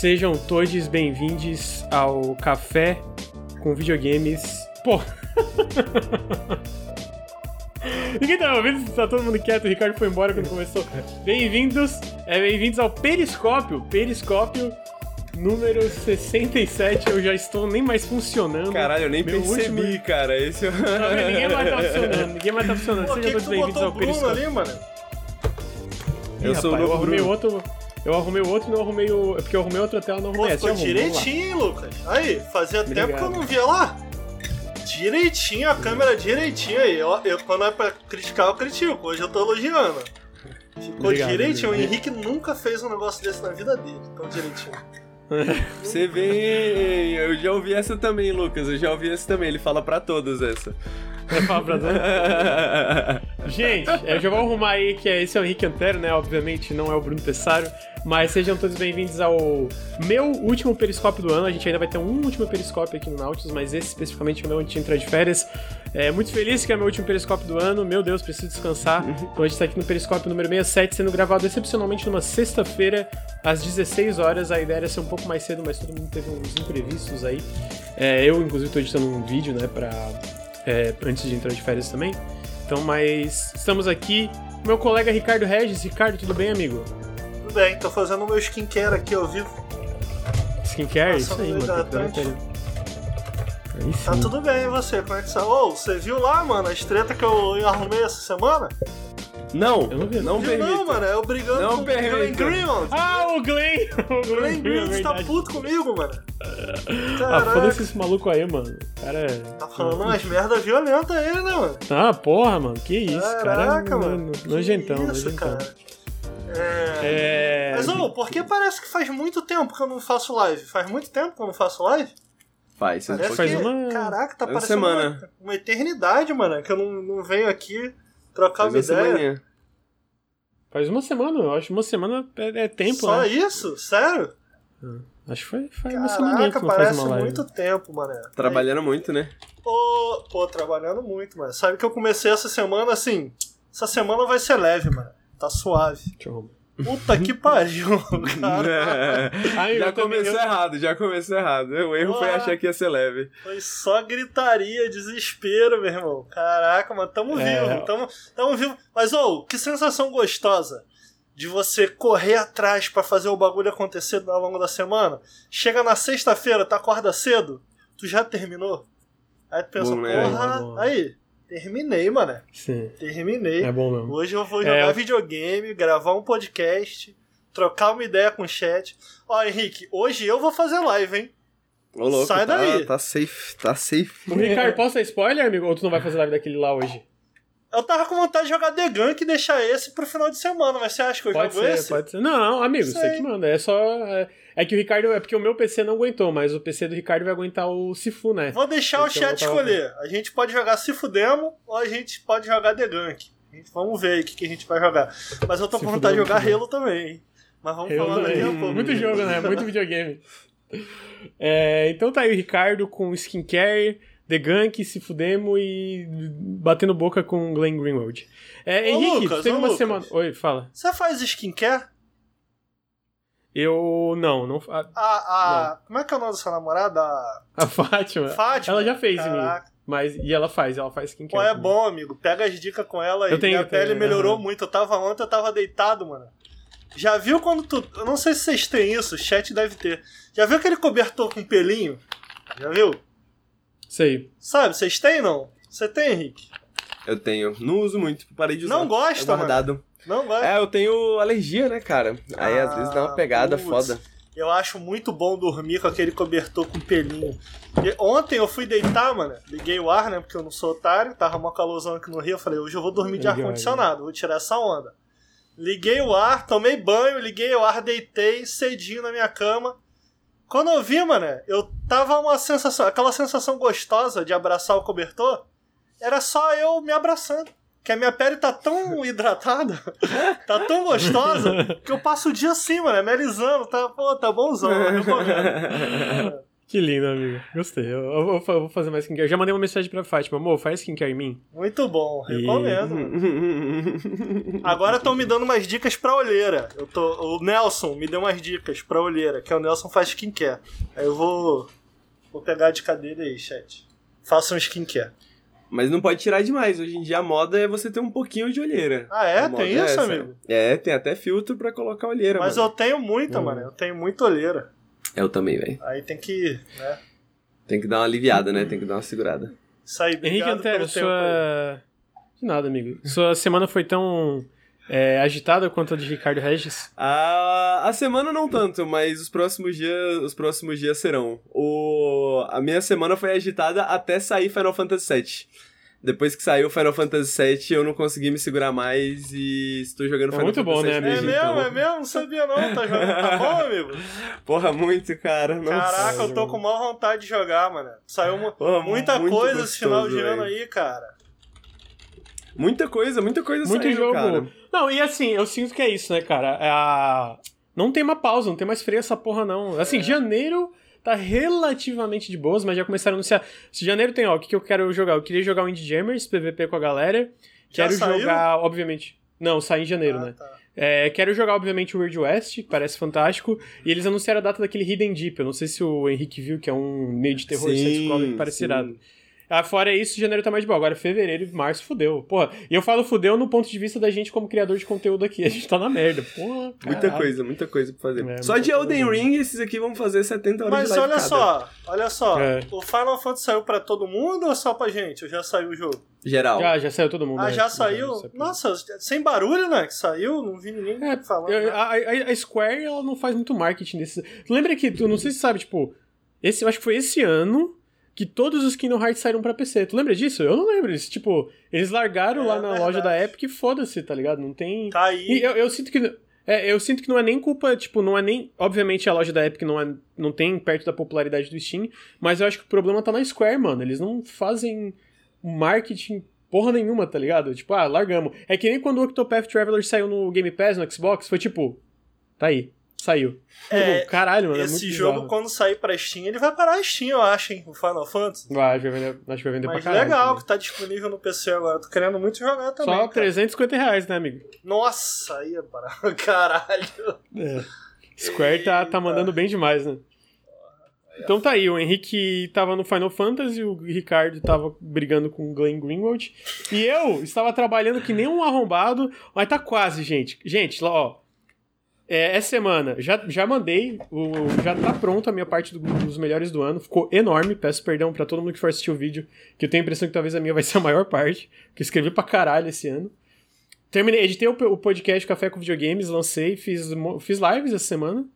Sejam todos bem-vindos ao Café com Videogames. Pô! Ninguém tá ouvindo, tá todo mundo quieto, o Ricardo foi embora quando começou. Bem-vindos, é, bem-vindos ao Periscópio, Periscópio número 67, eu já estou nem mais funcionando. Caralho, eu nem Meu percebi, último- cara. Esse... Não, ninguém mais tá funcionando, ninguém mais tá funcionando. Pô, Sejam todos bem-vindos botou ao o Bruno Periscópio. ali, mano? Ih, Eu sou o rapaz, novo arrumei Bruno. outro. Eu arrumei o outro e não arrumei o. É porque eu arrumei outra tela e não Pô, arrumei essa. ficou direitinho, hein, Lucas? Aí, fazia tempo que eu Obrigado. não via lá. Direitinho, a câmera direitinho aí. Eu, eu- quando é pra criticar, eu critico. Hoje eu tô elogiando. Ficou Obrigado, direitinho. obrigado. O Henrique nunca fez um negócio desse na vida dele. Tão direitinho. Você vem. Eu já ouvi essa também, Lucas. Eu já ouvi essa também. Ele fala pra todos essa. Vai falar pra todo- Gente, eu já vou arrumar aí que é- esse é o Henrique Antero, né? Obviamente não é o Bruno Tessaro. Mas sejam todos bem-vindos ao meu último periscópio do ano. A gente ainda vai ter um último periscópio aqui no Nautilus, mas esse especificamente é o meu antes de entrar de férias. É muito feliz que é meu último periscópio do ano. Meu Deus, preciso descansar. Então a gente tá aqui no periscópio número 67, sendo gravado excepcionalmente numa sexta-feira, às 16 horas. A ideia era ser um pouco mais cedo, mas todo mundo teve uns imprevistos aí. É, eu, inclusive, tô editando um vídeo, né, pra é, antes de entrar de férias também. Então, mas estamos aqui. Meu colega Ricardo Regis. Ricardo, tudo bem, amigo? Tudo bem, tô fazendo o meu skincare aqui ao vivo. Skincare? Isso Passando aí, mano. Tá tudo bem, e você? Como é que tá? Ô, você viu lá, mano, as treta que eu arrumei essa semana? Não, Eu não vi. não permita. não, mano, é eu brigando Não com o Glenn. Greenwald. Ah, o Glenn! O O Glenn é Greenwald tá puto comigo, mano. Ah, Caraca. foda-se esse maluco aí, mano. O Cara. é- Tá falando umas merda violenta aí, né, mano? Ah, porra, mano. Que isso, cara. Caraca, mano. no- Nojentão, isso, nojentão. cara. É... É. Mas, ô, porque parece que faz muito tempo que eu não faço live? Faz muito tempo que eu não faço live? Faz, faz Parece faz que, uma- Caraca, tá uma parecendo semana. Uma, uma eternidade, mano, que eu não, não venho aqui trocar uma Faz uma ideia. semaninha. Faz uma semana, eu acho. Uma semana é, é tempo, Só né? isso? Sério? Acho que foi, foi uma semana Caraca, que não faz parece uma live. muito tempo, mano. Trabalhando muito, né? Ô, pô, trabalhando muito, mano. Sabe que eu comecei essa semana assim. Essa semana vai ser leve, mano. Tá suave. Puta que pariu, cara. Aí, já começou eu- errado, já começou errado. O erro foi achar que ia ser leve. Foi só gritaria, desespero, meu irmão. Caraca, mano, tamo É. vivo, tamo, tamo vivo. Mas, ô, que sensação gostosa de você correr atrás pra fazer o bagulho acontecer ao longo da semana. Chega na sexta-feira, tu acorda cedo, tu já terminou. Aí tu pensa, Bom, porra, É aí, terminei, mano. Sim, Terminei. é bom mesmo. Hoje eu vou É, jogar eu- videogame, gravar um podcast, trocar uma ideia com o chat. Ó, Henrique, hoje eu vou fazer live, hein? Ô, louco, Sai tá, daí. tá safe, tá safe. O Ricardo, posso dar spoiler, amigo? Ou tu não vai fazer live daquele lá hoje? Eu tava com vontade de jogar The Gunk e deixar esse pro final de semana, mas você acha que eu Pode jogo ser, esse? pode ser. Não, amigo, você Sei. que manda. É só. É, é que o Ricardo. É porque o meu PC não aguentou, mas o PC do Ricardo vai aguentar o Sifu, né? Vou deixar o Então, chat eu tava- escolher. A gente pode jogar Se Fudemo ou a gente pode jogar The Gunk. Vamos ver aí o que, que a gente vai jogar. Mas eu tô com vontade de jogar. Halo também, hein? Mas vamos Eu falar daqui a pouco. Muito jogo, né? Muito videogame. É, então tá aí o Ricardo com skincare, The Gunk, se fudemo e batendo boca com o Glenn Greenwald. É, Ô, Henrique, Lucas, teve uma Lucas. semana. Oi, fala. Você faz skincare? Eu. Não, não. A, A, a, como é que é o nome da sua namorada? A a Fátima. Fátima? Ela já fez em mim. Caraca. Mas, e ela faz, ela faz skincare. Pô, é bom, amigo. Pega as dicas com ela. Eu tenho, Minha tenho, pele melhorou aham. muito. Eu tava ontem, eu tava deitado, mano. Já viu quando tu. Eu não sei se vocês têm isso, o chat deve ter. Já viu aquele cobertor com pelinho? Já viu? Sei. Sabe, vocês têm não? Você tem, Henrique? Eu tenho. Não uso muito, parei de usar. Não gosta, é guardado. Não vai. É, eu tenho alergia, né, cara? Aí às vezes dá uma Ah, pegada putz. foda. Eu acho muito bom dormir com aquele cobertor com pelinho. E ontem eu fui deitar, mano. Liguei o ar, né? Porque eu não sou otário. Tava uma calorzão aqui no Rio. Eu falei, hoje eu vou dormir de ar-condicionado. Vou tirar essa onda. Liguei o ar, tomei banho, liguei o ar, deitei cedinho na minha cama. Quando eu vi, mano, eu tava uma sensação, aquela sensação gostosa de abraçar o cobertor, era só eu me abraçando. Que a minha pele tá tão hidratada, tá tão gostosa, que eu passo o dia assim, mano, me alisando, tá, pô, tá bonzão, eu recomendo. Que lindo, amigo. Gostei. Eu, eu vou, eu vou fazer mais skincare. Eu já mandei uma mensagem pra Fátima. Amor, faz skincare em mim. Muito bom, recomendo. Agora estão me dando umas dicas pra olheira. Eu tô, o Nelson me deu umas dicas pra olheira, que é o Nelson faz skincare. Aí eu vou, vou pegar a dica dele aí, chat. Faça um skincare. Mas não pode tirar demais. Hoje em dia a moda é você ter um pouquinho de olheira. Ah, é? Tem isso, essa. amigo? É, tem até filtro pra colocar olheira, Mas mano. eu tenho muita, mano. Eu tenho muita olheira. Eu também, velho. Aí tem que, né? Tem que dar uma aliviada, né? Tem que dar uma segurada. Isso aí, Henrique Antero, sua. De nada, amigo. Sua semana foi tão é, agitada quanto a de Ricardo Regis? A, a semana não tanto, mas os próximos dias, os próximos dias serão. O, a minha semana foi agitada até sair Final Fantasy VII. Depois que saiu Final Fantasy VII, eu não consegui me segurar mais e estou jogando É Final muito bom, Fantasy né, VII É amigo? desde mesmo, é mesmo? Não sabia não. Tá jogando. Tá bom, amigo? Porra, muito, cara. Nossa. Caraca, eu tô com maior vontade de jogar, mano. Saiu Porra, muita muito coisa esse final de gostoso, ano aí, cara. Muita coisa, muita coisa Muito saindo, jogo. cara. Não, e assim, eu sinto que é isso, né, cara? É a... Não tem uma pausa, não tem mais freio essa porra, não. Assim, janeiro tá relativamente de boas, mas já começaram a anunciar. Se janeiro tem, ó, o que, que eu quero jogar? Eu queria jogar o Indie Jammers, PVP com a galera. Já Quero saiu? jogar, obviamente. Não, sai em janeiro, Ah, né? tá. É, quero jogar, obviamente, o Weird West, que parece fantástico. E eles anunciaram a data daquele Hidden Deep. Eu não sei se o Henrique viu, que é um meio de terror Sim, side-scroller que parece sim. irado. Ah, fora isso, janeiro tá mais de boa. Agora, fevereiro e março, fudeu. Porra, e eu falo fudeu no ponto de vista da gente como criador de conteúdo aqui. A gente tá na merda. Porra, Muita caralho. coisa, muita coisa pra fazer. É, Só muita de Elden. Ring, esses aqui vão fazer 70 horas Mas de live olha cada. só, olha só. É. O Final Fantasy saiu pra todo mundo ou só pra gente? Ou já saiu o jogo? Geral. Já, já saiu todo mundo. Ah, né? já saiu? saiu. Nossa, sem barulho, né? Que saiu, não vi ninguém É, falando. A, a- a Square, ela não faz muito marketing desses. Tu lembra que, tu não sei se sabe, tipo, esse, eu acho que foi esse ano que todos os Kingdom Hearts saíram pra PC. Tu lembra disso? Eu não lembro disso. Tipo, eles largaram É, lá na loja da Epic e foda-se, tá ligado? Não tem. Tá aí. E eu, eu sinto que. É, eu sinto que não é nem culpa, tipo, não é nem. Obviamente a loja da Epic não, é, não tem perto da popularidade do Steam, mas eu acho que o problema tá na Square, mano. Eles não fazem marketing porra nenhuma, tá ligado? Tipo, ah, largamos. É que nem quando o Octopath Traveler saiu no Game Pass, no Xbox, foi tipo, tá aí, saiu. É, Tipo, caralho, mano, é muito Esse bizarro. jogo, quando sair pra Steam, ele vai parar a Steam, eu acho, hein? O Final Fantasy. Vai, acho que vai vender, acho que vai vender Mas pra caralho. legal também. que tá disponível no PC agora. Tô querendo muito jogar também. Só cara. 350 reais, né, amigo? Nossa, aí é barato. Caralho. É. Square tá, tá mandando bem demais, né? Então tá aí, o Henrique tava no Final Fantasy, o Ricardo tava brigando com o Glenn Greenwald. E eu estava trabalhando que nem um arrombado, mas tá quase, gente. Gente, lá, ó. É, essa semana, já, já mandei, o, já tá pronto a minha parte do- dos melhores do ano. Ficou enorme, peço perdão pra todo mundo que for assistir o vídeo, que eu tenho a impressão que talvez a minha vai ser a maior parte, que escrevi pra caralho esse ano. Terminei, editei o, o podcast Café com Videogames, lancei, fiz, fiz lives essa semana.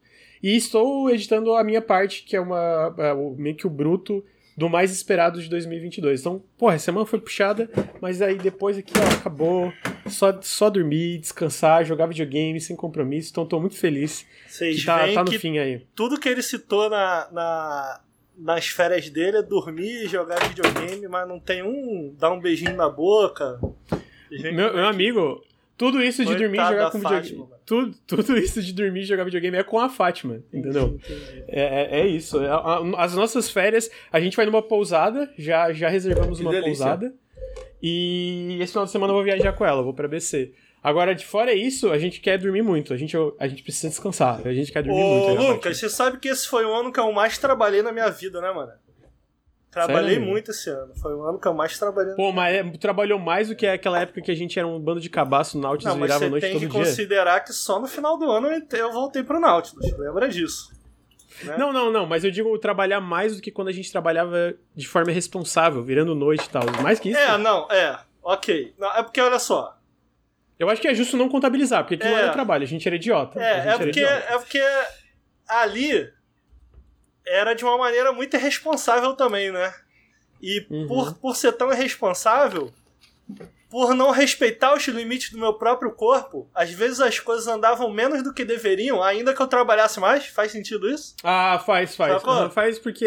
E estou editando a minha parte, que é uma o- meio que o bruto do mais esperado de 2022. Então, porra, a semana foi puxada, mas aí depois aqui, ó, acabou. Só, só dormir, descansar, jogar videogame sem compromisso. Então, tô muito feliz Vocês que tá, tá no que fim aí. tudo que ele citou na, na- nas férias dele é dormir e jogar videogame, mas não tem um dar um beijinho na boca. Meu, meu amigo, tudo isso de Coitada dormir e jogar com videogame. Tudo, tudo isso de dormir e jogar videogame é com a Fátima, entendeu? É, é, é isso. É, As nossas férias, a gente vai numa pousada, já, já reservamos Que uma delícia. pousada. E esse final de semana eu vou viajar com ela, vou pra BC. Agora, de fora isso, a gente quer dormir muito. A gente, a gente precisa descansar. A gente quer dormir muito. Ô, né? Lucas, você sabe que esse foi o ano que eu mais trabalhei na minha vida, né, mano? Trabalhei Sério? muito esse ano. Foi o ano que eu mais trabalhei. Pô, mas é- trabalhou mais do que aquela época que a gente era um bando de cabaço Nautilus não, mas virava a você noite tem todo que dia. considerar que só no final do ano eu voltei pro Nautilus. Lembra disso? né? Não, não, não, mas eu digo trabalhar mais do que quando a gente trabalhava de forma responsável, virando noite e tal. Mais que isso. É, não, é. Ok. Não, é porque, olha só. Eu acho que é justo não contabilizar, porque aquilo É. era trabalho, a gente era idiota. É, é porque, é porque ali era de uma maneira muito irresponsável também, né? E Uhum. por, por ser tão irresponsável, por não respeitar os limites do meu próprio corpo, às vezes as coisas andavam menos do que deveriam, ainda que eu trabalhasse mais. Faz sentido isso? Ah, faz, faz. Aham, faz porque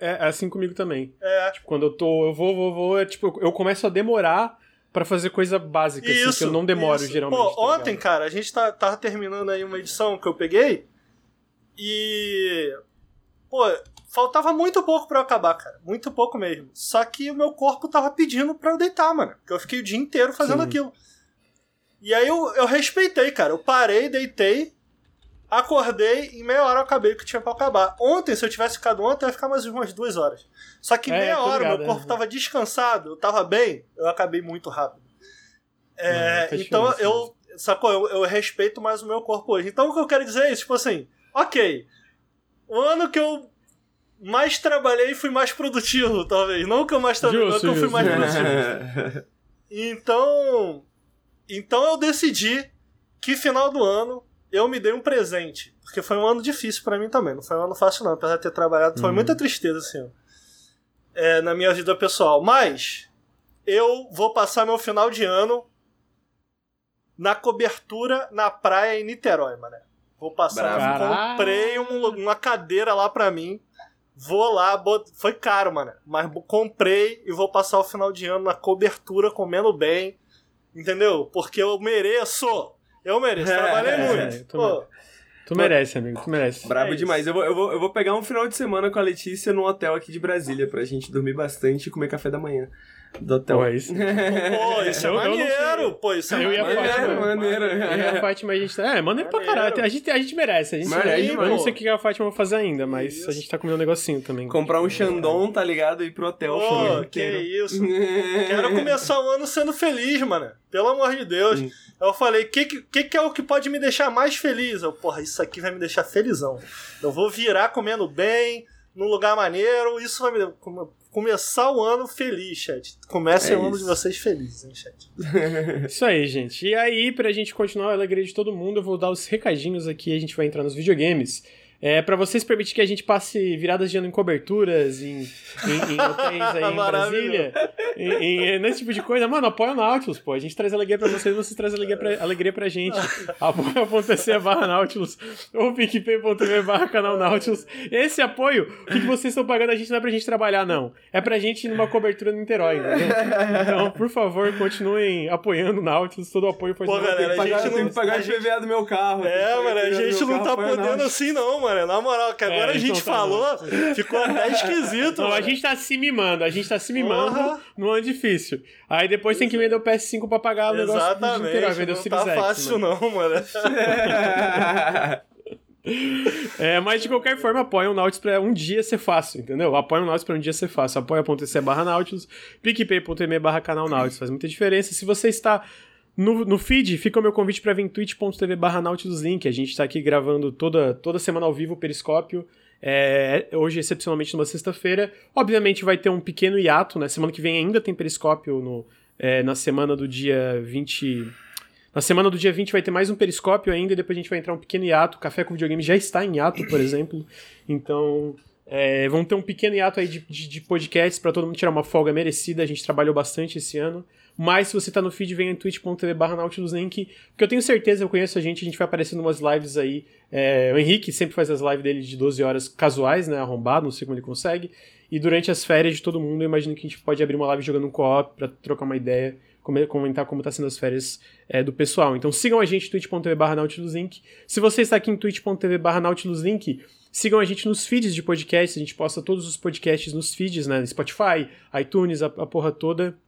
é assim comigo também. É. Tipo, quando eu tô, eu vou, vou, vou, é, tipo, eu começo a demorar pra fazer coisa básica, assim, que eu não demoro isso. geralmente. Pô, tá ontem, cara, a gente tá, tava terminando aí uma edição que eu peguei e pô, faltava muito pouco para eu acabar, cara. Muito pouco mesmo. Só que o meu corpo tava pedindo pra eu deitar, mano. Porque eu fiquei o dia inteiro fazendo Sim. aquilo. E aí eu, eu respeitei, cara. Eu parei, deitei, acordei, em meia hora eu acabei o que tinha pra acabar. Ontem, se eu tivesse ficado ontem, eu ia ficar mais umas duas horas. Só que é, meia hora, ligado, meu corpo é. tava descansado, eu tava bem, eu acabei muito rápido. É, então eu. Sacou? Eu, eu respeito mais o meu corpo hoje. Então o que eu quero dizer é isso, tipo assim, ok. O ano que eu mais trabalhei fui mais produtivo, talvez. Não que eu mais trabalhei, não que eu fui mais produtivo. então. Então eu decidi que final do ano eu me dei um presente. Porque foi um ano difícil para mim também. Não foi um ano fácil, não. Apesar de ter trabalhado, foi uhum. muita tristeza, assim, é, na minha vida pessoal. Mas eu vou passar meu final de ano na cobertura na praia em Niterói, mano. Vou passar. Bravo. Comprei um, uma cadeira lá pra mim. Vou lá, bot... foi caro, mano. Mas comprei e vou passar o final de ano na cobertura, comendo bem. Entendeu? Porque eu mereço. Eu mereço, trabalhei é, muito. É, Pô, Tu merece, amigo, tu merece. Brabo é demais. Eu vou, eu, vou, eu vou pegar um final de semana com a Letícia num hotel aqui de Brasília pra gente dormir bastante e comer café da manhã do hotel. Pô, isso, Pô, isso é maneiro. Pô, isso é eu maneiro. Eu Fátima, maneiro. Eu e a Fátima, a gente tá... É, maneiro, pra caralho. A gente, a gente merece. A gente merece. Eu não sei o que a Fátima vai fazer ainda, mas isso. a gente tá comendo um negocinho também. Comprar um Xandão, tá ligado? E ir pro hotel. Pô, que isso. Quero começar o ano sendo feliz, mano. Pelo amor de Deus. Hum. Eu falei, o que, que, que é o que pode me deixar mais feliz? Eu, porra, isso aqui vai me deixar felizão. Eu vou virar comendo bem, num lugar maneiro, isso vai me começar o ano feliz, chat. Comece é o ano de vocês felizes, hein, chat. isso aí, gente. E aí, pra gente continuar a alegria de todo mundo, eu vou dar os recadinhos aqui, a gente vai entrar nos videogames. É, para vocês permitir que a gente passe viradas de ano em coberturas, em, em, em hotéis aí em Brasília, em, em, nesse tipo de coisa, mano, apoia o Nautilus, pô. A gente traz alegria pra vocês, vocês trazem alegria pra, alegria pra gente. Apoia.se barra Nautilus ou picpay.tv barra canal Nautilus. Esse apoio, o que, que vocês estão pagando a gente não é pra gente trabalhar, não. É pra gente ir numa cobertura no Niterói, entendeu? Então, por favor, continuem apoiando o Nautilus, todo o apoio foi Pô, galera, a gente não tem que pagar o IPVA do meu carro. É, mano, a gente não tá podendo assim, não, mano mano. Na moral, que agora é, a gente falou, ficou até esquisito. Não, mano. a gente tá se mimando, a gente tá se mimando num ano difícil. Aí depois tem que vender o PS5 pra pagar o negócio Exatamente, inteiro, vender não o tá fácil mano. não, mano. É, mas de qualquer forma, apoia o Nautilus pra um dia ser fácil, entendeu? Apoia o Nautilus pra um dia ser fácil. Apoia.se barra Nautilus, picpay.me barra canal Nautilus. Faz muita diferença. Se você está no, no feed fica o meu convite para vir twitch.tv barra Link. A gente está aqui gravando toda, toda semana ao vivo o Periscópio. É, hoje, excepcionalmente, numa sexta-feira. Obviamente vai ter um pequeno hiato, né? Semana que vem ainda tem Periscópio no, é, na semana do dia 20. Na semana do dia 20 vai ter mais um periscópio ainda, e depois a gente vai entrar um pequeno hiato. Café com Videogame já está em hiato, por exemplo. Então, é, vamos ter um pequeno hiato aí de, de, de podcasts para todo mundo tirar uma folga merecida. A gente trabalhou bastante esse ano. Mas se você tá no feed, vem em twitch.tv barra porque eu tenho certeza, eu conheço a gente, a gente vai aparecendo umas lives aí. É, o Henrique sempre faz as lives dele de 12 horas casuais, né, arrombado, não sei como ele consegue. E durante as férias de todo mundo, eu imagino que a gente pode abrir uma live jogando um co-op pra trocar uma ideia, comentar como tá sendo as férias é, do pessoal. Então sigam a gente twitch.tv barra. Se você está aqui em twitch.tv barra Sigam a gente nos feeds de podcast, a gente posta todos os podcasts nos feeds, né? Spotify, iTunes, a, a porra toda.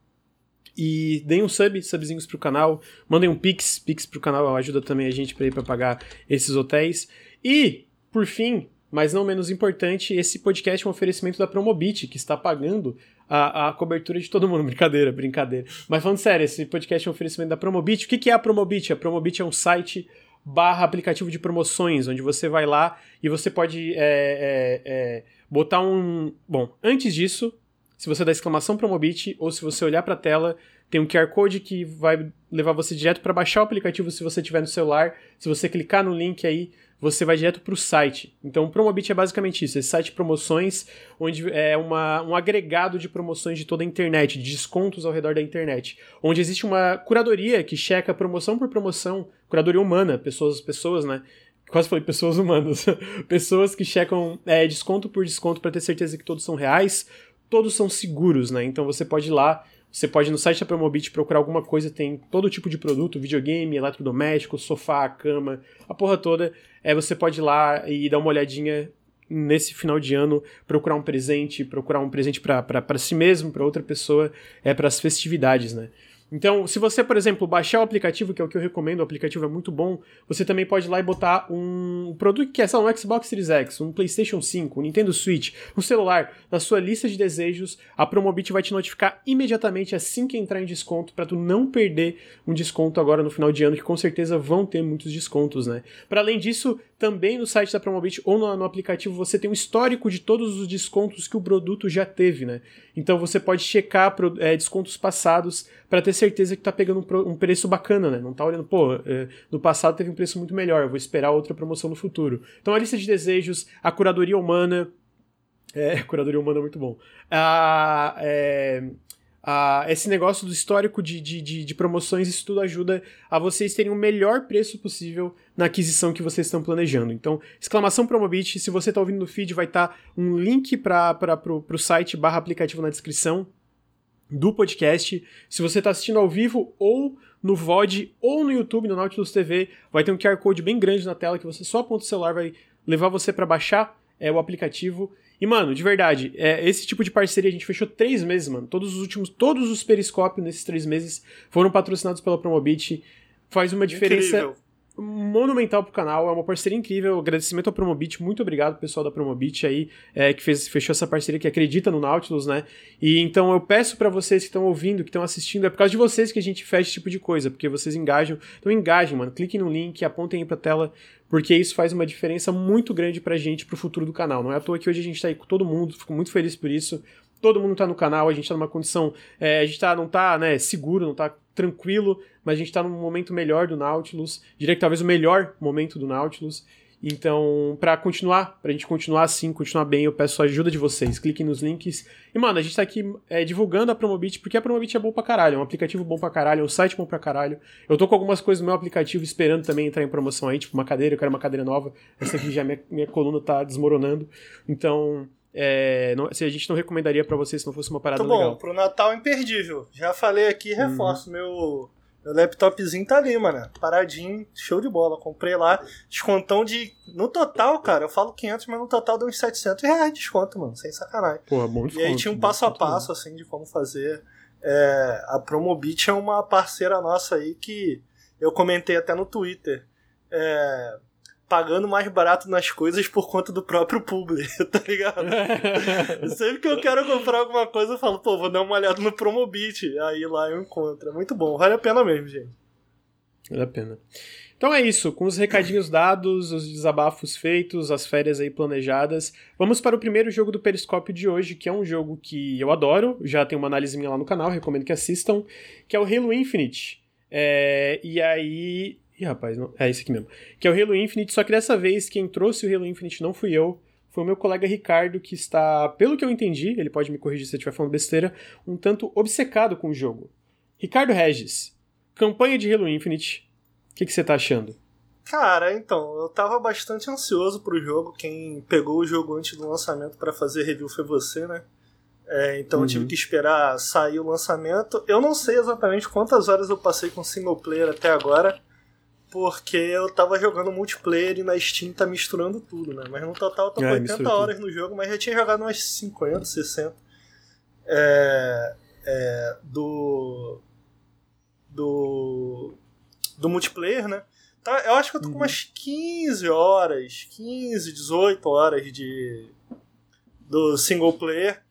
E deem um sub, subzinhos pro canal. Mandem um pix, pix pro canal ajuda também a gente para ir para pagar esses hotéis. E, por fim, mas não menos importante, esse podcast é um oferecimento da Promobit, que está pagando a, a cobertura de todo mundo. Brincadeira, brincadeira. Mas falando sério, esse podcast é um oferecimento da Promobit. O que, que é a Promobit? A Promobit é um site barra aplicativo de promoções, onde você vai lá e você pode é, é, é, botar um... Bom, antes disso, se você dá exclamação Promobit ou se você olhar para a tela, tem um QR Code que vai levar você direto para baixar o aplicativo se você tiver no celular. Se você clicar no link aí, você vai direto para o site. Então, o Promobit é basicamente isso: esse site de promoções, onde é uma, um agregado de promoções de toda a internet, de descontos ao redor da internet, onde existe uma curadoria que checa promoção por promoção, curadoria humana, pessoas, pessoas, né? Quase falei pessoas humanas. pessoas que checam é, desconto por desconto para ter certeza que todos são reais todos são seguros, né? Então você pode ir lá, você pode ir no site da Promobit procurar alguma coisa, tem todo tipo de produto, videogame, eletrodoméstico, sofá, cama, a porra toda. É, você pode ir lá e dar uma olhadinha nesse final de ano procurar um presente, procurar um presente para si mesmo, para outra pessoa, é para as festividades, né? Então, se você, por exemplo, baixar o aplicativo, que é o que eu recomendo, o aplicativo é muito bom, você também pode ir lá e botar um produto que é só um Xbox Series X, um PlayStation 5, um Nintendo Switch, um celular na sua lista de desejos, a Promobit vai te notificar imediatamente assim que entrar em desconto para tu não perder um desconto agora no final de ano, que com certeza vão ter muitos descontos, né? Para além disso, também no site da Promobit ou no, no, aplicativo você tem um histórico de todos os descontos que o produto já teve, né? Então você pode checar é, descontos passados para ter certeza que tá pegando um, um, preço bacana, né? Não tá olhando, pô, é, no passado teve um preço muito melhor, vou esperar outra promoção no futuro. Então a lista de desejos, a curadoria humana. É, curadoria humana é muito bom. A, é, Uh, esse negócio do histórico de, de, de, de, promoções, isso tudo ajuda a vocês terem o melhor preço possível na aquisição que vocês estão planejando. Então, exclamação Promobit, se você está ouvindo no feed, vai estar tá um link para o site barra aplicativo na descrição do podcast. Se você está assistindo ao vivo ou no VOD ou no YouTube, no Nautilus TV, vai ter um QR Code bem grande na tela que você só aponta o celular, vai levar você para baixar é, o aplicativo e, mano, de verdade, é, esse tipo de parceria a gente fechou três meses, mano. Todos os últimos, todos os periscópios nesses três meses foram patrocinados pela Promobit. Faz uma diferença Incrível. Monumental pro canal. É uma parceria incrível. Agradecimento ao Promobit. Muito obrigado, pessoal da Promobit aí, é, que fez, fechou essa parceria, que acredita no Nautilus, né? E então eu peço para vocês que estão ouvindo, que estão assistindo, é por causa de vocês que a gente fecha esse tipo de coisa, porque vocês engajam. Então engajem, mano. Cliquem no link, apontem aí pra tela porque isso faz uma diferença muito grande pra gente, pro futuro do canal. Não é à toa que hoje a gente tá aí com todo mundo, fico muito feliz por isso. Todo mundo tá no canal, a gente tá numa condição. É, a gente tá, não tá né, seguro, não tá tranquilo, mas a gente tá num momento melhor do Nautilus. Diria que talvez o melhor momento do Nautilus. Então, para continuar, pra gente continuar assim, continuar bem, eu peço a ajuda de vocês. Cliquem nos links. E, mano, a gente tá aqui é, divulgando a Promobit, porque a Promobit é bom pra caralho. É um aplicativo bom pra caralho, é um site bom pra caralho. Eu tô com algumas coisas no meu aplicativo esperando também entrar em promoção aí, tipo uma cadeira, eu quero uma cadeira nova. Essa aqui já, minha, minha coluna tá desmoronando. Então, é, não, se a gente não recomendaria para vocês se não fosse uma parada Muito bom, legal. pro Natal imperdível. Já falei aqui, reforço. Uhum. Meu meu laptopzinho tá ali, mano. Paradinho, show de bola. Comprei lá. Descontão de. No total, cara, eu falo 500, mas no total deu uns 700 reais de desconto, mano. Sem sacanagem. Pô, bom desconto, E aí tinha um passo a passo, assim, de como fazer. É, a Promobit é uma parceira nossa aí que eu comentei até no Twitter. É, pagando mais barato nas coisas por conta do próprio publi, tá ligado? Sempre que eu quero comprar alguma coisa, eu falo, pô, vou dar uma olhada no Promobit. Aí lá eu encontro. É muito bom, vale a pena mesmo, gente. Vale a pena. Então é isso, com os recadinhos dados, os desabafos feitos, as férias aí planejadas, vamos para o primeiro jogo do Periscópio de hoje, que é um jogo que eu adoro, já tem uma análise minha lá no canal, recomendo que assistam, que é o Halo Infinite. É, e aí Ih, rapaz, não... é esse aqui mesmo. Que é o Halo Infinite, só que dessa vez quem trouxe o Halo Infinite não fui eu, foi o meu colega Ricardo, que está, pelo que eu entendi, ele pode me corrigir se eu estiver falando besteira, um tanto obcecado com o jogo. Ricardo Regis, campanha de Halo Infinite, o que, que você tá achando? Cara, então, eu tava bastante ansioso pro jogo. Quem pegou o jogo antes do lançamento para fazer review foi você, né? É, então uhum. eu tive uhum. que esperar sair o lançamento. Eu não sei exatamente quantas horas eu passei com single player até agora porque eu tava jogando multiplayer e na Steam tá misturando tudo, né? Mas no total eu tô com é, 80 horas tudo. no jogo, mas já tinha jogado umas 50, 60. É, é, do. Do. Do multiplayer, né? Tá, eu acho que eu tô com uhum. umas 15 horas, 15, 18 horas de. Do single player.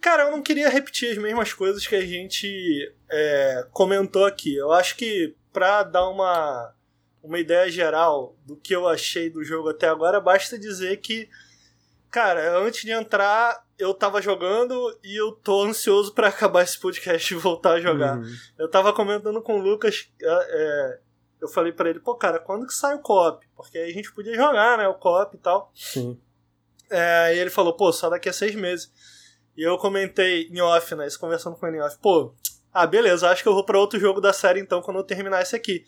Cara, eu não queria repetir as mesmas coisas que a gente é, comentou aqui. Eu acho que pra dar uma uma ideia geral do que eu achei do jogo até agora, basta dizer que, cara, antes de entrar, eu tava jogando e eu tô ansioso para acabar esse podcast e voltar a jogar. Uhum. Eu tava comentando com o Lucas, é, é eu falei para ele, pô, cara, quando que sai o co-op? Porque aí a gente podia jogar, né, o co-op e tal. Sim. É, e ele falou, pô, só daqui a seis meses. E eu comentei em off, né, isso conversando com ele em off, pô, ah, beleza, acho que eu vou para outro jogo da série então quando eu terminar esse aqui.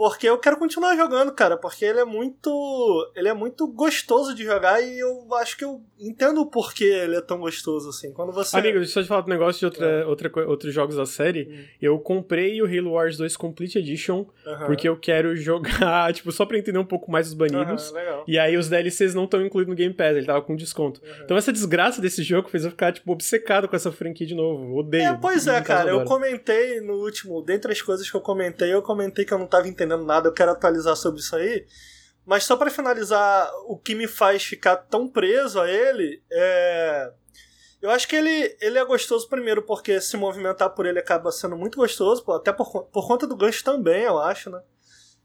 Porque eu quero continuar jogando, cara, porque ele é muito. Ele é muito gostoso de jogar e eu acho que eu entendo o porquê ele é tão gostoso assim. Quando você. Amigo, deixa eu te falar um negócio de outra, é. outra, outros jogos da série. Hum. Eu comprei o Halo Wars 2 Complete Edition porque eu quero jogar, tipo, só pra entender um pouco mais os banidos. e aí os DLCs não estão incluídos no Game Pass, ele tava com desconto. Então essa desgraça desse jogo fez eu ficar, tipo, obcecado com essa franquia de novo. Odeio. É, pois é, cara. Eu comentei no último, dentre as coisas que eu comentei, eu comentei que eu não tava entendendo entendendo nada, eu quero atualizar sobre isso aí. Mas só para finalizar, o que me faz ficar tão preso a ele é. Eu acho que ele, ele é gostoso primeiro porque se movimentar por ele acaba sendo muito gostoso, até por, por conta do gancho também, eu acho, né?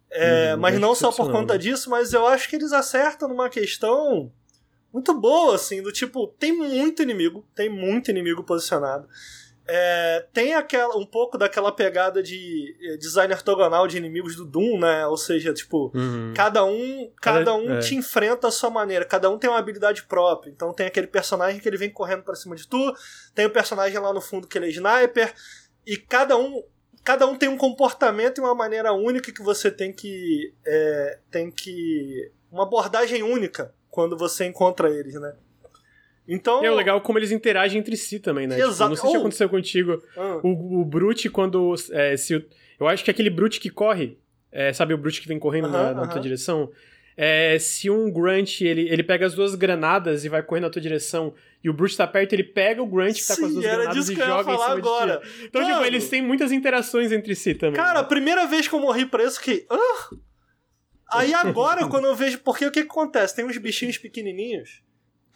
É, hum, mas não só por conta disso, mas eu acho que eles acertam numa questão muito boa, assim, do tipo, tem muito inimigo, tem muito inimigo posicionado. É, tem aquela, um pouco daquela pegada de eh, design ortogonal de inimigos do Doom, né? Ou seja, tipo, uhum. cada um, cada um é. te enfrenta à sua maneira, cada um tem uma habilidade própria. Então tem aquele personagem que ele vem correndo para cima de tu, tem o personagem lá no fundo que ele é sniper, e cada um cada um tem um comportamento e uma maneira única que você tem que é, tem que uma abordagem única quando você encontra eles, né? Então. É legal como eles interagem entre si também, né? Exato. Tipo, não sei se aconteceu contigo. Ah. O, o Brute, quando. É, se, eu acho que aquele Brute que corre. É, sabe o Brute que vem correndo uh -huh, na, na uh -huh. tua direção? É, se um Grunt ele, ele pega as duas granadas e vai correndo na tua direção e o Brute tá perto, ele pega o Grunt que tá Sim, com as duas granadas e joga em cima agora. de ti. Então, Mano, tipo, eles têm muitas interações entre si também. Cara, né? a primeira vez que eu morri pra isso que. Uh! Aí agora, quando eu vejo. Porque o que, que acontece? Tem uns bichinhos pequenininhos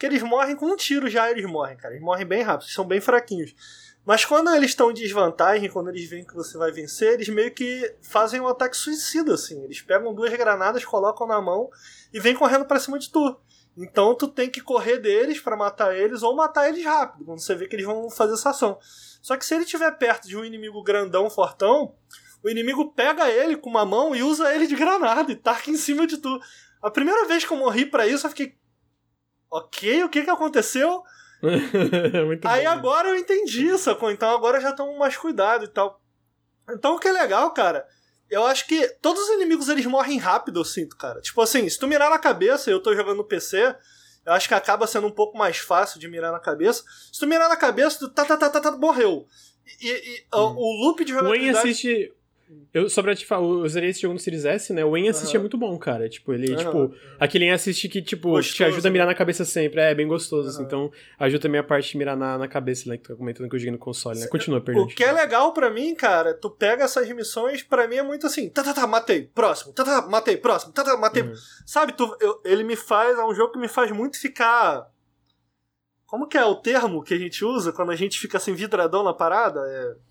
que eles morrem com um tiro já, eles morrem, cara. Eles morrem bem rápido, são bem fraquinhos. Mas quando eles estão em desvantagem, quando eles veem que você vai vencer, eles meio que fazem um ataque suicida, assim. Eles pegam duas granadas, colocam na mão e vêm correndo para cima de tu. Então tu tem que correr deles para matar eles ou matar eles rápido, quando você vê que eles vão fazer essa ação. Só que se ele estiver perto de um inimigo grandão, fortão, o inimigo pega ele com uma mão e usa ele de granada e taca em cima de tu. A primeira vez que eu morri para isso, eu fiquei, ok, o que que aconteceu? Aí bom. agora eu entendi, sacou? Então agora já tomo mais cuidado e tal. Então o que é legal, cara, eu acho que todos os inimigos eles morrem rápido, eu sinto, cara. Tipo assim, se tu mirar na cabeça, eu tô jogando no PC, eu acho que acaba sendo um pouco mais fácil de mirar na cabeça. Se tu mirar na cabeça, tu tá, tá, tá, tá, tá morreu. E, e hum. o, loop de jogabilidade... O assiste eu, sobre te falar, eu zerei esse jogo no Series S, né? O Aim Assist uhum. é muito bom, cara. Tipo, ele, uhum. tipo, aquele Aim Assist que, tipo, gostoso, te ajuda a mirar né? na cabeça sempre. É, bem gostoso, uhum. assim. Então, ajuda também a parte de mirar na, na cabeça, né? Que tu tá comentando que eu joguei no console, né? Continua, perdendo. O que é legal pra mim, cara, tu pega essas missões, pra mim é muito assim, tá, tá, tá, matei, próximo, tá, tá, matei, próximo, tá, tá, matei. Uhum. Sabe, tu, eu, ele me faz, é um jogo que me faz muito ficar. Como que é o termo que a gente usa quando a gente fica assim, vidradão na parada? É.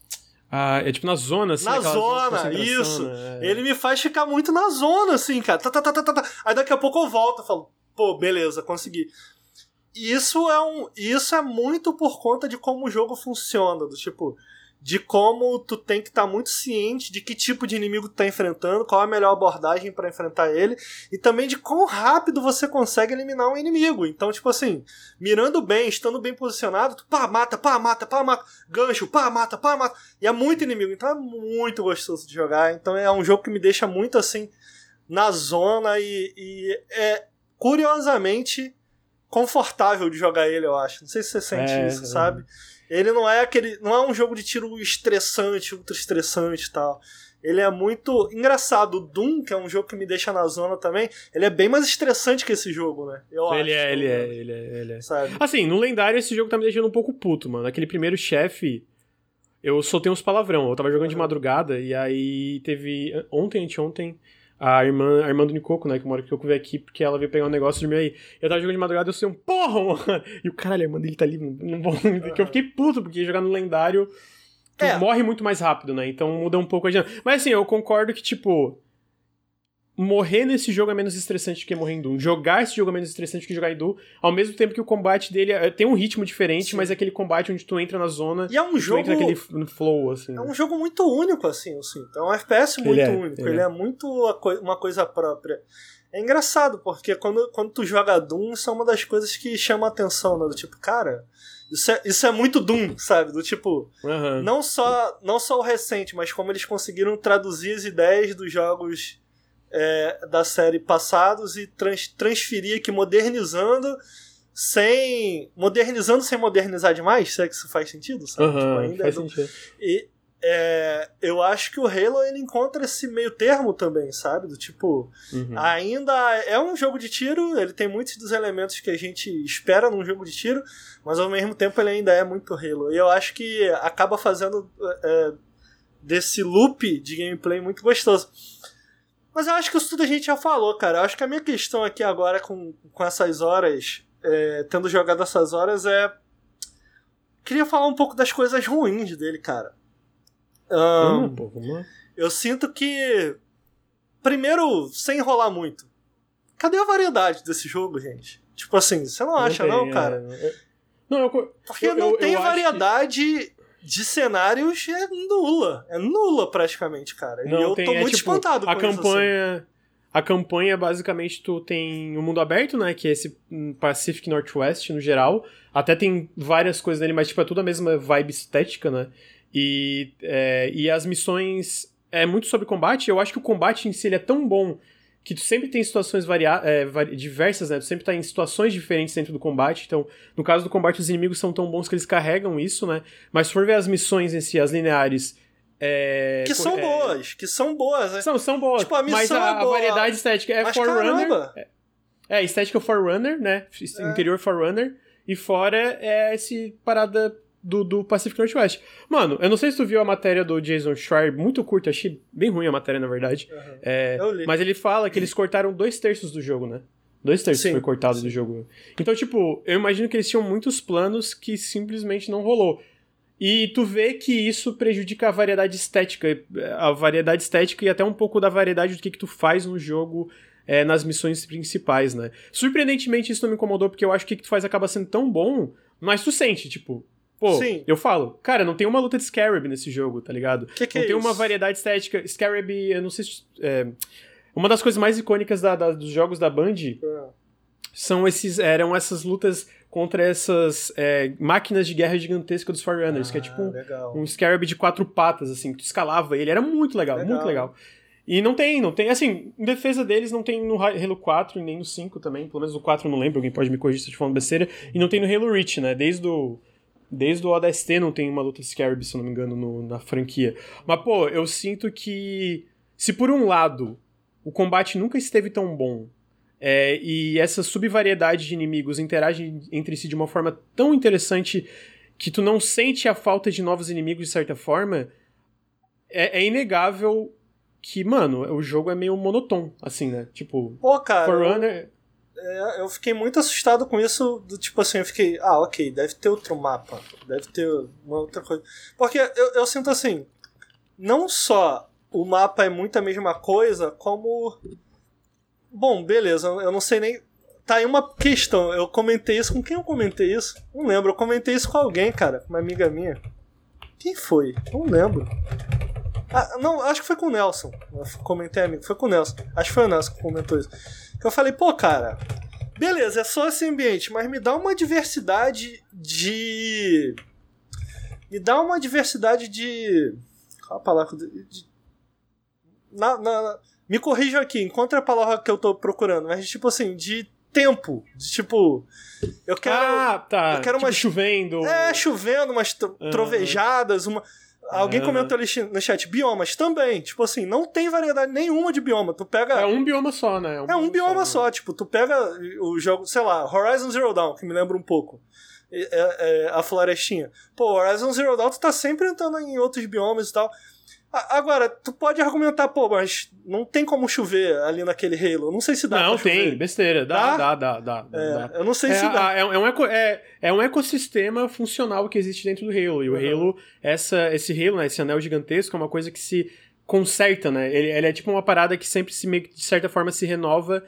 Ah, é tipo na zona, assim. Na zona, isso. Né? Ele me faz ficar muito na zona, assim, cara. Tá, tá, tá, tá, tá. Aí daqui a pouco eu volto e falo, pô, beleza, consegui. Isso é, um, isso é muito por conta de como o jogo funciona. Do tipo, de como tu tem que estar tá muito ciente de que tipo de inimigo tu tá enfrentando, qual é a melhor abordagem para enfrentar ele, e também de quão rápido você consegue eliminar um inimigo. Então, tipo assim, mirando bem, estando bem posicionado, tu pá, mata, pá, mata, pá, mata, gancho, pá, mata, pá, mata. E é muito inimigo, então é muito gostoso de jogar. Então é um jogo que me deixa muito assim na zona e, e é curiosamente confortável de jogar ele, eu acho. Não sei se você sente é, isso, é. Ele não é aquele. Não é um jogo de tiro estressante, ultra estressante e tal. Ele é muito engraçado. O Doom, que é um jogo que me deixa na zona também, ele é bem mais estressante que esse jogo, né? Eu ele acho. É, ele é, ele é, ele é. Sabe? Assim, no lendário esse jogo tá me deixando um pouco puto, mano. Aquele primeiro chefe, eu soltei uns palavrão. Eu tava jogando de madrugada e aí teve. Ontem, anteontem a irmã, a irmã do Nicoco, né, que mora que eu veio aqui, porque ela veio pegar um negócio de mim aí. Eu tava jogando de madrugada, eu sei um porra, mano. E o caralho, a irmã dele tá ali, não vou. Que eu fiquei puto, porque jogar no lendário tu é. morre muito mais rápido, né? Então muda um pouco a dinâmica. Mas assim, eu concordo que, tipo morrer nesse jogo é menos estressante que morrer em Doom. Jogar esse jogo é menos estressante que jogar em Doom, ao mesmo tempo que o combate dele é, tem um ritmo diferente, Sim. mas é aquele combate onde tu entra na zona e é um jogo entra naquele flow, assim. É um jogo muito único, assim, eu sinto. É um FPS muito é, único. Ele, ele é. é, muito uma coisa própria. É engraçado, porque quando, quando tu joga Doom, isso é uma das coisas que chama a atenção, né? Do tipo, cara, Isso é, isso é muito Doom, sabe? Do tipo, Aham. não só, não só o recente, mas como eles conseguiram traduzir as ideias dos jogos é, da série passados e trans, transferir aqui, modernizando sem. modernizando sem modernizar demais, se é que isso faz sentido, sabe? Tipo, Aham, ainda faz é do- sentido. E é, eu acho que o Halo ele encontra esse meio termo também, sabe? Do tipo, Uhum. ainda é um jogo de tiro, ele tem muitos dos elementos que a gente espera num jogo de tiro, mas ao mesmo tempo ele ainda é muito Halo. E eu acho que acaba fazendo é, desse loop de gameplay muito gostoso. Mas eu acho que isso tudo a gente já falou, cara. Eu acho que a minha questão aqui agora com, com essas horas, é, tendo jogado essas horas, é. Queria falar um pouco das coisas ruins dele, cara. Pô, vamos lá. eu sinto que. Primeiro, sem enrolar muito. Cadê a variedade desse jogo, gente? Tipo assim, você não acha, tem, não, é, cara? é. Não, eu, Porque eu- não tem acho que- variedade de cenários, é nula. É nula praticamente, cara. e Não eu tem, tô é, muito tipo, espantado a com isso. assim. campanha a campanha basicamente tu tem o mundo aberto né que é esse hum, Pacific Northwest no geral até tem várias coisas nele mas tipo é tudo a mesma vibe estética né e é, e as missões é muito sobre combate eu acho que o combate em si é tão bom que tu sempre tem situações varia é, diversas, né? Tu sempre tá em situações diferentes dentro do combate. Então, no caso do combate, os inimigos são tão bons que eles carregam isso, né? Mas se for ver as missões em si, as lineares. É, Que são é, boas, que são boas. né? são, são boas. Tipo, a mas a, é a variedade estética é Mas Forerunner. caramba! É, estética Forerunner, né? É. Interior Forerunner. E fora é esse parada do, do Pacific Northwest. Mano, eu não sei se tu viu a matéria do Jason Schreier, muito curta, achei bem ruim a matéria, na verdade. Uhum. É, mas ele fala que eles cortaram dois terços do jogo, né? Dois terços Sim, foi cortado do jogo. Então, tipo, eu imagino que eles tinham muitos planos que simplesmente não rolou. E tu vê que isso prejudica a variedade estética, a variedade estética e até um pouco da variedade do que, que tu faz no jogo é, nas missões principais, né? Surpreendentemente isso não me incomodou, porque eu acho que o que tu faz acaba sendo tão bom, mas tu sente, tipo, pô, Sim. eu falo, cara, não tem uma luta de Scarab nesse jogo, tá ligado? Que que não é tem uma isso? variedade estética. Scarab, eu não sei se. é, uma das coisas mais icônicas da- da- dos jogos da Band Ah, são esses, eram essas lutas contra essas é, máquinas de guerra gigantesca dos Forerunners, que é tipo um, legal. um Scarab de quatro patas, assim, que tu escalava ele. Era muito legal, Legal. muito legal. E não tem, não tem. Assim, em defesa deles, não tem no Halo 4 e nem no 5 também. Pelo menos no 4 eu não lembro, alguém pode me corrigir se eu estiver falando besteira. E não tem no Halo Reach, né? Desde o. Desde o ODST não tem uma luta Scarab, se não me engano, no- na franquia. Mas, pô, eu sinto que. Se por um lado o combate nunca esteve tão bom. é, e essa subvariedade de inimigos interagem entre si de uma forma tão interessante que tu não sente a falta de novos inimigos de certa forma, é, é inegável que, mano, o jogo é meio monotônico, assim, né? Tipo, Pô, cara, Forerunner. É, eu fiquei muito assustado com isso, do tipo assim, eu fiquei, ah, ok, deve ter outro mapa, deve ter uma outra coisa. Porque eu, eu sinto assim, não só o mapa é muito a mesma coisa, como. Bom, beleza, eu não sei nem. Tá aí uma questão, eu comentei isso, com quem eu comentei isso? Não lembro, eu comentei isso com alguém, cara, uma amiga minha. Quem foi? Não lembro. Ah, não, acho que foi com o Nelson. Eu comentei, amigo, foi com o Nelson. Acho que foi o Nelson que comentou isso. Que eu falei, pô, cara, beleza, é só esse ambiente, mas me dá uma diversidade de. Me dá uma diversidade de. Qual a palavra? De... Na, na- Me corrijam aqui, encontra a palavra que eu tô procurando, mas tipo assim, de tempo. De tipo. Eu quero. ah, tá. eu quero tipo, umas- chovendo. É, chovendo, umas trovejadas, uma. Alguém Aham. comentou ali no chat, biomas também. Tipo assim, não tem variedade nenhuma de bioma. Tu pega. É um bioma só, né? É um bioma só, tipo, tu pega o jogo, sei lá, Horizon Zero Dawn, que me lembra um pouco. É, é, é, a florestinha. Pô, Horizon Zero Dawn tu tá sempre entrando em outros biomas e tal. Agora, tu pode argumentar, pô, mas não tem como chover ali naquele Halo. Não sei se dá Não, tem, besteira. Dá, Dá? dá, dá, dá. É, dá. eu não sei É, se dá. a- é, um- é um eco- é- é um ecossistema funcional que existe dentro do Halo. E o Uhum. Halo, essa, esse Halo, né, esse anel gigantesco, é uma coisa que se conserta, né? Ele, ele é tipo uma parada que sempre se, meio de certa forma, se renova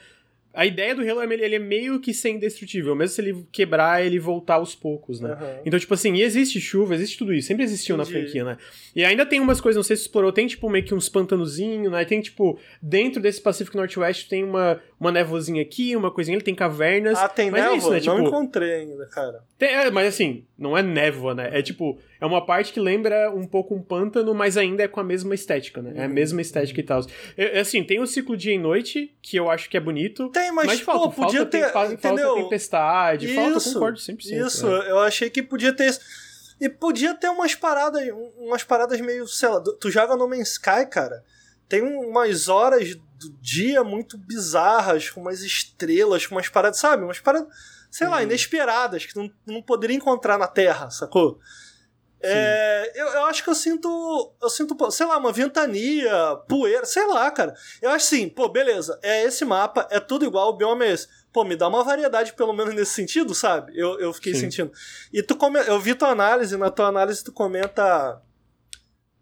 a ideia do Halo é ele é meio que ser indestrutível, mesmo se ele quebrar, ele voltar aos poucos, né? Uhum. Então, tipo assim, existe chuva, existe tudo isso, sempre existiu Entendi. na franquia, né? E ainda tem umas coisas, não sei se explorou, tem tipo meio que uns pantanozinhos, né? Tem tipo, dentro desse Pacífico Northwest tem uma, uma névoazinha aqui, uma coisinha, ele tem cavernas. Ah, tem mas névoa? é isso, né? Não Tipo, encontrei ainda, cara. tem- é, mas assim, não é névoa, né? É tipo, é uma parte que lembra um pouco um pântano, mas ainda é com a mesma estética, né? É a Uhum. mesma estética e tal. É, é assim, tem o ciclo dia e noite, que eu acho que é bonito. Tem, mas, Mas, falta, pô, podia falta, ter. tem, fa- entendeu? falta tempestade, falta, Isso, concordo 100%. Isso, é. eu achei que podia ter. E podia ter umas paradas, umas paradas meio, sei lá, tu joga No Man's Sky, cara. Tem umas horas do dia muito bizarras, com umas estrelas, com umas paradas, sabe? Umas paradas, sei lá, Uhum. inesperadas, que não, não poderia encontrar na Terra, sacou? É, eu, eu acho que eu sinto, eu sinto, sei lá, uma ventania, poeira, sei lá, cara. Eu acho assim, pô, beleza, é esse mapa, é tudo igual, o bioma é esse. Pô, me dá uma variedade, pelo menos nesse sentido, sabe? Eu, eu fiquei Sim. sentindo. E tu come, eu vi tua análise, na tua análise tu comenta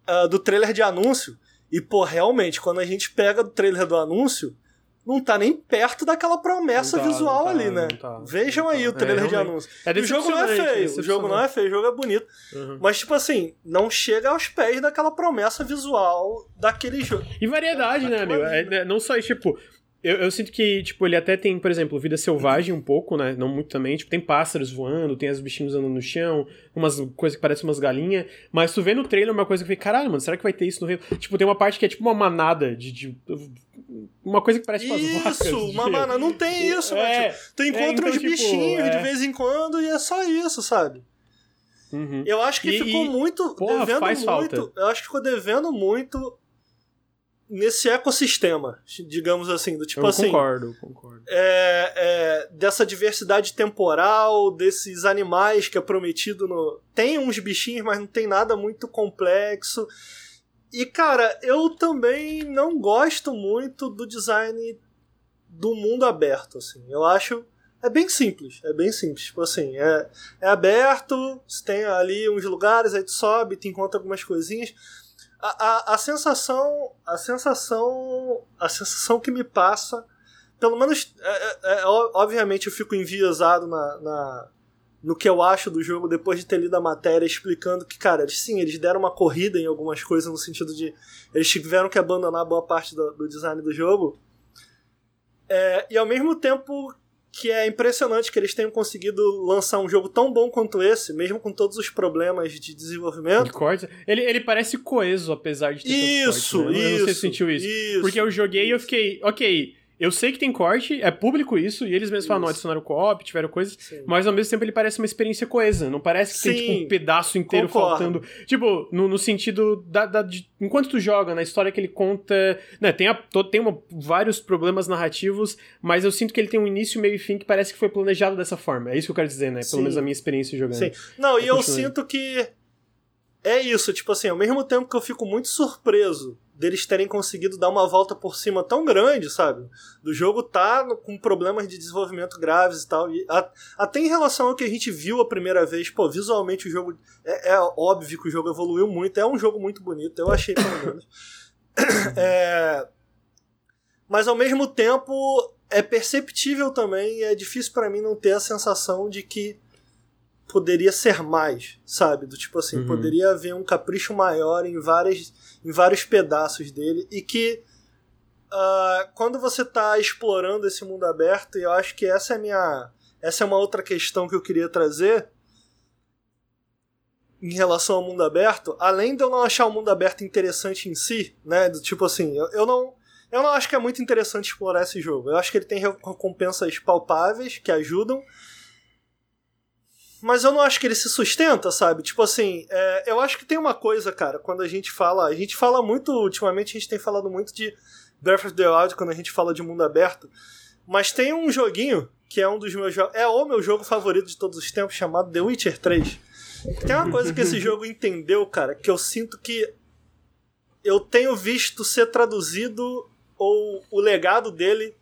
ah, do trailer de anúncio. E, pô, realmente, quando a gente pega do trailer do anúncio, não tá nem perto daquela promessa tá, visual tá, ali, né? não tá, Vejam aí tá. o trailer É, de anúncio. É o jogo não é feio, o jogo não é feio, o jogo é bonito. Uhum. Mas, tipo assim, não chega aos pés daquela promessa visual daquele jogo. E variedade, né, amigo? É, né, não só, tipo. Eu, eu sinto que, tipo, ele até tem, por exemplo, vida selvagem um pouco, né? Não muito também. Tipo, tem pássaros voando, tem os bichinhos andando no chão, umas coisas que parecem umas galinhas. Mas tu vê no trailer uma coisa que eu falei, caralho, mano, será que vai ter isso no Halo? Tipo, tem uma parte que é tipo uma manada de. de- uma coisa que parece tipo as vacas. Isso, de- uma mana, não tem isso, né? É, Tipo, tu encontra então, uns tipo, bichinhos é. de vez em quando e é só isso, sabe? uhum. Eu acho que E- ficou e, muito. porra, devendo muito. falta. Eu acho que ficou devendo muito nesse ecossistema, digamos assim. Do tipo eu assim. concordo, concordo. é, é, dessa diversidade temporal, desses animais que é prometido no. Tem uns bichinhos, mas não tem nada muito complexo. E, cara, eu também não gosto muito do design do mundo aberto, assim. Eu acho. É bem simples, é bem simples. Tipo assim, é, é aberto, você tem ali uns lugares, aí tu sobe, tu encontra algumas coisinhas. A, a, a sensação. A sensação. A sensação que me passa pelo menos, é, é, é, obviamente eu fico enviesado na, na- no que eu acho do jogo depois de ter lido a matéria explicando que, cara, eles, sim, eles deram uma corrida em algumas coisas no sentido de eles tiveram que abandonar boa parte do, do design do jogo. É, e ao mesmo tempo que é impressionante que eles tenham conseguido lançar um jogo tão bom quanto esse, mesmo com todos os problemas de desenvolvimento. De corte. Ele, ele parece coeso, apesar de ter Isso, corte, né? Eu não sei se isso, você sentiu isso. isso. Porque eu joguei e eu fiquei, ok, eu sei que tem corte, é público isso, e eles mesmos falam, não, adicionaram co-op, tiveram coisas, Sim. mas ao mesmo tempo ele parece uma experiência coesa, não parece que tem Sim, tipo um pedaço inteiro concordo. faltando. Tipo, no, no sentido da, da- de- enquanto tu joga, na história que ele conta, né, tem, a, tem uma- vários problemas narrativos, mas eu sinto que ele tem um início, meio e fim que parece que foi planejado dessa forma. É isso que eu quero dizer, né? Sim. Pelo menos a minha experiência jogando. Sim. Não, e eu sinto que é isso, tipo assim, ao mesmo tempo que eu fico muito surpreso deles terem conseguido dar uma volta por cima tão grande, sabe? Do jogo tá com problemas de desenvolvimento graves e tal. E a- até em relação ao que a gente viu a primeira vez, pô, visualmente o jogo. É, é óbvio que o jogo evoluiu muito, é um jogo muito bonito, eu achei pelo menos. É, mas ao mesmo tempo é perceptível também é difícil pra mim não ter a sensação de que poderia ser mais, sabe? Do tipo assim, Uhum. poderia haver um capricho maior em, várias, em vários pedaços dele e que ah, quando você tá explorando esse mundo aberto, e eu acho que essa é minha. Essa é uma outra questão que eu queria trazer em relação ao mundo aberto, além de eu não achar o mundo aberto interessante em si, né? Do tipo assim, eu, eu não. Eu não acho que é muito interessante explorar esse jogo. Eu acho que ele tem recompensas palpáveis que ajudam. Mas eu não acho que ele se sustenta, sabe? Tipo assim, é, eu acho que tem uma coisa, cara, quando a gente fala. A gente fala muito, ultimamente a gente tem falado muito de Breath of the Wild quando a gente fala de mundo aberto. Mas tem um joguinho que é um dos meus jogos. É o meu jogo favorito de todos os tempos, chamado The Witcher 3. Tem uma coisa que esse jogo entendeu, cara, que eu sinto que eu tenho visto ser traduzido ou o legado dele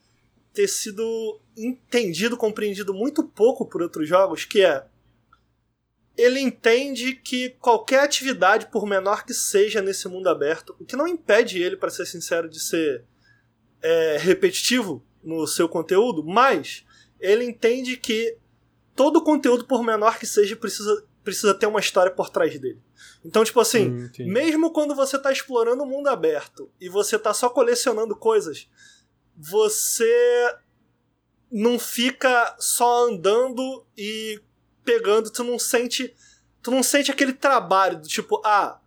ter sido entendido, compreendido muito pouco por outros jogos, que é ele entende que qualquer atividade, por menor que seja nesse mundo aberto, o que não impede ele, para ser sincero, de ser é, repetitivo, no seu conteúdo, mas ele entende que todo conteúdo, por menor que seja, precisa, precisa ter uma história por trás dele. Então, tipo assim, Hum, mesmo quando você tá explorando o mundo aberto e você tá só colecionando coisas, você não fica só andando e pegando, tu não sente, tu não sente aquele trabalho do tipo, ah,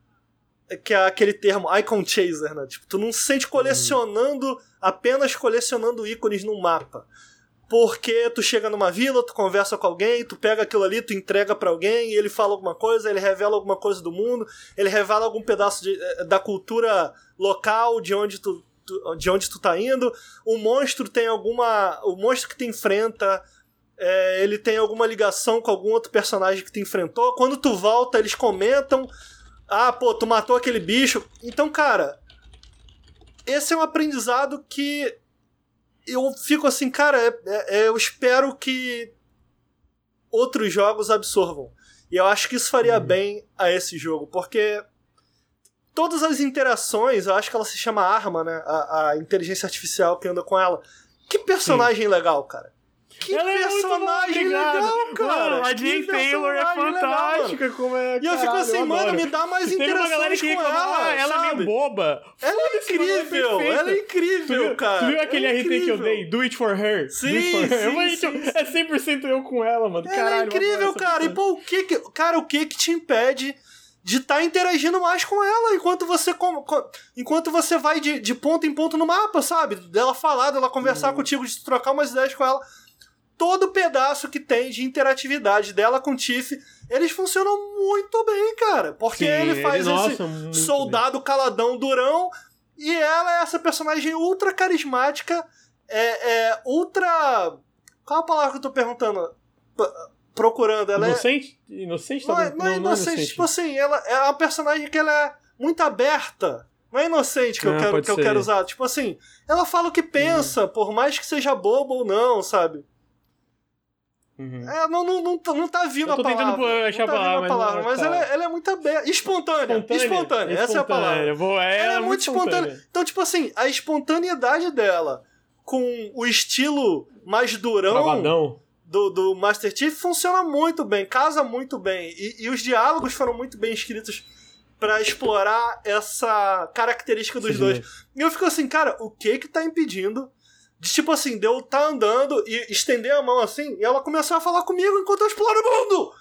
que é aquele termo icon chaser, né? Tipo, tu não se sente colecionando, apenas colecionando ícones num mapa. Porque tu chega numa vila, tu conversa com alguém, tu pega aquilo ali, tu entrega pra alguém, e ele fala alguma coisa, ele revela alguma coisa do mundo, ele revela algum pedaço de- eh, da cultura local de onde tu, tu- de onde tu tá indo. O monstro tem alguma. O monstro que tu enfrenta. Eh, ele tem alguma ligação com algum outro personagem que tu enfrentou. Quando tu volta, eles comentam. Ah, pô, tu matou aquele bicho. Então, cara, esse é um aprendizado que eu fico assim, cara, é- é- eu espero que outros jogos absorvam. E eu acho que isso faria Uhum. bem a esse jogo, porque todas as interações, eu acho que ela se chama Arma, né? A, a inteligência artificial que anda com ela. Que personagem legal, cara. Que Ela é personagem obrigado. legal, cara. Mano, a Jane Taylor é personagem legal, mano. fantástica. como é, E eu fico caralho, assim, mano, adoro. me dá mais interações que com ela. ah, ela é meio boba. Ela é mano, incrível, ela é incrível, Tu cara. tu viu aquele é RT que eu dei? Do it for her. Sim, it for her. sim, Eu sim, tipo, É 100% eu com ela, mano. Ela Caralho, é eu adoro incrível, cara. E pô, o que que, cara, o que que te impede de estar interagindo mais com ela enquanto você com- com- enquanto você vai de, de ponto em ponto no mapa, sabe? Dela falar, dela Uhum. conversar contigo, de trocar umas ideias com ela. Todo pedaço que tem de interatividade dela com o Tiff, eles funcionam muito bem, cara. Porque Sim, ele faz nossa, esse muito soldado caladão durão e ela é essa personagem ultra carismática, é, é ultra. Qual a palavra que eu tô perguntando? P- procurando. Ela é. Inocente? Inocente Não é, talvez? não é inocente, tipo assim, ela é uma personagem que ela é muito aberta. Não é inocente que, eu, Ah, quero, pode que eu quero usar. Tipo assim, ela fala o que pensa, por mais que seja bobo ou não, sabe? Uhum. É, não, não, não, tá- não tá vindo Eu tô a palavra. tentando pôr- achar não tá a palavra, mas mas tá. ela, é- ela é muito aberta. Espontânea. Espontânea, essa é a palavra. Espontânea. É, Ela é muito espontânea. Então, tipo assim, a espontaneidade dela com o estilo mais durão Travadão. do, do Master Chief funciona muito bem, casa muito bem. E, e os diálogos foram muito bem escritos pra explorar essa característica dos Esse dois. E eu fico assim, cara, o que que tá impedindo de, tipo assim, de eu estar andando e estender a mão assim e ela começar a falar comigo enquanto eu exploro o mundo?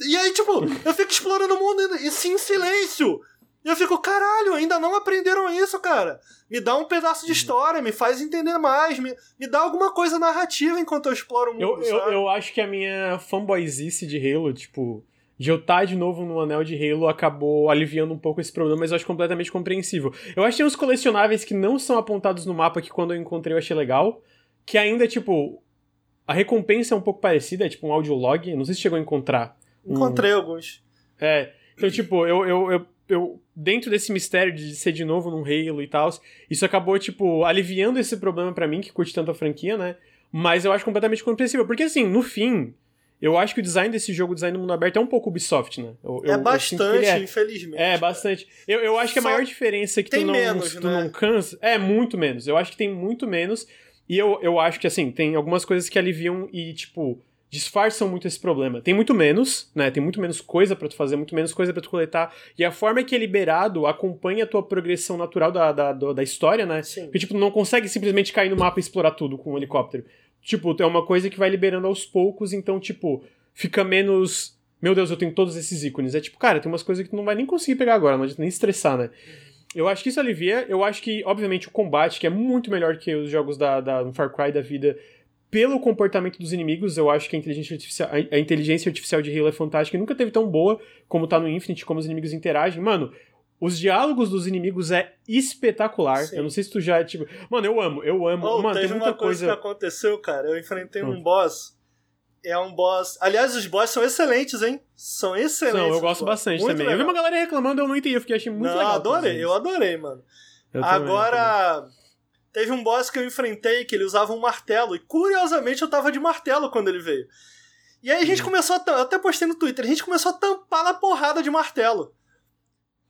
E aí, tipo, eu fico explorando o mundo e sim, em silêncio. E eu fico, caralho, ainda não aprenderam isso, cara. Me dá um pedaço de Uhum. história, me faz entender mais, me, me dá alguma coisa narrativa enquanto eu exploro o mundo, Eu, eu, eu acho que a minha fanboyzice de Halo, tipo, de eu estar de novo no anel de Halo acabou aliviando um pouco esse problema, mas eu acho completamente compreensível. Eu acho que tem uns colecionáveis que não são apontados no mapa que quando eu encontrei eu achei legal, que ainda, tipo, a recompensa é um pouco parecida, é tipo um audiolog, não sei se chegou a encontrar. um- Encontrei alguns. É, então, tipo, eu, eu, eu, eu- dentro desse mistério de ser de novo num Halo e tal, isso acabou, tipo, aliviando esse problema pra mim, que curte tanto a franquia, né? Mas eu acho completamente compreensível, porque assim, no fim, eu acho que o design desse jogo, o design do mundo aberto, é um pouco Ubisoft, né? Eu- eu- é eu bastante, ele é. infelizmente. É, bastante. Eu, eu acho que a maior diferença é que tem tu não, menos, tu né? não cansa. É, muito menos. Eu acho que tem muito menos. E eu, eu acho que, assim, tem algumas coisas que aliviam e, tipo, disfarçam muito esse problema. Tem muito menos, né? Tem muito menos coisa pra tu fazer, muito menos coisa pra tu coletar. E a forma que é liberado acompanha a tua progressão natural da, da, da história, né? Sim. Porque, tipo, não consegue simplesmente cair no mapa e explorar tudo com um helicóptero. Tipo, é uma coisa que vai liberando aos poucos, então, tipo, fica menos. Meu Deus, eu tenho todos esses ícones. É tipo, cara, tem umas coisas que tu não vai nem conseguir pegar agora, não adianta nem estressar, né? Eu acho que isso alivia. Eu acho que, obviamente, o combate, que é muito melhor que os jogos da, da Far Cry da vida, pelo comportamento dos inimigos, eu acho que a inteligência artificial, a inteligência artificial de Halo é fantástica e nunca teve tão boa como tá no Infinite, como os inimigos interagem. Mano, os diálogos dos inimigos é espetacular. Sim. Eu não sei se tu já, tipo. Mano, eu amo, eu amo. Oh, Mano, teve tem muita uma coisa, coisa. que aconteceu, cara. Eu enfrentei um Hum. boss. É um boss. Aliás, os boss são excelentes, hein? São excelentes. Não, eu os gosto bastante Muito também. Eu vi legal. uma galera reclamando, eu não entendi, eu fiquei achei muito não, legal. adorei, eu adorei, mano. Eu também, também. Agora, teve um boss que eu enfrentei que ele usava um martelo. E curiosamente eu tava de martelo quando ele veio. E aí a gente Hum. começou a. Eu até postei no Twitter, a gente começou a tampar na porrada de martelo.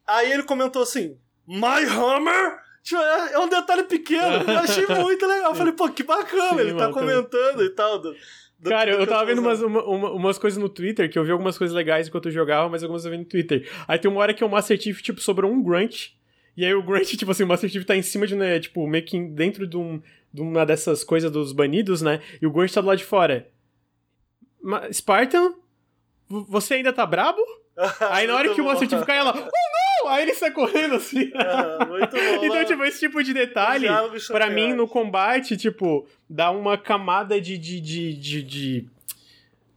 Aí ele comentou assim: My Hammer Tipo, é, é um detalhe pequeno, eu achei muito legal. Eu falei, pô, que bacana, Sim, ele tá mano, comentando e tal. Do, do Cara, eu tava vendo umas, uma- uma- umas coisas no Twitter, que eu vi algumas coisas legais enquanto eu jogava, mas algumas eu vi no Twitter. Aí tem uma hora que o Master Chief, tipo, sobrou um Grunt, e aí o Grunt, tipo assim, o Master Chief tá em cima de, né, tipo, meio que dentro de, um, de uma dessas coisas dos banidos, né, e o Grunt tá do lado de fora. Ma- Spartan, você ainda tá brabo? Aí na hora que o Master. Chief cai, ela, oh não! Aí ele sai correndo assim. Ah, muito bom. Então, tipo, esse tipo de detalhe, pra mim, no combate, tipo, dá uma camada de. de, de, de, de-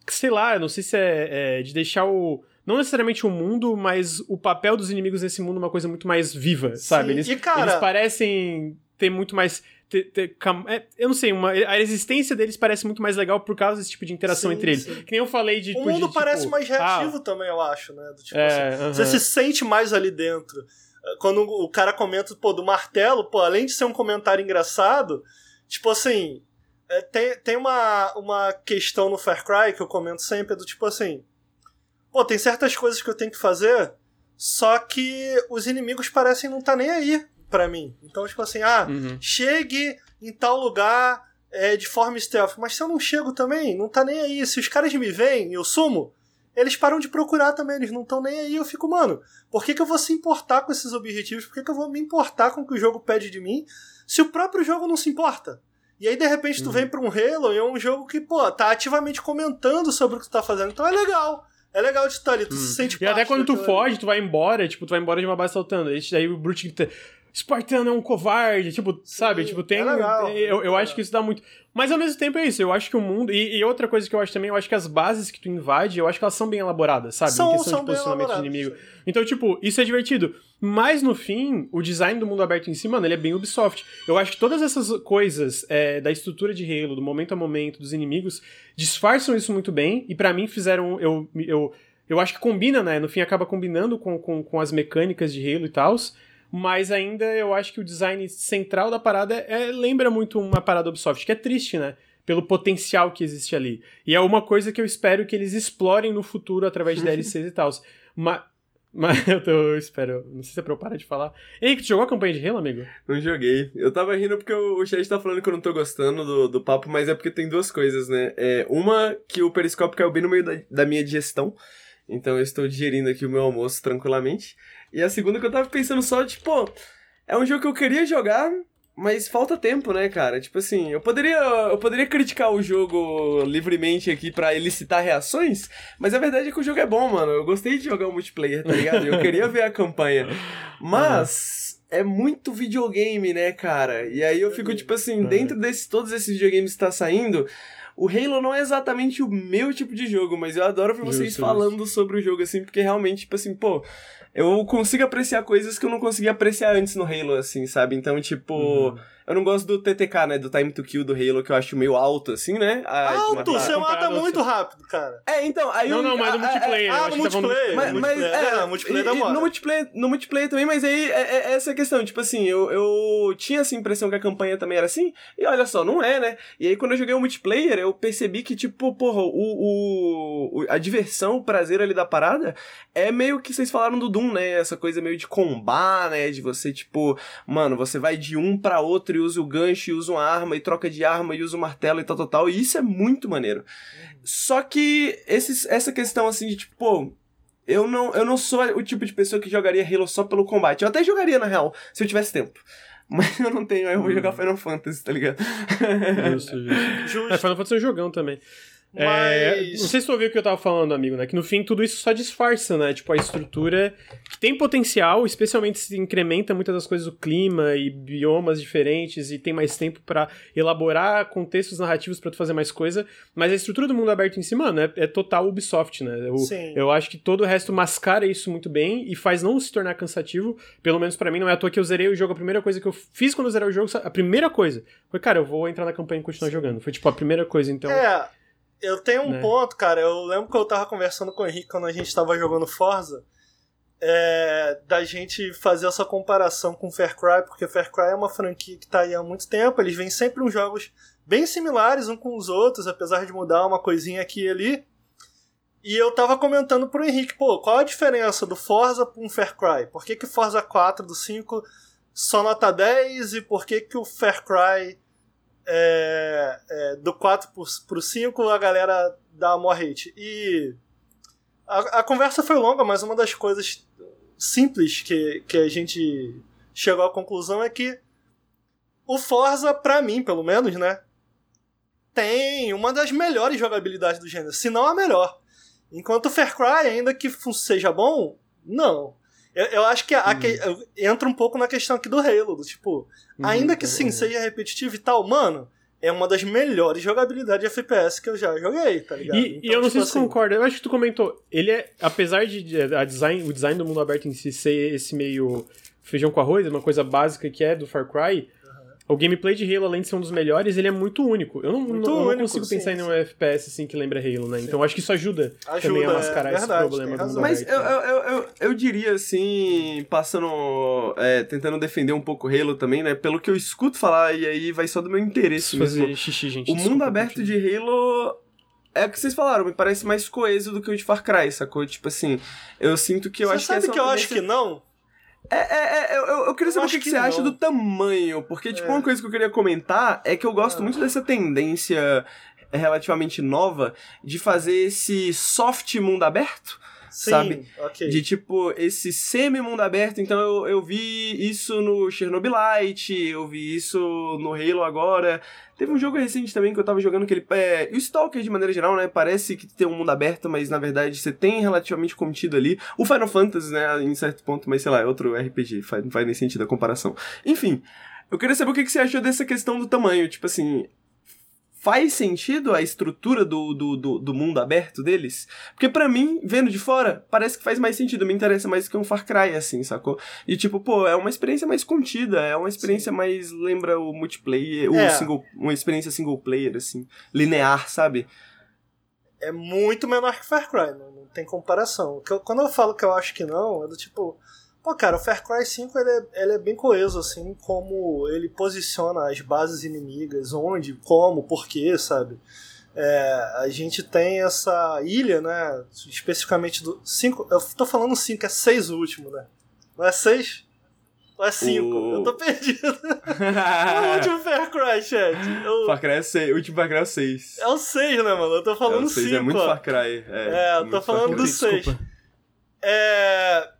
sei lá, não sei se é, é de deixar o. Não necessariamente o mundo, mas o papel dos inimigos nesse mundo uma coisa muito mais viva, sabe? Sim, Eles, e, cara- eles parecem ter muito mais. Ter- ter cam- é, eu não sei, uma, a existência deles parece muito mais legal por causa desse tipo de interação Sim, entre eles. sim. Que nem eu falei de. O tipo, mundo de, parece tipo, mais ah, reativo também, eu acho, né? Do tipo É, assim, aham. Você se sente mais ali dentro. Quando o cara comenta, pô, do martelo, pô, além de ser um comentário engraçado, tipo assim, é, tem, tem uma, uma questão no Far Cry que eu comento sempre, do tipo assim, pô, tem certas coisas que eu tenho que fazer, só que os inimigos parecem não estar nem aí pra mim. Então, tipo assim, ah, Uhum. chegue em tal lugar é, de forma stealth. Mas se eu não chego também, não tá nem aí. Se os caras me veem e eu sumo, eles param de procurar também, eles não estão nem aí. Eu fico, mano, por que, que eu vou se importar com esses objetivos? Por que, que eu vou me importar com o que o jogo pede de mim se o próprio jogo não se importa? E aí, de repente, tu Uhum. vem pra um Halo e é um jogo que, pô, tá ativamente comentando sobre o que tu tá fazendo. Então é legal. É legal de estar ali, tu se sente Hum. E até quando tu daquilo ali. foge, tu vai embora, tipo, tu vai embora de uma base saltando. Aí o Brute grita, Spartano é um covarde, tipo, sabe? Tipo, tem. é legal, eu, eu é acho que isso dá muito. Mas ao mesmo tempo é isso, eu acho que o mundo. E, e outra coisa que eu acho também, eu acho que as bases que tu invade, eu acho que elas são bem elaboradas, sabe? São- em questão são de posicionamento de inimigo. sim. Então, tipo, isso é divertido. Mas no fim, o design do mundo aberto em si, mano, ele é bem Ubisoft. Eu acho que todas essas coisas é, da estrutura de Halo, do momento a momento, dos inimigos, disfarçam isso muito bem. E pra mim fizeram. Eu, eu, eu acho que combina, né? No fim acaba combinando com, com, com as mecânicas de Halo e tal. Mas ainda eu acho que o design central da parada é, lembra muito uma parada Ubisoft, que é triste, né? Pelo potencial que existe ali. E é uma coisa que eu espero que eles explorem no futuro através de DLCs e tal. Mas. Mas eu, tô, eu espero. Não sei se é pra eu parar de falar. Henrique, tu jogou a campanha de Halo, amigo? Não joguei. Eu tava rindo porque o o chat tá falando que eu não tô gostando do, do papo, mas é porque tem duas coisas, né? É, uma, que o periscópio caiu bem no meio da, da minha digestão. Então eu estou digerindo aqui o meu almoço tranquilamente. E a segunda que eu tava pensando só, tipo, é um jogo que eu queria jogar, mas falta tempo, né, cara? Tipo assim, eu poderia, eu poderia criticar o jogo livremente aqui pra elicitar reações, mas a verdade é que o jogo é bom, mano. Eu gostei de jogar o multiplayer, tá ligado? Eu queria ver a campanha. Mas é muito videogame, né, cara? E aí eu fico, tipo assim, dentro desses todos esses videogames que tá saindo, o Halo não é exatamente o meu tipo de jogo, mas eu adoro ver vocês Justo, falando sobre o jogo, assim, porque realmente, tipo assim, pô, eu consigo apreciar coisas que eu não conseguia apreciar antes no Halo, assim, sabe? Então, tipo, Uhum. Eu não gosto do TTK, né? Do Time to Kill do Halo, que eu acho meio alto, assim, né? A- de Alto, você mata muito rápido, cara. É, então, aí Não, eu- não, mas no a- a- multiplayer. ah, no tá multiplayer. mas, mas multiplayer, é, é, multiplayer e- e demora. no multiplayer, no multiplayer também, mas aí é, é essa questão, tipo assim, eu, eu tinha essa impressão que a campanha também era assim, e olha só, não é, né? E aí quando eu joguei o multiplayer, eu percebi que, tipo, porra, o, o, o- a diversão, o prazer ali da parada é meio que vocês falaram do Doom, né? Essa coisa meio de combar, né? De você, tipo, mano, você vai de um pra outro e usa o gancho e usa uma arma e troca de arma e usa o martelo e tal, tal, tal. E isso é muito maneiro. Só que esses, essa questão assim de tipo, pô, eu não, eu não sou o tipo de pessoa que jogaria Halo só pelo combate. Eu até jogaria, na real, se eu tivesse tempo. Mas eu não tenho, aí eu vou jogar Final Fantasy, tá ligado? Justo, justo. Justo. É, Final Fantasy é um jogão também. É, Mas. não sei se tu ouviu o que eu tava falando, amigo, né? Que no fim tudo isso só disfarça, né? Tipo, a estrutura que tem potencial, especialmente se incrementa muitas das coisas do clima e biomas diferentes e tem mais tempo pra elaborar contextos narrativos pra tu fazer mais coisa. Mas a estrutura do mundo aberto em si, mano, é, é total Ubisoft, né? Eu, Sim. eu acho que todo o resto mascara isso muito bem e faz não se tornar cansativo. Pelo menos pra mim, não é à toa que eu zerei o jogo. A primeira coisa que eu fiz quando eu zerei o jogo, a primeira coisa foi, cara, eu vou entrar na campanha e continuar jogando. Foi tipo a primeira coisa, então. É, eu tenho um Né? ponto, cara. Eu lembro que eu tava conversando com o Henrique quando a gente tava jogando Forza. é, da gente fazer essa comparação com Far Cry, porque Far Cry é uma franquia que tá aí há muito tempo. Eles vêm sempre uns jogos bem similares uns com os outros, apesar de mudar uma coisinha aqui e ali. E eu tava comentando pro Henrique, pô, qual a diferença do Forza pra um Far Cry? Por que, que Forza 4 do 5 só nota 10 e por que, que o Far Cry é, é, do 4 pro, pro 5 a galera dá maior hate. E a, a conversa foi longa, mas uma das coisas simples que, que a gente chegou à conclusão é que o Forza, pra mim, pelo menos, né? Tem uma das melhores jogabilidades do gênero, se não a melhor. Enquanto o Far Cry, ainda que seja bom, não. Eu, eu acho que, a, que entra um pouco na questão aqui do Halo, do tipo, uhum, ainda que sim, uhum. seja repetitivo e tal, mano, é uma das melhores jogabilidades de FPS que eu já joguei, tá ligado? E, então, e eu não tipo sei se assim, concorda, eu acho que tu comentou, ele é, apesar de a design, o design do mundo aberto em si ser esse meio feijão com arroz, uma coisa básica que é do Far Cry, o gameplay de Halo, além de ser um dos melhores, ele é muito único. Eu não, não, único, não consigo sim, pensar sim. em um FPS assim que lembra Halo, né? Sim. Então acho que isso ajuda, ajuda também a mascarar é verdade, esse problema do mundo Mas eu, eu, eu, eu, diria assim, passando. É, tentando defender um pouco Halo também, né? Pelo que eu escuto falar, e aí vai só do meu interesse fazer mesmo. xixi, gente. O mundo aberto de Halo é o que vocês falaram, me parece mais coeso do que o de Far Cry, sacou? Tipo assim, eu sinto que eu Você acho sabe que. Sabe que eu acho que não? É, é, é, eu, eu queria saber o que, que, você não. acha do tamanho, porque, tipo, é. uma coisa que eu queria comentar é que eu gosto ah. muito dessa tendência relativamente nova de fazer esse soft mundo aberto. Sim, sabe? Okay. De tipo, esse semi-mundo aberto. Então eu, eu vi isso no Chernobylite, eu vi isso no Halo agora. Teve um jogo recente também que eu tava jogando que ele. É, o Stalker, de maneira geral, né? Parece que tem um mundo aberto, mas na verdade você tem relativamente contido ali. O Final Fantasy, né? Em certo ponto, mas sei lá, é outro RPG, faz, não faz nem sentido a comparação. Enfim. Eu queria saber o que você achou dessa questão do tamanho. Tipo assim, faz sentido a estrutura do, do, do, do mundo aberto deles? Porque para mim, vendo de fora, parece que faz mais sentido, me interessa mais que um Far Cry, assim, sacou? E tipo, pô, é uma experiência mais contida, é uma experiência Sim. mais, lembra o multiplayer, é. o single, uma experiência single player, assim, linear, sabe? É muito menor que Far Cry, não, não tem comparação. Quando eu falo que eu acho que não, é do tipo Pô, cara, o Far Cry 5 ele é, ele é bem coeso, assim, como ele posiciona as bases inimigas, onde, como, porquê, sabe? É, a gente tem essa ilha, né? Especificamente do. 5. Eu tô falando 5, é 6 o último, né? Não é 6? Ou é 5? O... Eu tô perdido. é o último Far Cry, chat. Eu... Far Cry é 6. O último Far Cry é o 6. É o 6, né, mano? Eu tô falando 5. É, é muito Far Cry. É, é eu tô falando do 6. É.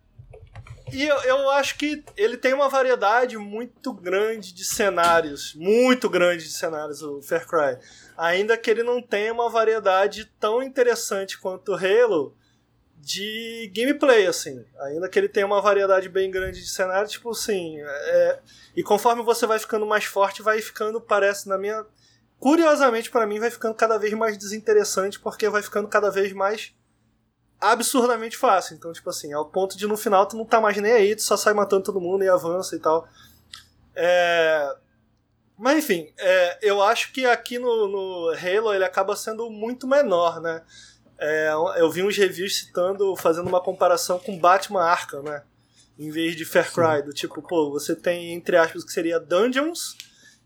E eu, eu acho que ele tem uma variedade muito grande de cenários. Muito grande de cenários, o Far Cry. Ainda que ele não tenha uma variedade tão interessante quanto o Halo de gameplay, assim. Ainda que ele tenha uma variedade bem grande de cenários, tipo assim. É... E conforme você vai ficando mais forte, vai ficando, parece, na minha. Curiosamente, para mim, vai ficando cada vez mais desinteressante, porque vai ficando cada vez mais absurdamente fácil. Então, tipo assim, ao ponto de no final tu não tá mais nem aí, tu só sai matando todo mundo e avança e tal. É... Mas enfim, é, eu acho que aqui no, no, Halo ele acaba sendo muito menor, né? É, eu vi uns reviews citando, fazendo uma comparação com Batman Arkham, né? Em vez de Far Cry, do tipo, pô, você tem, entre aspas, que seria dungeons,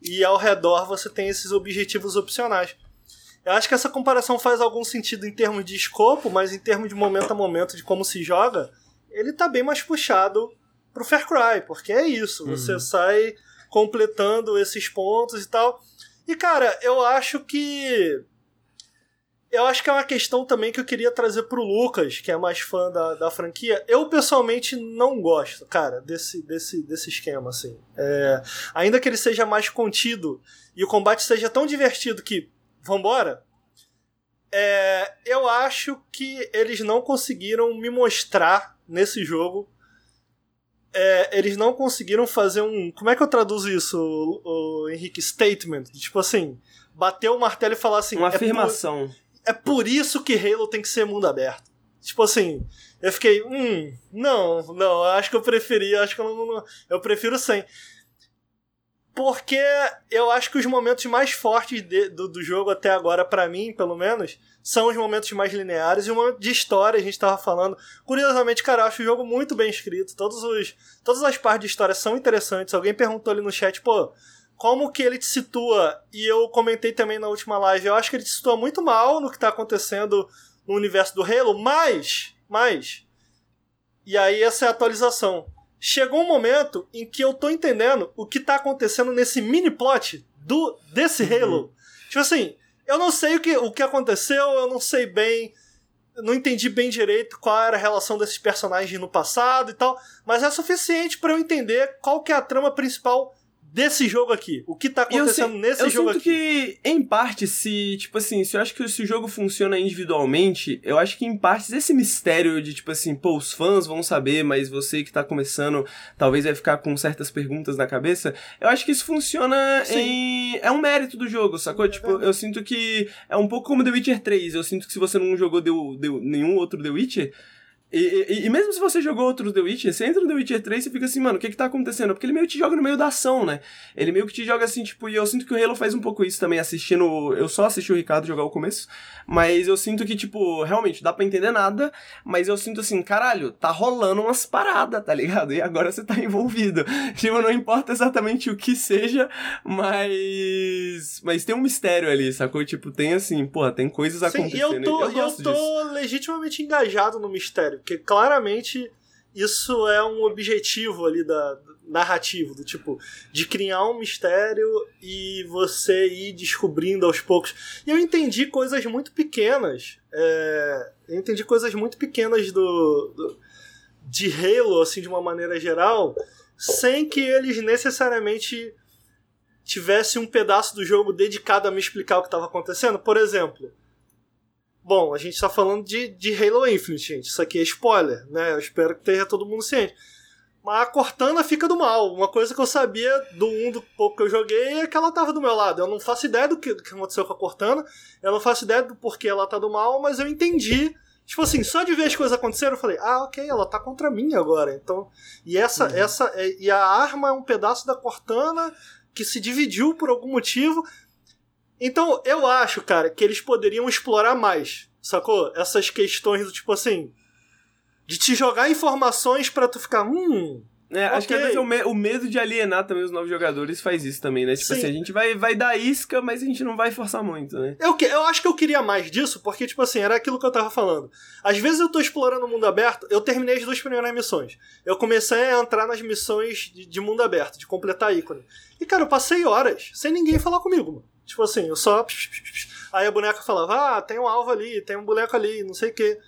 e ao redor você tem esses objetivos opcionais. Eu acho que essa comparação faz algum sentido em termos de escopo, mas em termos de momento a momento de como se joga, ele tá bem mais puxado pro Far Cry, porque é isso, uhum. você sai completando esses pontos e tal. E cara, eu acho que eu acho que é uma questão também que eu queria trazer pro Lucas, que é mais fã da, da franquia. Eu, pessoalmente, não gosto, cara, desse, desse, desse esquema, assim. É, ainda que ele seja mais contido e o combate seja tão divertido que vambora. É, eu acho que eles não conseguiram me mostrar nesse jogo. É, eles não conseguiram fazer um. Como é que eu traduzo isso, o, o Henrique? Statement. Tipo assim, bater o martelo e falar assim. Uma é afirmação. Por, é por isso que Halo tem que ser mundo aberto. Tipo assim, eu fiquei, hum, não, não, acho que eu preferia, acho que eu não, não eu prefiro sem porque eu acho que os momentos mais fortes de, do, do jogo até agora, para mim, pelo menos, são os momentos mais lineares e o momento de história, a gente tava falando. Curiosamente, cara, eu acho o jogo muito bem escrito, todos os, todas as partes de história são interessantes. Alguém perguntou ali no chat, pô, como que ele te situa? E eu comentei também na última live, eu acho que ele te situa muito mal no que tá acontecendo no universo do Halo, mas, mas, e aí essa é a atualização chegou um momento em que eu tô entendendo o que tá acontecendo nesse mini plot do, desse uhum. Halo. Tipo assim, eu não sei o que, o que aconteceu, eu não sei bem. Não entendi bem direito qual era a relação desses personagens no passado e tal, mas é suficiente para eu entender qual que é a trama principal desse jogo aqui. O que tá acontecendo eu, nesse eu jogo aqui. Eu sinto que, em parte, se, tipo assim, se eu acho que se o jogo funciona individualmente, eu acho que em partes esse mistério de, tipo assim, pô, os fãs vão saber, mas você que tá começando talvez vai ficar com certas perguntas na cabeça, eu acho que isso funciona Sim. em... é um mérito do jogo, sacou? É tipo, eu sinto que é um pouco como The Witcher 3, eu sinto que se você não jogou The, The, nenhum outro The Witcher, e, e, e, mesmo se você jogou outros The Witcher, você entra no The Witcher 3 e fica assim, mano, o que que tá acontecendo? Porque ele meio que te joga no meio da ação, né? Ele meio que te joga assim, tipo, e eu sinto que o Halo faz um pouco isso também, assistindo. Eu só assisti o Ricardo jogar o começo, mas eu sinto que, tipo, realmente, dá pra entender nada, mas eu sinto assim, caralho, tá rolando umas paradas, tá ligado? E agora você tá envolvido. Tipo, não importa exatamente o que seja, mas. Mas tem um mistério ali, sacou? Tipo, tem assim, porra, tem coisas Sim, acontecendo. E eu tô, eu, eu tô disso. legitimamente engajado no mistério porque claramente isso é um objetivo ali da, narrativo, do tipo, de criar um mistério e você ir descobrindo aos poucos. E eu entendi coisas muito pequenas. É, eu entendi coisas muito pequenas do, do, de Halo, assim, de uma maneira geral, sem que eles necessariamente tivessem um pedaço do jogo dedicado a me explicar o que estava acontecendo. Por exemplo, Bom, a gente tá falando de, de Halo Infinite, gente. Isso aqui é spoiler, né? Eu espero que tenha todo mundo ciente. Mas a Cortana fica do mal. Uma coisa que eu sabia do um do pouco que eu joguei é que ela tava do meu lado. Eu não faço ideia do que, do que aconteceu com a Cortana. Eu não faço ideia do porquê ela tá do mal, mas eu entendi. Tipo assim, só de ver as coisas aconteceram, eu falei, ah, ok, ela tá contra mim agora. Então. E essa. Uhum. essa é, E a arma é um pedaço da Cortana que se dividiu por algum motivo. Então, eu acho, cara, que eles poderiam explorar mais, sacou? Essas questões do tipo assim. De te jogar informações para tu ficar. Hum. É, acho okay. que às vezes o, me o, medo de alienar também os novos jogadores faz isso também, né? Tipo Sim. assim, a gente vai, vai dar isca, mas a gente não vai forçar muito, né? Eu, eu acho que eu queria mais disso, porque, tipo assim, era aquilo que eu tava falando. Às vezes eu tô explorando o mundo aberto, eu terminei as duas primeiras missões. Eu comecei a entrar nas missões de, de mundo aberto, de completar ícone. E, cara, eu passei horas sem ninguém falar comigo, mano. Tipo assim, eu só. Aí a boneca falava, ah, tem um alvo ali, tem um boneco ali, não sei o quê.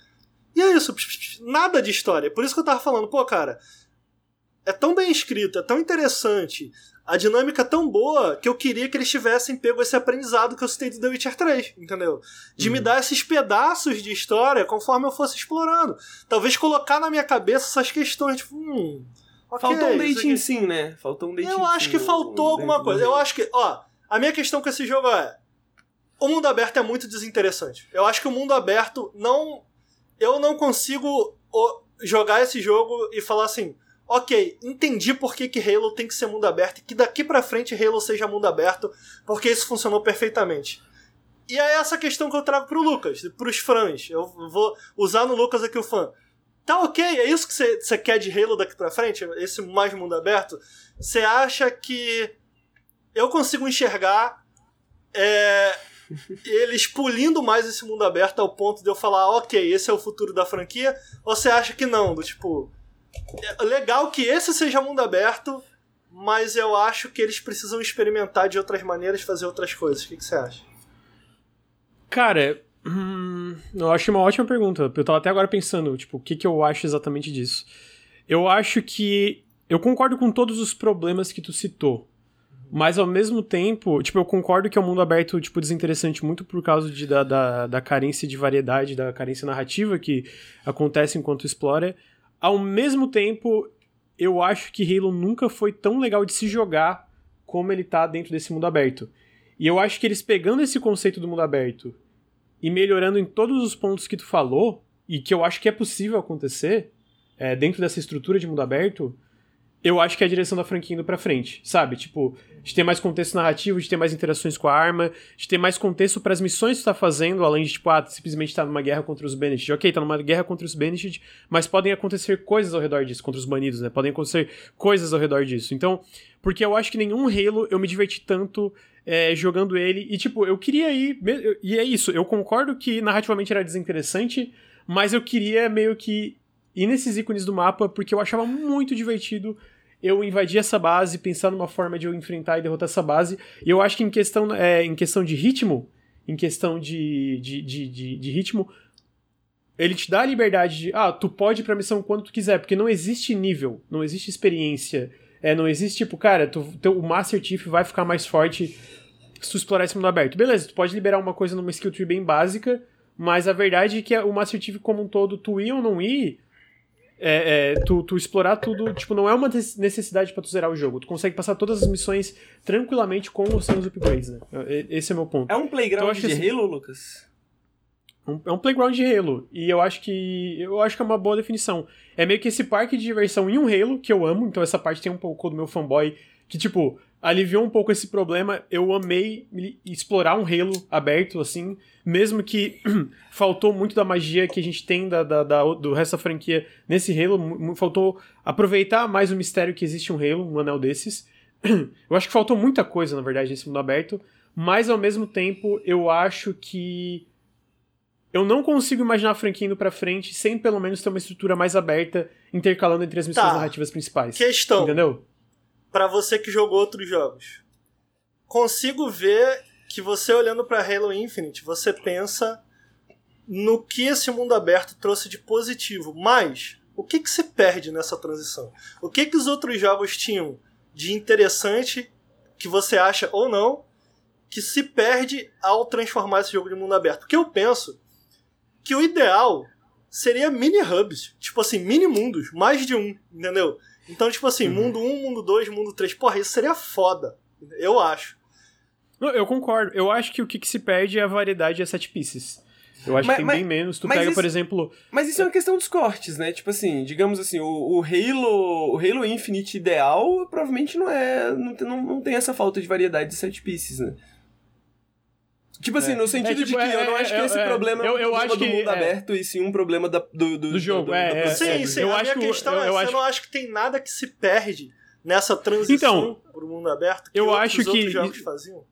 E é isso, nada de história. Por isso que eu tava falando, pô, cara, é tão bem escrito, é tão interessante, a dinâmica é tão boa que eu queria que eles tivessem pego esse aprendizado que eu citei do The Witcher 3, entendeu? De uhum. me dar esses pedaços de história conforme eu fosse explorando. Talvez colocar na minha cabeça essas questões, tipo, hum. Okay, faltou um dating sim, né? Faltou um dating Eu acho que faltou alguma coisa. Eu acho que, ó, a minha questão com esse jogo é. O mundo aberto é muito desinteressante. Eu acho que o mundo aberto não. Eu não consigo jogar esse jogo e falar assim. Ok, entendi por que, que Halo tem que ser mundo aberto e que daqui pra frente Halo seja mundo aberto, porque isso funcionou perfeitamente. E é essa questão que eu trago pro Lucas, pros fãs. Eu vou usar no Lucas aqui o fã. Tá ok, é isso que você quer de Halo daqui pra frente? Esse mais mundo aberto? Você acha que eu consigo enxergar é, eles pulindo mais esse mundo aberto ao ponto de eu falar, ok, esse é o futuro da franquia, ou você acha que não? Do tipo, é legal que esse seja mundo aberto, mas eu acho que eles precisam experimentar de outras maneiras, fazer outras coisas. O que, que você acha? Cara, hum, eu acho uma ótima pergunta. Eu tava até agora pensando, tipo, o que, que eu acho exatamente disso. Eu acho que. Eu concordo com todos os problemas que tu citou. Mas ao mesmo tempo, tipo, eu concordo que é um mundo aberto, tipo, desinteressante muito por causa de, da, da, da carência de variedade, da carência narrativa que acontece enquanto explora. Ao mesmo tempo, eu acho que Halo nunca foi tão legal de se jogar como ele tá dentro desse mundo aberto. E eu acho que eles pegando esse conceito do mundo aberto e melhorando em todos os pontos que tu falou, e que eu acho que é possível acontecer é, dentro dessa estrutura de mundo aberto, eu acho que é a direção da franquia indo pra frente, sabe? Tipo, de ter mais contexto narrativo, de ter mais interações com a arma, de ter mais contexto para as missões que tu tá fazendo, além de, tipo, ah, simplesmente tá numa guerra contra os Benefit. Ok, tá numa guerra contra os Benefit, mas podem acontecer coisas ao redor disso, contra os banidos, né? Podem acontecer coisas ao redor disso. Então, porque eu acho que nenhum Halo eu me diverti tanto é, jogando ele, e tipo, eu queria ir. E é isso, eu concordo que narrativamente era desinteressante, mas eu queria meio que ir nesses ícones do mapa porque eu achava muito divertido eu invadir essa base, pensar numa forma de eu enfrentar e derrotar essa base. E eu acho que em questão, é, em questão de ritmo, em questão de, de, de, de, de ritmo, ele te dá a liberdade de, ah, tu pode ir pra missão quando tu quiser, porque não existe nível, não existe experiência, é, não existe tipo, cara, tu, teu, o Master Chief vai ficar mais forte se tu explorar esse mundo aberto. Beleza, tu pode liberar uma coisa numa skill tree bem básica, mas a verdade é que o Master Chief como um todo, tu ir ou não ir, é, é, tu, tu, explorar tudo, tipo, não é uma necessidade para tu zerar o jogo. Tu consegue passar todas as missões tranquilamente com os seus upgrades, né? Esse é o meu ponto. É um playground então, de assim, Halo, Lucas? Um, é um playground de Halo. E eu acho que. Eu acho que é uma boa definição. É meio que esse parque de diversão em um Halo, que eu amo, então essa parte tem um pouco do meu fanboy, que, tipo, aliviou um pouco esse problema. Eu amei explorar um Halo aberto, assim, mesmo que faltou muito da magia que a gente tem da, da, da, do resto da franquia nesse Halo. Faltou aproveitar mais o mistério que existe um Halo, um anel desses. Eu acho que faltou muita coisa, na verdade, nesse mundo aberto. Mas ao mesmo tempo, eu acho que. Eu não consigo imaginar a franquia indo pra frente sem pelo menos ter uma estrutura mais aberta intercalando entre as missões tá. narrativas principais. Questão. Entendeu? Para você que jogou outros jogos. Consigo ver que você olhando para Halo Infinite, você pensa no que esse mundo aberto trouxe de positivo, mas o que que se perde nessa transição? O que que os outros jogos tinham de interessante que você acha ou não que se perde ao transformar esse jogo de mundo aberto? Porque eu penso que o ideal seria mini hubs, tipo assim, mini mundos, mais de um, entendeu? Então, tipo assim, uhum. mundo 1, mundo 2, mundo 3, porra, isso seria foda. Eu acho. Não, eu concordo. Eu acho que o que, que se perde é a variedade de set pieces. Eu acho mas, que tem mas, bem menos. Tu pega, isso, por exemplo. Mas isso é uma questão dos cortes, né? Tipo assim, digamos assim, o, o Halo. O Halo Infinite ideal provavelmente não é. Não, não, não tem essa falta de variedade de set pieces, né? Tipo assim, é. no sentido é, tipo, de que é, eu não acho que é, esse é, problema eu, é um problema do mundo aberto e sim um problema da, do, do, do, jogo. Do, é, sim, sim. Eu a acho minha questão eu, eu é, acho... eu não acho que tem nada que se perde nessa transição então, pro mundo aberto que eu outros, acho que jogos faziam.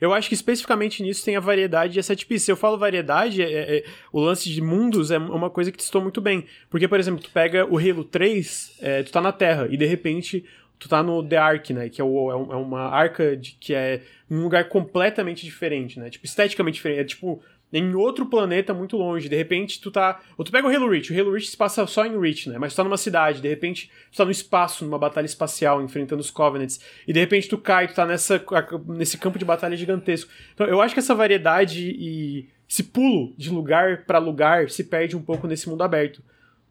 Eu acho que especificamente nisso tem a variedade de pieces. Se eu falo variedade, é, é, o lance de mundos é uma coisa que testou muito bem. Porque, por exemplo, tu pega o Halo 3, é, tu tá na Terra, e de repente tu tá no The Ark, né? Que é, o, é, é uma arca de, que é um lugar completamente diferente, né? Tipo, esteticamente diferente. É tipo em outro planeta muito longe. De repente, tu tá. Ou tu pega o Halo Reach. O Halo Reach se passa só em Reach, né? Mas tu tá numa cidade. De repente, tu tá no espaço, numa batalha espacial, enfrentando os Covenants. E de repente tu cai, tu tá nessa, nesse campo de batalha gigantesco. Então, eu acho que essa variedade e esse pulo de lugar para lugar se perde um pouco nesse mundo aberto.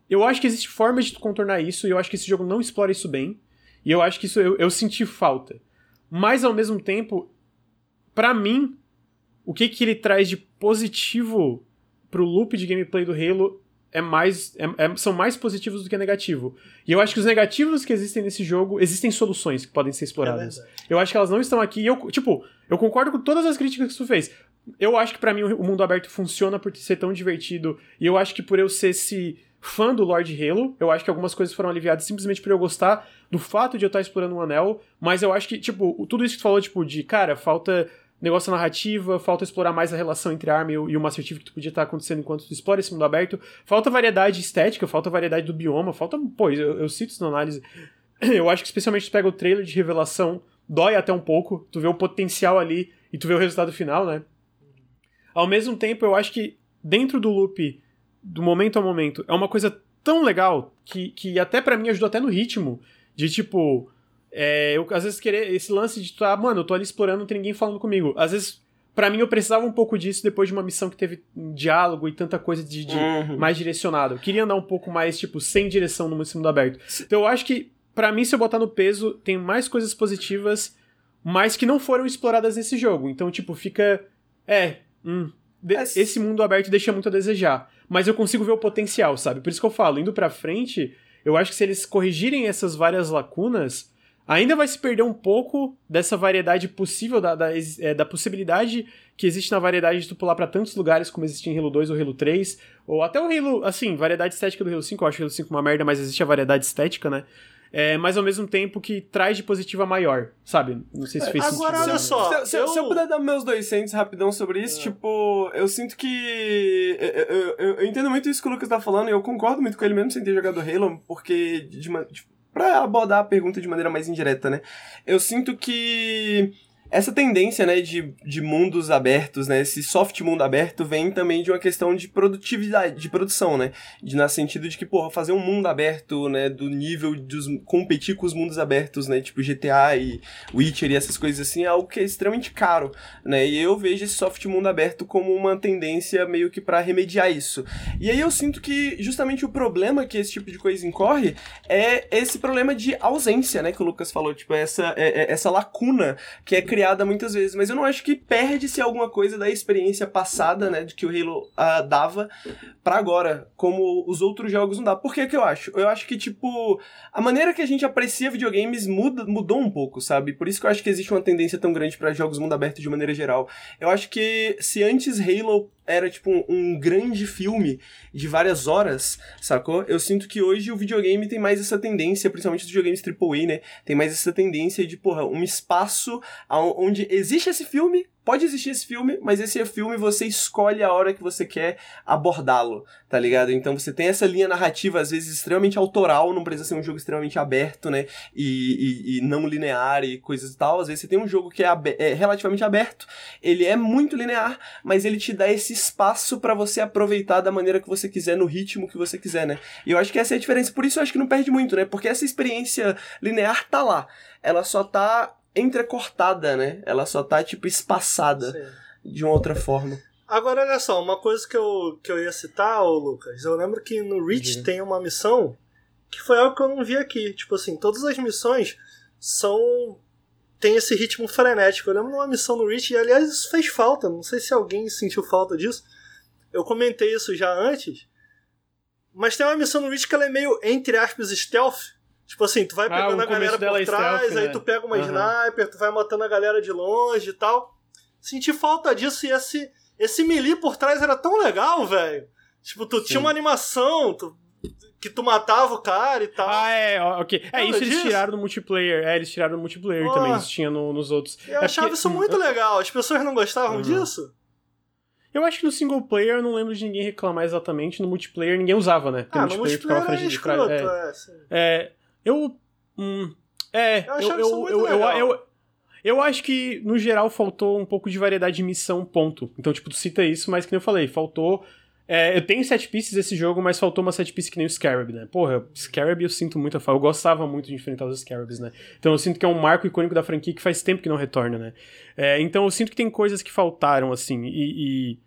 Eu acho que existe formas de tu contornar isso, e eu acho que esse jogo não explora isso bem. E eu acho que isso eu, eu senti falta. Mas ao mesmo tempo, para mim, o que que ele traz de positivo pro loop de gameplay do Halo é mais é, é, são mais positivos do que negativo. E eu acho que os negativos que existem nesse jogo, existem soluções que podem ser exploradas. É eu acho que elas não estão aqui. Eu, tipo, eu concordo com todas as críticas que tu fez. Eu acho que para mim o mundo aberto funciona por ser tão divertido. E eu acho que por eu ser esse fã do Lord Halo. Eu acho que algumas coisas foram aliviadas simplesmente por eu gostar do fato de eu estar explorando um anel. Mas eu acho que, tipo, tudo isso que tu falou, tipo, de, cara, falta negócio narrativa, falta explorar mais a relação entre a arma e o, Master Chief que tu podia estar acontecendo enquanto tu explora esse mundo aberto. Falta variedade estética, falta variedade do bioma, falta. Pô, eu, eu cito isso na análise. Eu acho que especialmente tu pega o trailer de revelação, dói até um pouco, tu vê o potencial ali e tu vê o resultado final, né? Ao mesmo tempo, eu acho que dentro do loop do momento a momento, é uma coisa tão legal que, que até para mim ajudou até no ritmo. De tipo, é, eu às vezes querer esse lance de, ah, mano, eu tô ali explorando, não tem ninguém falando comigo. Às vezes, para mim, eu precisava um pouco disso depois de uma missão que teve diálogo e tanta coisa de, de uhum. mais direcionado. Eu queria andar um pouco mais, tipo, sem direção no mundo aberto. Então eu acho que, para mim, se eu botar no peso, tem mais coisas positivas, mas que não foram exploradas nesse jogo. Então, tipo, fica. É. Hum, esse mundo aberto deixa muito a desejar mas eu consigo ver o potencial, sabe? Por isso que eu falo, indo pra frente, eu acho que se eles corrigirem essas várias lacunas, ainda vai se perder um pouco dessa variedade possível, da, da, é, da possibilidade que existe na variedade de tu pular pra tantos lugares como existe em Halo 2 ou Halo 3, ou até o Halo, assim, variedade estética do Halo 5, eu acho o Halo 5 uma merda, mas existe a variedade estética, né? É, mas ao mesmo tempo que traz de positiva maior, sabe? Não sei se fez Agora, sentido. olha só. Se, se- eu- se eu puder dar meus dois cents rapidão sobre isso, tipo, eu sinto que. Eu, eu- eu- entendo muito isso que o Lucas tá falando e eu concordo muito com ele mesmo sem ter jogado Halo, porque. De, uma- tipo, pra abordar a pergunta de maneira mais indireta, né? Eu sinto que. Essa tendência, né, de, de mundos abertos, né, esse soft mundo aberto vem também de uma questão de produtividade, de produção, né, de na sentido de que, porra, fazer um mundo aberto, né, do nível dos competir com os mundos abertos, né, tipo GTA e Witcher e essas coisas assim, é algo que é extremamente caro, né, e eu vejo esse soft mundo aberto como uma tendência meio que pra remediar isso. E aí eu sinto que justamente o problema que esse tipo de coisa incorre é esse problema de ausência, né, que o Lucas falou, tipo, essa, é- é- essa lacuna que é criada muitas vezes, mas eu não acho que perde-se alguma coisa da experiência passada, né, de que o Halo ah, dava pra agora, como os outros jogos não dá. Por que que eu acho? Eu acho que, tipo, a maneira que a gente aprecia videogames muda, mudou um pouco, sabe? Por isso que eu acho que existe uma tendência tão grande pra jogos mundo aberto de maneira geral. Eu acho que se antes Halo era, tipo, um, grande filme de várias horas, sacou? Eu sinto que hoje o videogame tem mais essa tendência, principalmente os videogames AAA, né? Tem mais essa tendência de, porra, um espaço onde existe esse filme, pode existir esse filme, mas esse filme você escolhe a hora que você quer abordá-lo, tá ligado? Então você tem essa linha narrativa, às vezes, extremamente autoral, não precisa ser um jogo extremamente aberto, né? E, e- e não linear e coisas e tal. Às vezes você tem um jogo que é, abe- é relativamente aberto, ele é muito linear, mas ele te dá esse espaço pra você aproveitar da maneira que você quiser, no ritmo que você quiser, né? E eu acho que essa é a diferença. Por isso eu acho que não perde muito, né? Porque essa experiência linear tá lá. Ela só tá entrecortada, né? Ela só tá, tipo, espaçada Sim. de uma outra forma. Agora, olha só, uma coisa que eu, que eu ia citar, ô Lucas, eu lembro que no Reach Uhum. tem uma missão que foi algo que eu não vi aqui. Tipo assim, todas as missões são. tem esse ritmo frenético. Eu lembro de uma missão no Reach, e aliás, isso fez falta. Não sei se alguém sentiu falta disso. Eu comentei isso já antes. Mas tem uma missão no Reach que ela é meio, entre aspas, stealth. Tipo assim, tu vai Ah, pegando o a galera por é trás, stealth, aí né? tu pega uma Aham. sniper, tu vai matando a galera de longe e tal. Senti falta disso e esse, esse melee por trás era tão legal, velho. Tipo, tu tinha Sim. uma animação tu- que tu matava o cara e tal. Ah, é, ok. É, isso eles disso? tiraram do multiplayer. É, eles tiraram do multiplayer Ah. também. Isso tinha no- nos outros. eu É achava porque- isso muito legal. As pessoas não gostavam Uhum. disso? Eu acho que no single player eu não lembro de ninguém reclamar exatamente. No multiplayer ninguém usava, né? Porque Ah, no multiplayer ficava multiplayer é fragil de trás. É. é. É, eu. Hum, é, Eu eu, eu, eu, eu, eu, eu acho que, no geral, faltou um pouco de variedade de missão, ponto. Então, tipo, tu cita isso, mas que nem eu falei, faltou. é, eu tenho set pieces desse jogo, mas faltou uma set piece que nem o Scarab, né? Porra, Scarab eu sinto muito a falta. Eu gostava muito de enfrentar os Scarabs, né? Então eu sinto que é um marco icônico da franquia que faz tempo que não retorna, né? É, então eu sinto que tem coisas que faltaram, assim, e- e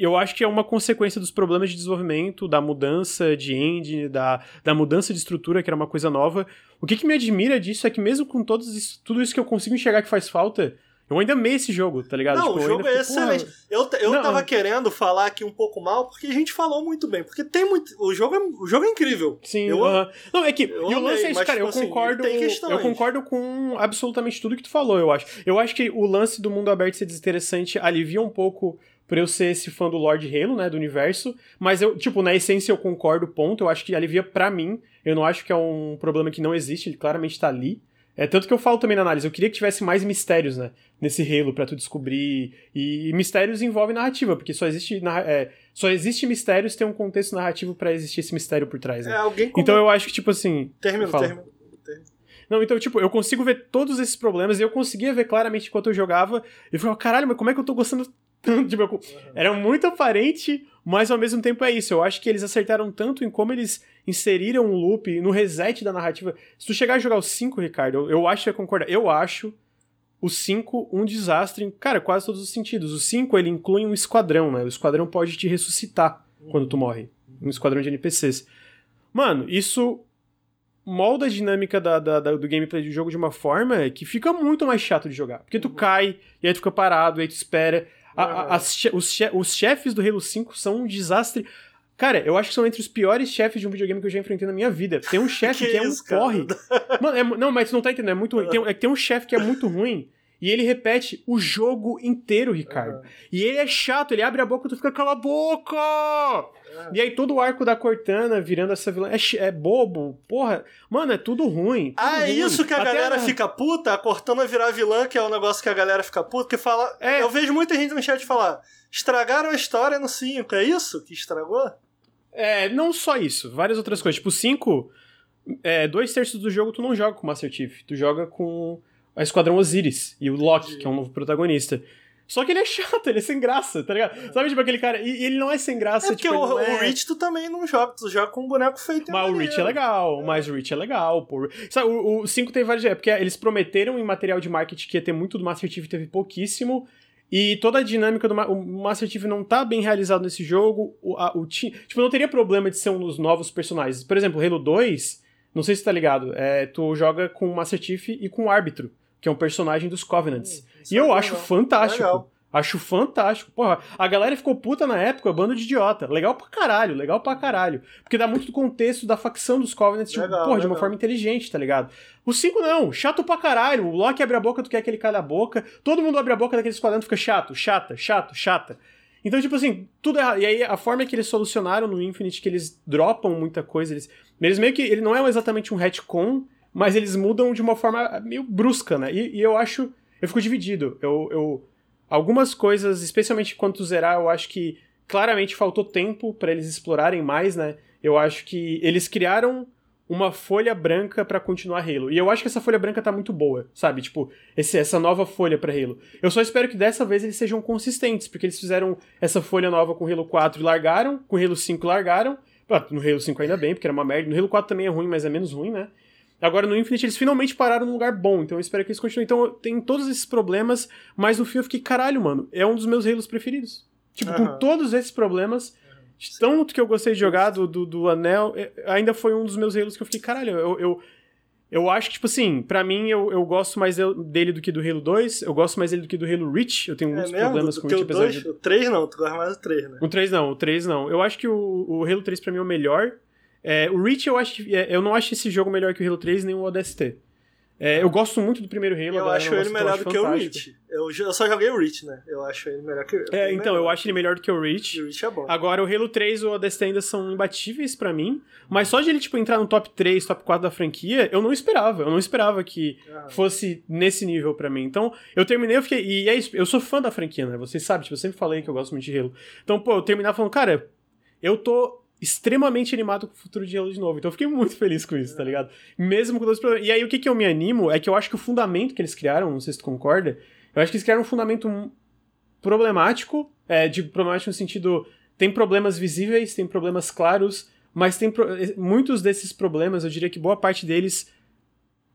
eu acho que é uma consequência dos problemas de desenvolvimento, da mudança de engine, da, da mudança de estrutura, que era uma coisa nova. O que, que me admira disso é que mesmo com todos isso, tudo isso que eu consigo enxergar que faz falta, eu ainda amei esse jogo, tá ligado? Não, Tipo, o jogo é porra, excelente. Eu, eu Não. tava querendo falar aqui um pouco mal, porque a gente falou muito bem. Porque tem muito. O jogo é, o jogo é incrível. Sim, Eu- aham. Não, é que. eu e o lance é isso, cara. tipo eu assim, concordo. eu concordo com absolutamente tudo que tu falou, eu acho. Eu acho que o lance do mundo aberto ser desinteressante alivia um pouco por eu ser esse fã do Lord Halo, né? Do universo. Mas eu, tipo, na essência eu concordo, ponto. Eu acho que alivia pra mim. Eu não acho que é um problema que não existe, ele claramente tá ali. É tanto que eu falo também na análise, eu queria que tivesse mais mistérios, né? Nesse Halo pra tu descobrir. E, e mistérios envolve narrativa, porque só existe, narra- é, só existe mistérios tem um contexto narrativo pra existir esse mistério por trás, né? É, alguém Então eu acho que, tipo assim. Termina, Fala. termina. Não, então, tipo, eu consigo ver todos esses problemas e eu conseguia ver claramente enquanto eu jogava. E eu falava, caralho, mas como é que eu tô gostando? Tipo, eu- era muito aparente, mas ao mesmo tempo é isso. Eu acho que eles acertaram tanto em como eles inseriram um loop no reset da narrativa. Se tu chegar a jogar o 5, Ricardo, eu, eu acho que você concorda. Eu acho o 5 um desastre em, cara, quase todos os sentidos. O 5, ele inclui um esquadrão, né? O esquadrão pode te ressuscitar quando tu morre. Um esquadrão de NPCs. Mano, isso molda a dinâmica da, da- da- do gameplay do jogo de uma forma que fica muito mais chato de jogar. Porque tu cai, e aí tu fica parado, e aí tu espera. A- a- as os, che- os chefes do Halo 5 são um desastre. Cara, eu acho que são entre os piores chefes de um videogame que eu já enfrentei na minha vida. Tem um chefe Que que, é um isso, cara? porre. Mano, é não, mas tu não tá entendendo, é muito ruim. Tem, é que tem um chefe que é muito ruim. E ele repete o jogo inteiro, Ricardo. Uhum. E ele é chato, ele abre a boca e tu fica, cala a boca! Uhum. E aí todo o arco da Cortana virando essa vilã é, é bobo, porra. Mano, é tudo ruim. Tudo ah, é isso que a Até galera a... fica puta? A Cortana virar vilã, que é o um negócio que a galera fica puta, que fala... É. Eu vejo muita gente no chat falar, estragaram a história no 5, é isso que estragou? É, não só isso, várias outras coisas. Tipo, 5, é, dois terços do jogo tu não joga com Master Chief, tu joga com a Esquadrão Osiris e o Loki, que é um novo protagonista. Só que ele é chato, ele é sem graça, tá ligado? É. Sabe, tipo, aquele cara. E ele não é sem graça, é porque tipo, o, é... o Rich tu também não joga, tu joga com um boneco feito Mas o Rich é legal, é. mas o Rich é legal, pô. Sabe, o 5 tem vários. É porque eles prometeram em material de marketing que ia ter muito do Master Chief, teve pouquíssimo. E toda a dinâmica do o Master Chief não tá bem realizado nesse jogo. O, a, o Tipo, não teria problema de ser um dos novos personagens. Por exemplo, Halo 2, não sei se tá ligado, é, tu joga com o Master Chief e com o Árbitro que é um personagem dos Covenants. E eu é acho fantástico. Legal. Acho fantástico. Porra, a galera ficou puta na época, bando de idiota. Legal pra caralho, legal pra caralho. Porque dá muito do contexto da facção dos Covenants, tipo, porra, de uma forma inteligente, tá ligado? O 5 não, chato pra caralho. O Loki abre a boca, tu quer que ele cale a boca. Todo mundo abre a boca daquele esquadrão fica chato, chata, chato, chata. Então, tipo assim, tudo errado. E aí, a forma que eles solucionaram no Infinite, que eles dropam muita coisa, eles, eles meio que. Ele não é exatamente um retcon, mas eles mudam de uma forma meio brusca, né? E, e eu acho. Eu fico dividido. Eu, eu, algumas coisas, especialmente quanto zerar, eu acho que claramente faltou tempo para eles explorarem mais, né? Eu acho que eles criaram uma folha branca para continuar Halo. E eu acho que essa folha branca tá muito boa, sabe? Tipo, esse, essa nova folha para Halo. Eu só espero que dessa vez eles sejam consistentes, porque eles fizeram essa folha nova com Halo 4 e largaram, com Halo 5 largaram. No Halo 5 ainda bem, porque era uma merda. No Halo 4 também é ruim, mas é menos ruim, né? Agora no Infinite eles finalmente pararam num lugar bom, então eu espero que eles continuem. Então tem todos esses problemas, mas no fim eu fiquei, caralho, mano, é um dos meus Halos preferidos. Tipo, uhum. com todos esses problemas, tanto que eu gostei de jogar do, do, do, Anel, é, ainda foi um dos meus Halos que eu fiquei, caralho, eu, eu, eu acho que, tipo assim, pra mim eu, eu gosto mais dele do que do Halo 2, eu gosto mais dele do que do Halo Reach, eu tenho é muitos mesmo? problemas do, com o Reach, apesar de... O 3 não, tu gosta mais do 3, né? O 3 não, o 3 não. Eu acho que o, o Halo 3 pra mim é o melhor, é, o Reach, eu, acho, é, eu não acho esse jogo melhor que o Halo 3 nem o ODST. É, eu gosto muito do primeiro Halo. Eu acho ele melhor do que o Reach. Eu, eu, só joguei o Reach, né? Eu acho ele melhor que o É, então, melhor. eu acho ele melhor do que o Reach. o Reach é bom. Agora, o Halo 3 e o ODST ainda são imbatíveis para mim. Mas só de ele, tipo, entrar no top 3, top 4 da franquia, eu não esperava. Eu não esperava que ah. fosse nesse nível para mim. Então, eu terminei, eu fiquei... E é isso, eu sou fã da franquia, né? Vocês sabem, tipo, eu sempre falei que eu gosto muito de Halo. Então, pô, eu terminar falando, cara, eu tô extremamente animado com o futuro de Halo de novo. Então eu fiquei muito feliz com isso, tá ligado? Mesmo com todos os problemas. E aí o que, que eu me animo é que eu acho que o fundamento que eles criaram, não sei se tu concorda, eu acho que eles criaram um fundamento problemático, é, de problemático no sentido. Tem problemas visíveis, tem problemas claros, mas tem pro... muitos desses problemas, eu diria que boa parte deles,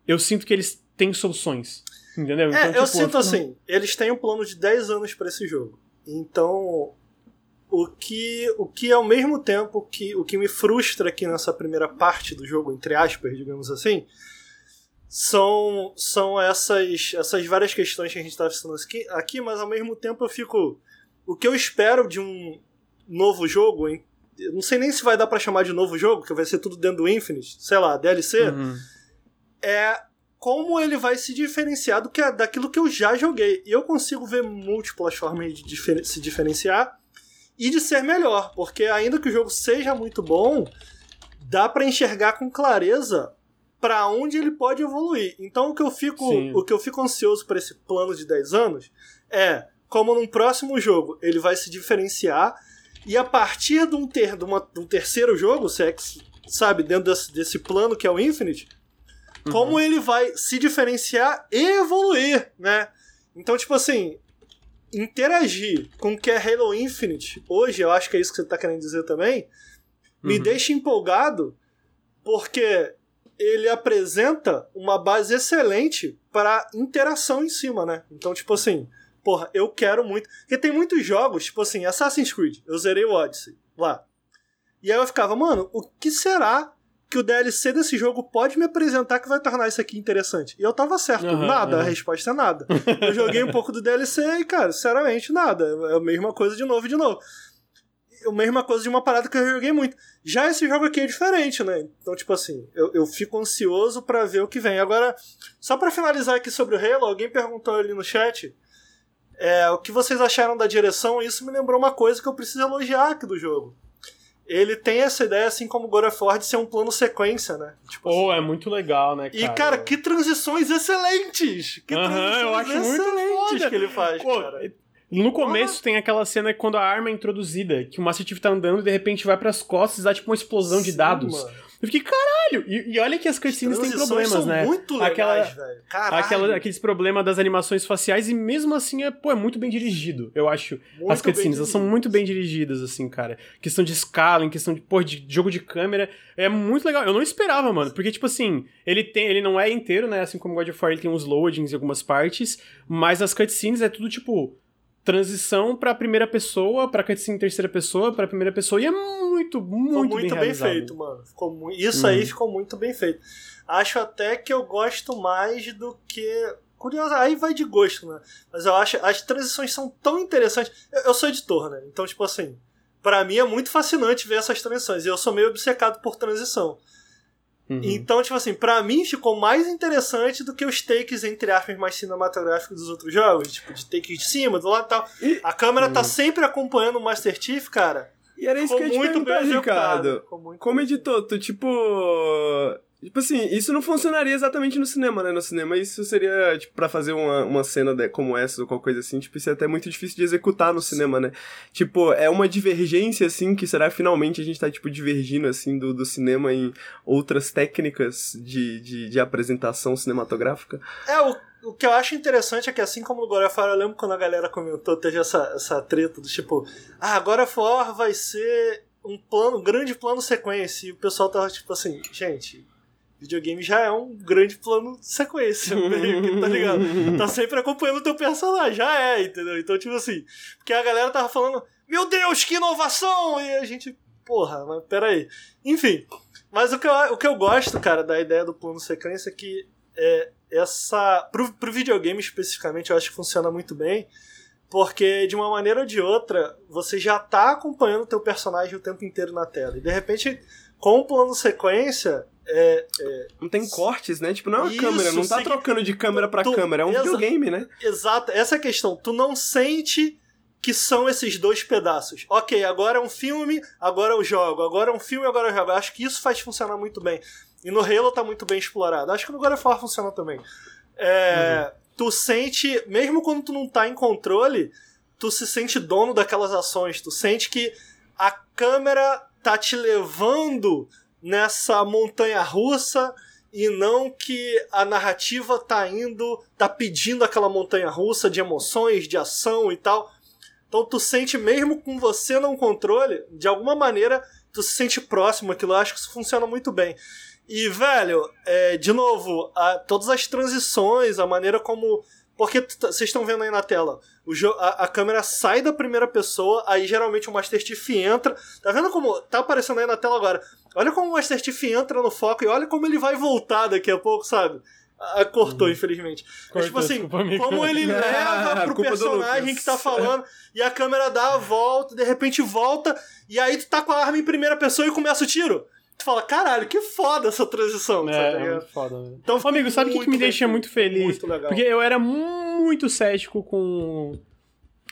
eu sinto que eles têm soluções. Entendeu? Então, é, tipo, eu sinto eu fico... assim, eles têm um plano de 10 anos para esse jogo. Então, o que, o que ao mesmo tempo que o que me frustra aqui nessa primeira parte do jogo, entre aspas, digamos assim, são, são essas, essas várias questões que a gente está falando aqui, aqui, mas ao mesmo tempo eu fico. O que eu espero de um novo jogo, eu não sei nem se vai dar para chamar de novo jogo, que vai ser tudo dentro do Infinite, sei lá, DLC, uhum. é como ele vai se diferenciar do que, daquilo que eu já joguei. E eu consigo ver múltiplas formas de difer se diferenciar e de ser melhor, porque ainda que o jogo seja muito bom, dá para enxergar com clareza para onde ele pode evoluir. Então o que eu fico, o que eu fico ansioso para esse plano de 10 anos é como num próximo jogo ele vai se diferenciar e a partir de um, ter, de uma, de um terceiro jogo, se é que, sabe, dentro desse, desse plano que é o Infinite, uhum. como ele vai se diferenciar e evoluir, né? Então, tipo assim, interagir com o que é Halo Infinite hoje, eu acho que é isso que você está querendo dizer também, me uhum. deixa empolgado porque ele apresenta uma base excelente para interação em cima, né? Então, tipo assim, porra, eu quero muito. Porque tem muitos jogos, tipo assim, Assassin's Creed, eu zerei o Odyssey lá. E aí eu ficava, mano, o que será que o DLC desse jogo pode me apresentar que vai tornar isso aqui interessante. E eu tava certo, uhum, nada, uhum. a resposta é nada. Eu joguei um pouco do DLC e, cara, sinceramente, nada. É a mesma coisa de novo e de novo. a mesma coisa de uma parada que eu joguei muito. Já esse jogo aqui é diferente, né? Então, tipo assim, eu, eu fico ansioso para ver o que vem. Agora, só para finalizar aqui sobre o Halo, alguém perguntou ali no chat é, o que vocês acharam da direção. Isso me lembrou uma coisa que eu preciso elogiar aqui do jogo. Ele tem essa ideia, assim como God of War, de ser um plano sequência, né? Tipo oh, assim. é muito legal, né, cara? E, cara, que transições excelentes! Que transições eu acho muito que ele faz, Pô, cara. No começo tem aquela cena quando a arma é introduzida, que o Master Chief tá andando e de repente vai pras costas e dá tipo uma explosão Sim, de dados. Mano. Eu fiquei, caralho! E, e olha que as cutscenes têm problemas, são né? Muito legais, aquela, velho. Caralho. Aquela, aqueles problemas das animações faciais, e mesmo assim é, pô, é muito bem dirigido, eu acho. Muito as cutscenes, elas são muito bem dirigidas, assim, cara. Questão de escala, em questão de, pô, de jogo de câmera. É muito legal. Eu não esperava, mano. Porque, tipo assim, ele tem. Ele não é inteiro, né? Assim como God of War, ele tem uns loadings em algumas partes. Mas as cutscenes é tudo, tipo transição para primeira pessoa, para cutscene em terceira pessoa, para primeira pessoa, e é muito, muito, muito bem, bem feito, mano. Ficou mu... Isso aí uhum. ficou muito bem feito. Acho até que eu gosto mais do que. Curioso, aí vai de gosto, né? Mas eu acho as transições são tão interessantes. Eu, eu sou editor, né? Então, tipo assim, para mim é muito fascinante ver essas transições. E eu sou meio obcecado por transição. Uhum. Então, tipo assim, pra mim ficou mais interessante do que os takes, entre aspas, mais cinematográficos dos outros jogos. Tipo, de takes de cima, do lado e tal. E... A câmera tá uhum. tá sempre acompanhando o Master Chief, cara. E era isso que eu ia te perguntar, Ricardo. Como editor, tu, tipo... Tipo assim, isso não funcionaria exatamente no cinema, né? No cinema isso seria, tipo, pra fazer uma, uma cena de, como essa ou qualquer coisa assim, tipo, isso é até muito difícil de executar no cinema, né? Tipo, é uma divergência, assim, que será finalmente a gente tá, tipo, divergindo, assim, do, do cinema em outras técnicas de, de, de apresentação cinematográfica. É, o, o que eu acho interessante é que, assim como no God of War, eu lembro quando a galera comentou, teve essa, essa treta do tipo, ah, agora of War vai ser um plano, um grande plano sequência, e o pessoal tava, tipo assim, gente videogame já é um grande plano de sequência, tá ligado? Tá sempre acompanhando o teu personagem, já é, entendeu? Então, tipo assim, porque a galera tava falando, meu Deus, que inovação! E a gente, porra, mas peraí. Enfim, mas o que, eu, o que eu gosto, cara, da ideia do plano sequência é que é, essa. Pro, pro videogame especificamente, eu acho que funciona muito bem. Porque de uma maneira ou de outra, você já tá acompanhando o teu personagem o tempo inteiro na tela. E de repente, com o plano sequência, é, é, não tem cortes, né? Tipo, não é uma Isso, câmera, não tá trocando de câmera para câmera, é um videogame, né? Exato, essa é a questão. Tu não sente que são esses dois pedaços. Ok, agora é um filme, agora eu jogo. Agora é um filme, agora eu jogo. Acho que isso faz funcionar muito bem. E no Halo tá muito bem explorado. Acho que no God of War funciona também. É, uhum. Tu sente, mesmo quando tu não tá em controle, tu se sente dono daquelas ações. Tu sente que a câmera tá te levando nessa montanha russa e não que a narrativa tá indo, tá pedindo aquela montanha russa de emoções, de ação e tal. Então tu sente mesmo com você não controle, de alguma maneira tu se sente próximo aquilo. Eu acho que isso funciona muito bem. E, velho, é, de novo, a, todas as transições, a maneira como porque tá, vocês estão vendo aí na tela, a, a, câmera sai da primeira pessoa, aí geralmente o Master Chief entra. Tá vendo como tá aparecendo aí na tela agora? Olha como o Master Chief entra no foco e olha como ele vai voltar daqui a pouco, sabe? Ah, cortou, uhum. infelizmente. Cortou, Mas, tipo assim, como ele leva pro personagem que tá falando e a câmera dá a volta, de repente volta, e aí tu tá com a arma em primeira pessoa e começa o tiro tu fala, caralho, que foda essa transição. É, tá é muito foda. Né? Então, amigo, sabe o que, que me deixa muito feliz? Muito legal. Porque eu era muito cético com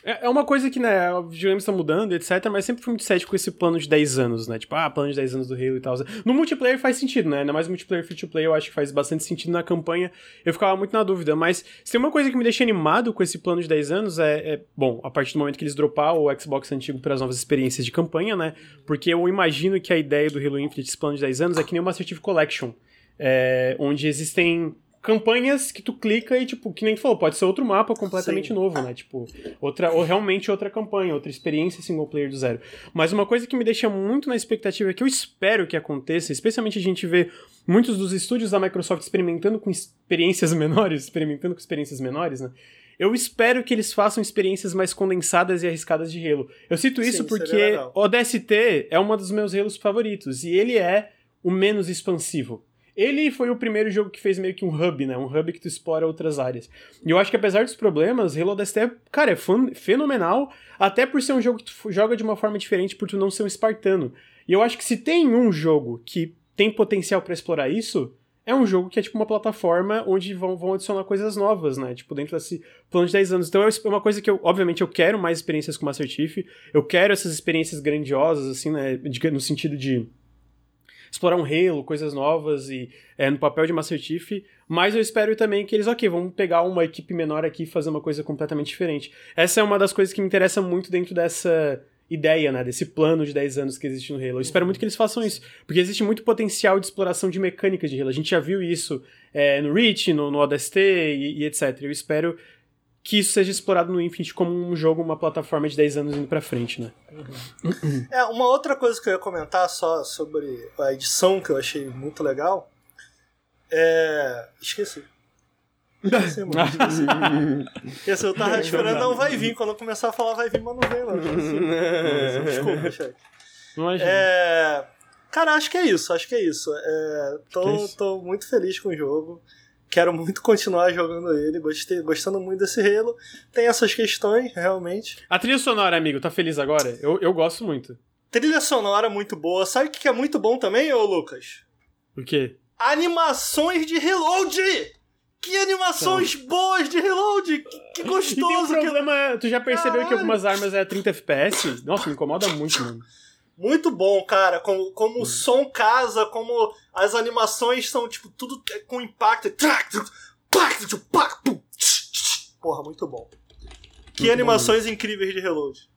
é, é uma coisa que, né, os videogames estão mudando, etc, mas sempre fui muito cético com esse plano de 10 anos, né? Tipo, ah, plano de 10 anos do Halo e tal. No multiplayer faz sentido, né? Ainda mais multiplayer free to play, eu acho que faz bastante sentido na campanha. Eu ficava muito na dúvida, mas se tem uma coisa que me deixa animado com esse plano de 10 anos é, é bom, a partir do momento que eles dropar o Xbox antigo para as novas experiências de campanha, né? Porque eu imagino que a ideia do Halo Infinite, esse plano de 10 anos, é que nem o Master Chief Collection. É, onde existem campanhas que tu clica e, tipo, que nem tu falou, pode ser outro mapa completamente Sim. novo, né? Tipo, outra, ou realmente outra campanha, outra experiência single player do zero. Mas uma coisa que me deixa muito na expectativa, que eu espero que aconteça, especialmente a gente vê muitos dos estúdios da Microsoft experimentando com experiências menores, experimentando com experiências menores, né? Eu espero que eles façam experiências mais condensadas e arriscadas de Halo. Eu cito isso Sim, porque o DST é um dos meus Halos favoritos e ele é o menos expansivo. Ele foi o primeiro jogo que fez meio que um hub, né? Um hub que tu explora outras áreas. E eu acho que apesar dos problemas, Halo ODST, é, cara, é fenomenal, até por ser um jogo que tu joga de uma forma diferente, por tu não ser um espartano. E eu acho que se tem um jogo que tem potencial para explorar isso, é um jogo que é tipo uma plataforma onde vão, vão adicionar coisas novas, né? Tipo, dentro desse plano de 10 anos. Então é uma coisa que eu, obviamente, eu quero mais experiências com Master Chief. Eu quero essas experiências grandiosas, assim, né? No sentido de explorar um Halo, coisas novas e é, no papel de Master Chief. Mas eu espero também que eles, ok, vamos pegar uma equipe menor aqui e fazer uma coisa completamente diferente. Essa é uma das coisas que me interessa muito dentro dessa ideia, né, desse plano de 10 anos que existe no Halo. Eu espero muito que eles façam isso, porque existe muito potencial de exploração de mecânicas de Halo. A gente já viu isso é, no Reach, no, no ODST e, e, etc. Eu espero que isso seja explorado no Infinite como um jogo, uma plataforma de 10 anos indo pra frente, né? Uhum. É, uma outra coisa que eu ia comentar só sobre a edição que eu achei muito legal é... Esqueci. Esqueci, mano. Esqueci, eu tava esperando, não vai vir. Quando eu começar a falar, vai vir, mas não vem, mano. Desculpa, chefe. É... Cara, acho que é isso, acho que é isso. É... Tô, é isso. tô muito feliz com o jogo. Quero muito continuar jogando ele, gostei, gostando muito desse Halo. Tem essas questões, realmente. A trilha sonora, amigo, tá feliz agora? Eu, eu gosto muito. Trilha sonora muito boa. Sabe o que é muito bom também, ô Lucas? O quê? Animações de reload! Que animações Não. boas de reload! Que, que gostoso! E um problema, que... tu já percebeu Caralho. que algumas armas é 30 FPS? Nossa, me incomoda muito, mano. Muito bom, cara. Como, como o som casa, como as animações são, tipo, tudo com impacto. Porra, muito bom. Que muito animações bom. incríveis de reload.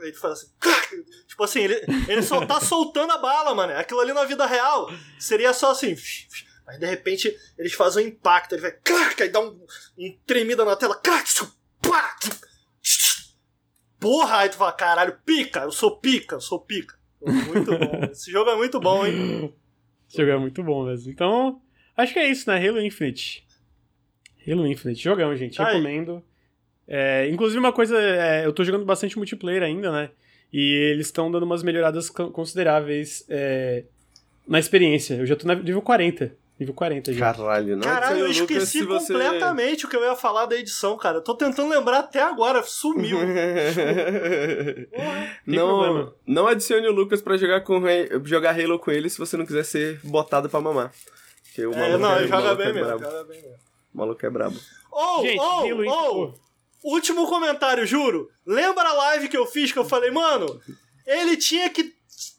Ele faz assim. Tipo assim, ele, ele só tá soltando a bala, mano. Aquilo ali na vida real seria só assim. Mas de repente eles fazem um impacto, ele vai. Aí dá um, um tremida na tela. Porra! Aí tu fala, caralho, pica! Eu sou pica, eu sou pica. Muito bom. Esse jogo é muito bom, hein? Esse jogo é muito bom mesmo. Então, acho que é isso, né? Halo Infinite. Halo Infinite. Jogão, gente. Aí. Recomendo. É, inclusive, uma coisa, é, eu tô jogando bastante multiplayer ainda, né? E eles estão dando umas melhoradas consideráveis é, na experiência. Eu já tô no nível 40. Nível 40 já. Caralho, não Caralho, eu esqueci Lucas, completamente você... o que eu ia falar da edição, cara. Eu tô tentando lembrar até agora, sumiu. não, não adicione o Lucas pra jogar, com, jogar Halo com ele se você não quiser ser botado pra mamar. Porque o é, não, é, joga bem, é mesmo, joga bem mesmo. O maluco é brabo. Oh, Gente, oh, Halo oh, Último comentário, juro. Lembra a live que eu fiz que eu falei, mano, ele tinha que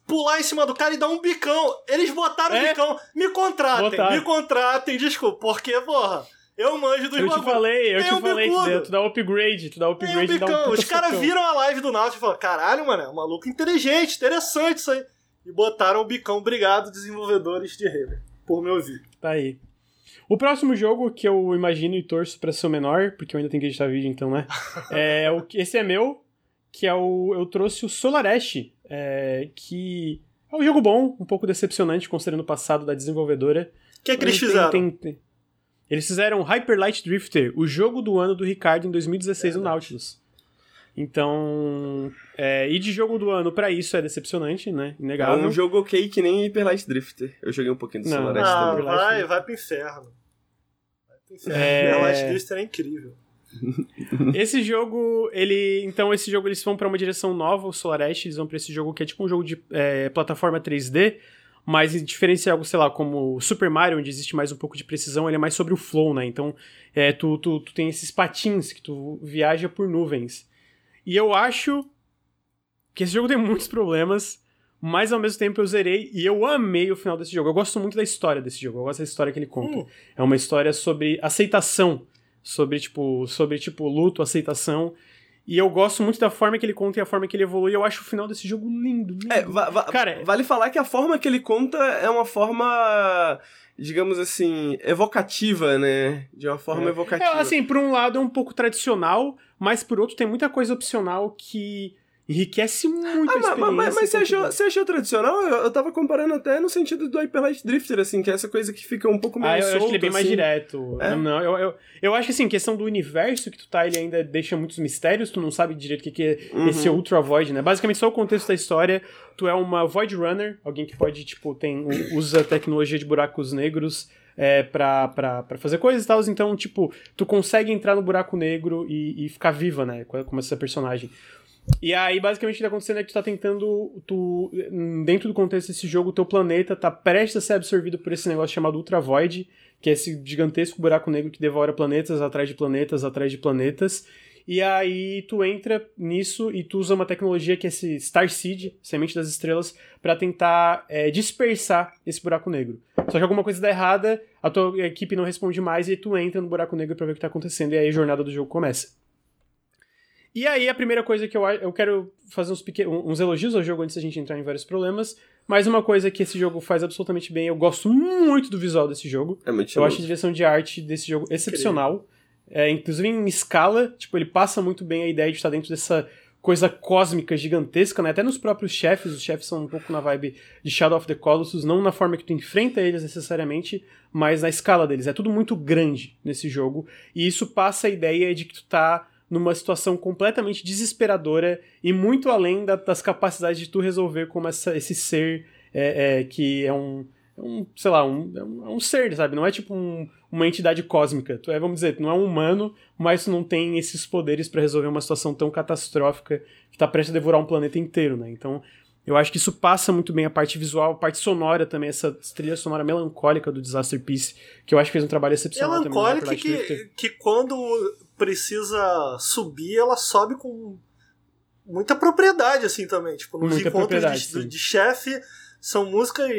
pular em cima do cara e dar um bicão. Eles botaram é? bicão. Me contratem, me contratem, desculpa. Porque, porra, eu manjo dos Eu te falei, eu Tem te um falei, bicudo. tu dá upgrade, tu dá upgrade e dá um Os caras viram a live do Nautilus e falaram, caralho, mano, é um maluco inteligente, interessante isso aí. E botaram o bicão. Obrigado, desenvolvedores de Halo, por me ouvir. Tá aí. O próximo jogo que eu imagino e torço pra ser o menor, porque eu ainda tenho que editar vídeo, então, né? é, o, esse é meu, que é o. Eu trouxe o Solar Ash, é, que é um jogo bom, um pouco decepcionante considerando o passado da desenvolvedora. O que é que eles fizeram? Tem, tem, eles fizeram Hyper Light Drifter, o jogo do ano do Ricardo em 2016 é, no Nautilus. Então, é, e de jogo do ano para isso é decepcionante, né? Inegável. É um jogo ok que nem Hyper Light Drifter. Eu joguei um pouquinho do Solar Ash ah. Vai, vai pro inferno. Vai pro inferno. É... Hyper Light Drifter é incrível. esse jogo, ele. Então, esse jogo eles vão para uma direção nova, o Solar Ash, eles vão pra esse jogo que é tipo um jogo de é, plataforma 3D, mas em diferença algo, sei lá, como Super Mario, onde existe mais um pouco de precisão, ele é mais sobre o flow, né? Então, é, tu, tu, tu tem esses patins que tu viaja por nuvens. E eu acho que esse jogo tem muitos problemas, mas ao mesmo tempo eu zerei e eu amei o final desse jogo. Eu gosto muito da história desse jogo, eu gosto da história que ele conta. Hum. É uma história sobre aceitação sobre tipo, sobre tipo luto, aceitação. E eu gosto muito da forma que ele conta e a forma que ele evolui. Eu acho o final desse jogo lindo. lindo. É, va va Cara, vale falar que a forma que ele conta é uma forma, digamos assim, evocativa, né? De uma forma é. evocativa. É, assim, por um lado é um pouco tradicional, mas por outro tem muita coisa opcional que enriquece muito ah, a experiência. Mas, mas você, achou, você achou tradicional? Eu, eu tava comparando até no sentido do Hyper Light Drifter, assim, que é essa coisa que fica um pouco meio Ah, eu, solto, acho que ele é bem assim. mais direto. É? Não, eu, eu, eu acho que assim, questão do universo que tu tá, ele ainda deixa muitos mistérios, tu não sabe direito o que, que é Uhum. esse Ultra Void, né? Basicamente, só o contexto da história, tu é uma Void Runner, alguém que pode, tipo, tem, usa tecnologia de buracos negros é, pra, pra, pra fazer coisas e tal, então, tipo, tu consegue entrar no buraco negro e, e ficar viva, né? Como essa personagem. E aí, basicamente, o que tá acontecendo é que tu tá tentando. Tu, dentro do contexto desse jogo, o teu planeta tá prestes a ser absorvido por esse negócio chamado Ultra Void, que é esse gigantesco buraco negro que devora planetas atrás de planetas atrás de planetas. E aí tu entra nisso e tu usa uma tecnologia que é esse Star Seed, semente das estrelas, para tentar é, dispersar esse buraco negro. Só que alguma coisa dá errada, a tua equipe não responde mais e tu entra no buraco negro pra ver o que tá acontecendo. E aí a jornada do jogo começa. E aí, a primeira coisa que eu, eu quero fazer uns, pequenos, uns elogios ao jogo antes da gente entrar em vários problemas. Mas uma coisa que esse jogo faz absolutamente bem, eu gosto muito do visual desse jogo. É muito Eu acho a direção de arte desse jogo excepcional. É, inclusive em escala, tipo, ele passa muito bem a ideia de estar dentro dessa coisa cósmica gigantesca, né? Até nos próprios chefes, os chefes são um pouco na vibe de Shadow of the Colossus, não na forma que tu enfrenta eles necessariamente, mas na escala deles. É tudo muito grande nesse jogo, e isso passa a ideia de que tu tá numa situação completamente desesperadora e muito além da, das capacidades de tu resolver como essa, esse ser é, é, que é um, é um, sei lá, um, é um, é ser, sabe? Não é tipo um, uma entidade cósmica. Tu é, vamos dizer, tu não é um humano, mas tu não tem esses poderes para resolver uma situação tão catastrófica que tá prestes a devorar um planeta inteiro, né? Então, eu acho que isso passa muito bem a parte visual, a parte sonora também, essa trilha sonora melancólica do Disaster Piece, que eu acho que fez um trabalho excepcional também. no Melancólica Drifter. que, que quando precisa subir, ela sobe com muita propriedade, assim, também. Tipo, nos Muita encontros de, de chefe, são músicas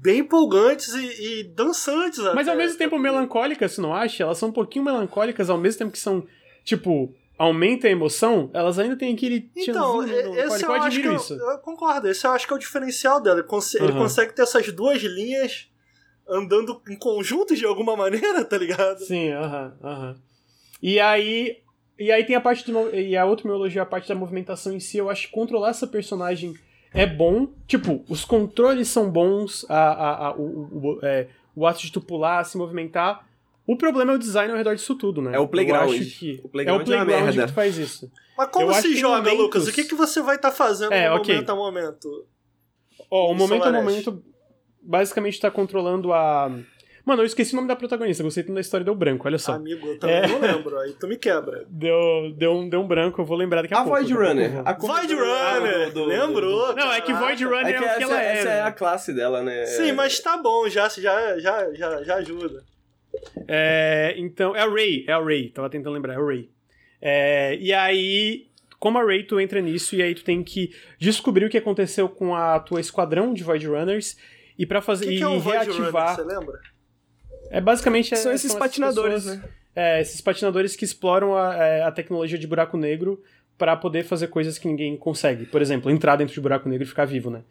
bem empolgantes e, e dançantes. Mas ao até. mesmo tempo melancólicas, você não acha? Elas são um pouquinho melancólicas, ao mesmo tempo que são, tipo, aumenta a emoção, elas ainda têm aquele Então, esse eu, Eu acho que eu, isso. eu concordo, esse eu acho que é o diferencial dela. Ele, conse- ele Aham. consegue ter essas duas linhas andando em conjunto de alguma maneira, tá ligado? Sim, aham, aham. E aí. E aí tem a parte do. E a outra meu é a parte da movimentação em si. Eu acho que controlar essa personagem é bom. Tipo, os controles são bons, a, a, a- o, o, o- é, o ato de tu pular, se movimentar. O problema é o design ao redor disso tudo, né? É o playground. Eu acho que O playground é é o uma playground merda. que tu faz isso. Mas como Eu se tem joga, momentos- Lucas? O que, que você vai estar fazendo É, no ok. momento a momento? Ó, o Em momento a Solareste. momento basicamente tá controlando a. Mano, eu esqueci o nome da protagonista, gostei tanto da história, deu branco, olha só. Amigo, eu também É. não lembro. Aí tu me quebra. Deu, deu, um, deu um branco, eu vou lembrar daqui a, A pouco. Void Runner. A Void Runner! do- do- Lembrou? Não, é que. Void Runner É é, que o que essa, ela é. essa né? é a classe dela, né? Sim, mas tá bom, já, já, já, já, já ajuda. É, então, é a Ray, é a Ray, tava tentando lembrar, é a Ray. É, e aí, como a Ray, tu entra nisso e aí tu tem que descobrir o que aconteceu com a tua esquadrão de Void Runners e para O fazer que, e que é um Runner, reativar. você lembra? É basicamente São é- esses essas patinadores, pessoas- né? É, esses patinadores que exploram a, é, a tecnologia de buraco negro para poder fazer coisas que ninguém consegue. Por exemplo, entrar dentro de buraco negro e ficar vivo, né?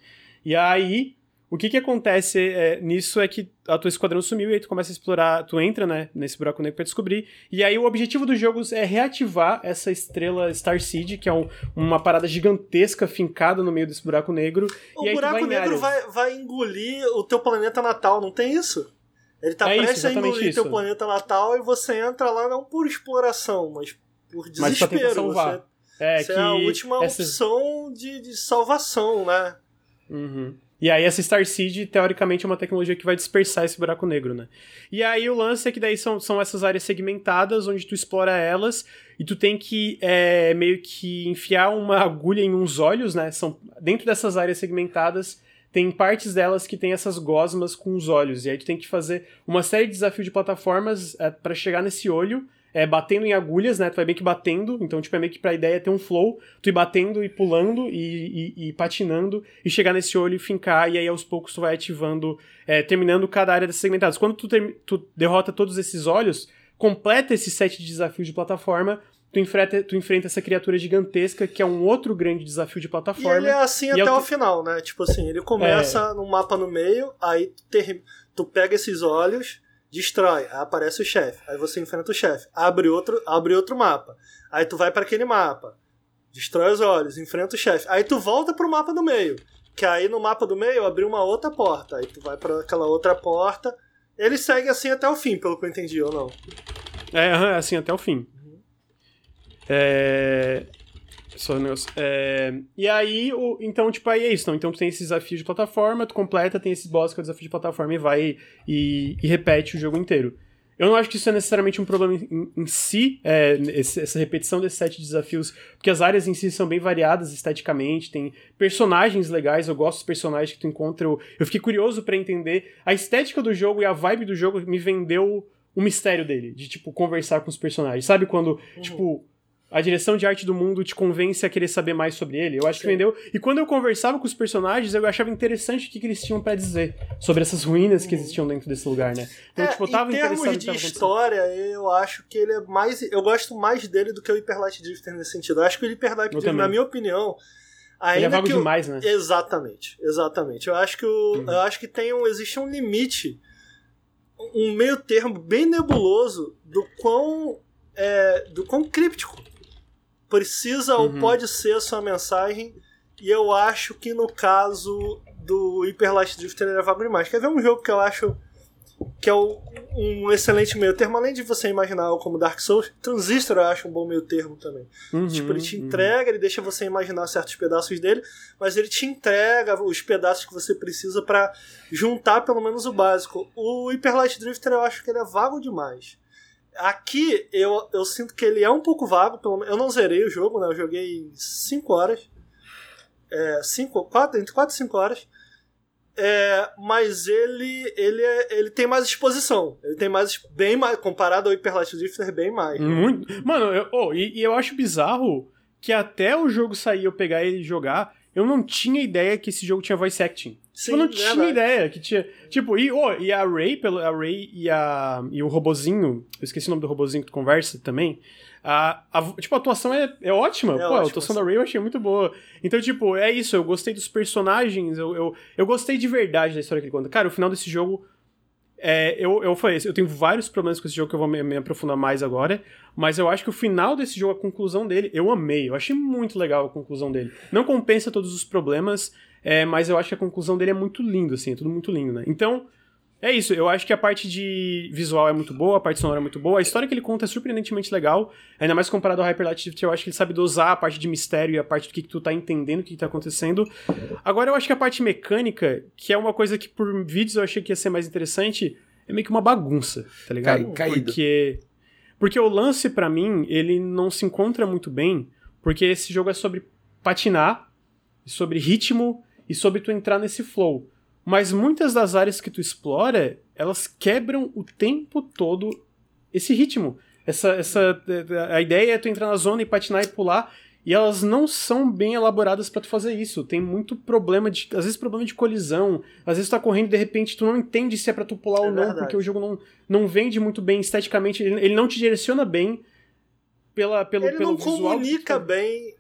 E aí, o que que acontece é, nisso é que a tua esquadrão sumiu e aí tu começa a explorar, tu entra, né, nesse buraco negro pra descobrir. E aí o objetivo dos jogos é reativar essa estrela Star Seed, que é um- uma parada gigantesca fincada no meio desse buraco negro. O e buraco vai negro vai, vai engolir o teu planeta natal, não tem isso? Ele tá É isso, prestes a exatamente engolir isso. teu planeta natal e você entra lá não por exploração, mas por Mas desespero. salvar. Você, É, você que é a última essas- opção de, de salvação, né? Uhum. E aí essa Star Seed, teoricamente, é uma tecnologia que vai dispersar esse buraco negro, né? E aí o lance é que daí são, são essas áreas segmentadas, onde tu explora elas, e tu tem que é, meio que enfiar uma agulha em uns olhos, né? São, dentro dessas áreas segmentadas, tem partes delas que tem essas gosmas com os olhos, e aí tu tem que fazer uma série de desafios de plataformas é, para chegar nesse olho, é, batendo em agulhas, né? Tu vai meio que batendo, então, tipo, é meio que pra ideia ter um flow, tu ir batendo e pulando e, e- e patinando e chegar nesse olho e fincar, e aí aos poucos tu vai ativando, é, terminando cada área dessas segmentadas. Quando tu, tu derrota todos esses olhos, completa esse set de desafios de plataforma, tu enfrenta, tu enfrenta essa criatura gigantesca, que é um outro grande desafio de E plataforma. ele é assim E até é o o final, né? Tipo assim, ele começa num mapa no meio, aí tu, ter- tu pega esses olhos, destrói, aí aparece o chefe, aí você enfrenta o chefe, abre outro, abre outro mapa, aí tu vai pra aquele mapa, Destrói os olhos, enfrenta o chefe. Aí tu volta pro mapa do meio. Que aí no mapa do meio abriu uma outra porta. Aí tu vai para aquela outra porta. Ele segue assim até o fim, pelo que eu entendi, ou não? É, assim até o fim. É. É... E aí, o... então, tipo, aí é isso. Então, então tu tem esse desafio de plataforma, tu completa, tem esse boss que é o desafio de plataforma e vai e, e repete o jogo inteiro. Eu não acho que isso é necessariamente um problema em, em si, é, esse, essa repetição desses sete desafios, porque as áreas em si são bem variadas esteticamente, tem personagens legais, eu gosto dos personagens que tu encontra. Eu, eu fiquei curioso para entender a estética do jogo e a vibe do jogo me vendeu o mistério dele, de, tipo, conversar com os personagens. Sabe quando, uhum. tipo, a direção de arte do mundo te convence a querer saber mais sobre ele. Eu acho Sim. que vendeu. E quando eu conversava com os personagens, eu achava interessante o que, que eles tinham para dizer sobre essas ruínas que existiam dentro desse lugar, né? Então, é, tipo, eu tava em termos de história, eu acho que ele é mais. Eu gosto mais dele do que o Hyper Light Drifter nesse sentido. Eu acho que o Hyper Light Drifter, na minha opinião. Ainda ele é vago demais, né? Exatamente, exatamente. Eu acho que o, uhum. eu acho que tem um, existe um limite, um meio termo bem nebuloso do quão é, do quão críptico precisa uhum. ou pode ser a sua mensagem. E eu acho que no caso do Hyper Light Drifter ele é vago demais. Quer ver um jogo que eu acho que é um excelente meio termo, além de você imaginar como Dark Souls, Transistor eu acho um bom meio termo também. Uhum, tipo, ele te uhum. entrega, ele deixa você imaginar certos pedaços dele, mas ele te entrega os pedaços que você precisa para juntar pelo menos o básico. O Hyper Light Drifter eu acho que ele é vago demais. Aqui eu, eu sinto que ele é um pouco vago, pelo eu não zerei o jogo, né? Eu joguei 5 horas. É, cinco, quatro, entre 4 e 5 horas. É, mas ele ele, é, ele tem mais exposição. Ele tem mais. Bem mais. Comparado ao Hyper Light Drifter, bem mais. Muito. Mano, eu, oh, e, e, eu acho bizarro que até o jogo sair eu pegar ele e jogar, eu não tinha ideia que esse jogo tinha voice acting. Sim, eu não tinha verdade. ideia que tinha. Tipo, e, oh, e a Ray, pelo, a Ray e, a, e o robozinho, eu esqueci o nome do robozinho que tu conversa também. A, a, tipo, a atuação é, é ótima. É Pô, a atuação da Ray eu achei muito boa. Então, tipo, é isso. Eu gostei dos personagens. Eu, eu, eu gostei de verdade da história que ele conta. Cara, o final desse jogo é, eu, eu falei, eu tenho vários problemas com esse jogo que eu vou me, me, aprofundar mais agora, mas eu acho que o final desse jogo, a conclusão dele, eu amei. Eu achei muito legal a conclusão dele. Não compensa todos os problemas, é, mas eu acho que a conclusão dele é muito lindo, assim, é tudo muito lindo, né? Então, é isso, eu acho que a parte de visual é muito boa, a parte sonora é muito boa, a história que ele conta é surpreendentemente legal, ainda mais comparado ao Hyper Light Drift, eu acho que ele sabe dosar a parte de mistério e a parte do que, que tu tá entendendo, o que, que tá acontecendo. Agora eu acho que a parte mecânica, que é uma coisa que por vídeos eu achei que ia ser mais interessante, é meio que uma bagunça, tá ligado? Caído. Porque, porque o lance para mim, ele não se encontra muito bem, porque esse jogo é sobre patinar, sobre ritmo e sobre tu entrar nesse flow. Mas muitas das áreas que tu explora, elas quebram o tempo todo esse ritmo. Essa, essa, a ideia é tu entrar na zona e patinar e pular, e elas não são bem elaboradas para tu fazer isso. Tem muito problema de. Às vezes problema de colisão. Às vezes tu tá correndo e de repente tu não entende se é pra tu pular é ou não, verdade. porque o jogo não, não vende muito bem esteticamente. Ele, ele não te direciona bem pela, pelo, ele pelo não visual. Comunica bem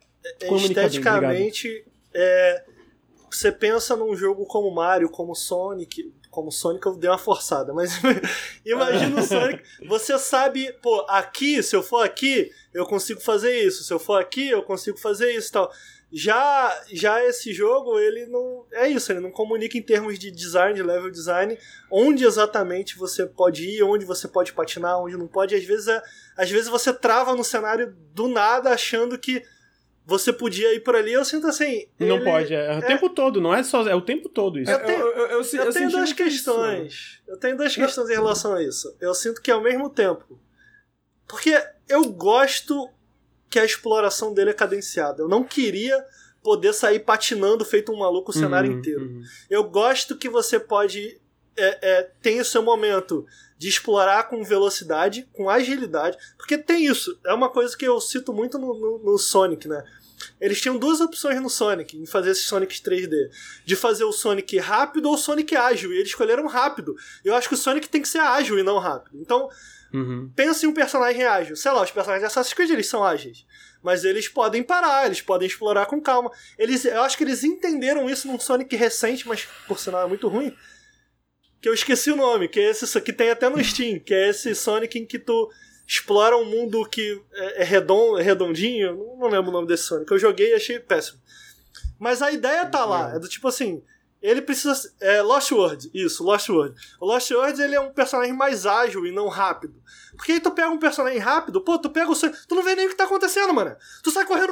comunica esteticamente. Bem, é, você pensa num jogo como Mario, como Sonic, como Sonic eu dei uma forçada, mas imagina o Sonic, você sabe, pô, aqui, se eu for aqui, eu consigo fazer isso, se eu for aqui, eu consigo fazer isso tal. Já, já esse jogo, ele não. É isso, ele não comunica em termos de design, de level design, onde exatamente você pode ir, onde você pode patinar, onde não pode. Às vezes, é, às vezes você trava no cenário do nada achando que você podia ir por ali, eu sinto assim. Não ele... pode, é, é, o tempo todo, não é só. É o tempo todo isso. Eu tenho, eu, eu, eu, eu tenho duas questões. Isso. Eu tenho duas questões em relação a isso. Eu sinto que ao mesmo tempo. Porque eu gosto que a exploração dele é cadenciada. Eu não queria poder sair patinando feito um maluco o cenário uhum, inteiro. Uhum. Eu gosto que você pode. É, é, tem o seu momento de explorar com velocidade, com agilidade, porque tem isso. É uma coisa que eu cito muito no, no, no Sonic, né? Eles tinham duas opções no Sonic, em fazer esses Sonics 3D. De fazer o Sonic rápido ou o Sonic ágil. E eles escolheram rápido. Eu acho que o Sonic tem que ser ágil e não rápido. Então, uhum. pense em um personagem ágil. Sei lá, os personagens de Assassin's Creed eles são ágeis. Mas eles podem parar, eles podem explorar com calma. Eles, eu acho que eles entenderam isso num Sonic recente, mas por sinal é muito ruim que eu esqueci o nome, que é esse que tem até no Steam, que é esse Sonic em que tu explora um mundo que é, é redondo, é redondinho. Não lembro o nome desse Sonic. Eu joguei e achei péssimo. Mas a ideia tá lá. É do tipo assim. Ele precisa. É, Lost World, isso, Lost World. O Lost World ele é um personagem mais ágil e não rápido. Porque aí tu pega um personagem rápido, pô, tu pega o Sonic. Tu não vê nem o que tá acontecendo, mano. Tu sai correndo.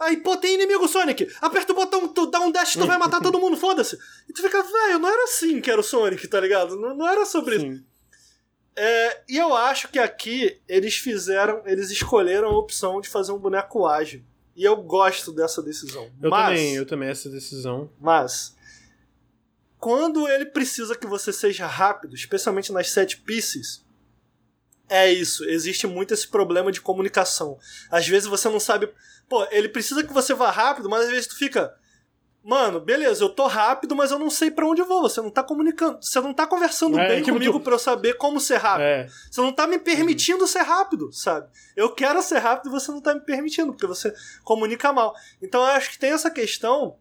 Aí, pô, tem inimigo Sonic. Aperta o botão, tu dá um dash, tu vai matar todo mundo, foda-se. E tu fica, velho, não era assim que era o Sonic, tá ligado? Não, não era sobre Sim. isso. É, e eu acho que aqui eles fizeram, eles escolheram a opção de fazer um boneco ágil. E eu gosto dessa decisão. Eu mas, também, eu também essa decisão. Mas quando ele precisa que você seja rápido, especialmente nas set pieces, é isso. Existe muito esse problema de comunicação. Às vezes você não sabe. Pô, ele precisa que você vá rápido, mas às vezes tu fica. Mano, beleza, eu tô rápido, mas eu não sei para onde eu vou. Você não tá comunicando, você não tá conversando é, bem tipo, comigo tu... para eu saber como ser rápido. É. Você não tá me permitindo uhum. ser rápido, sabe? Eu quero ser rápido e você não tá me permitindo, porque você comunica mal. Então eu acho que tem essa questão.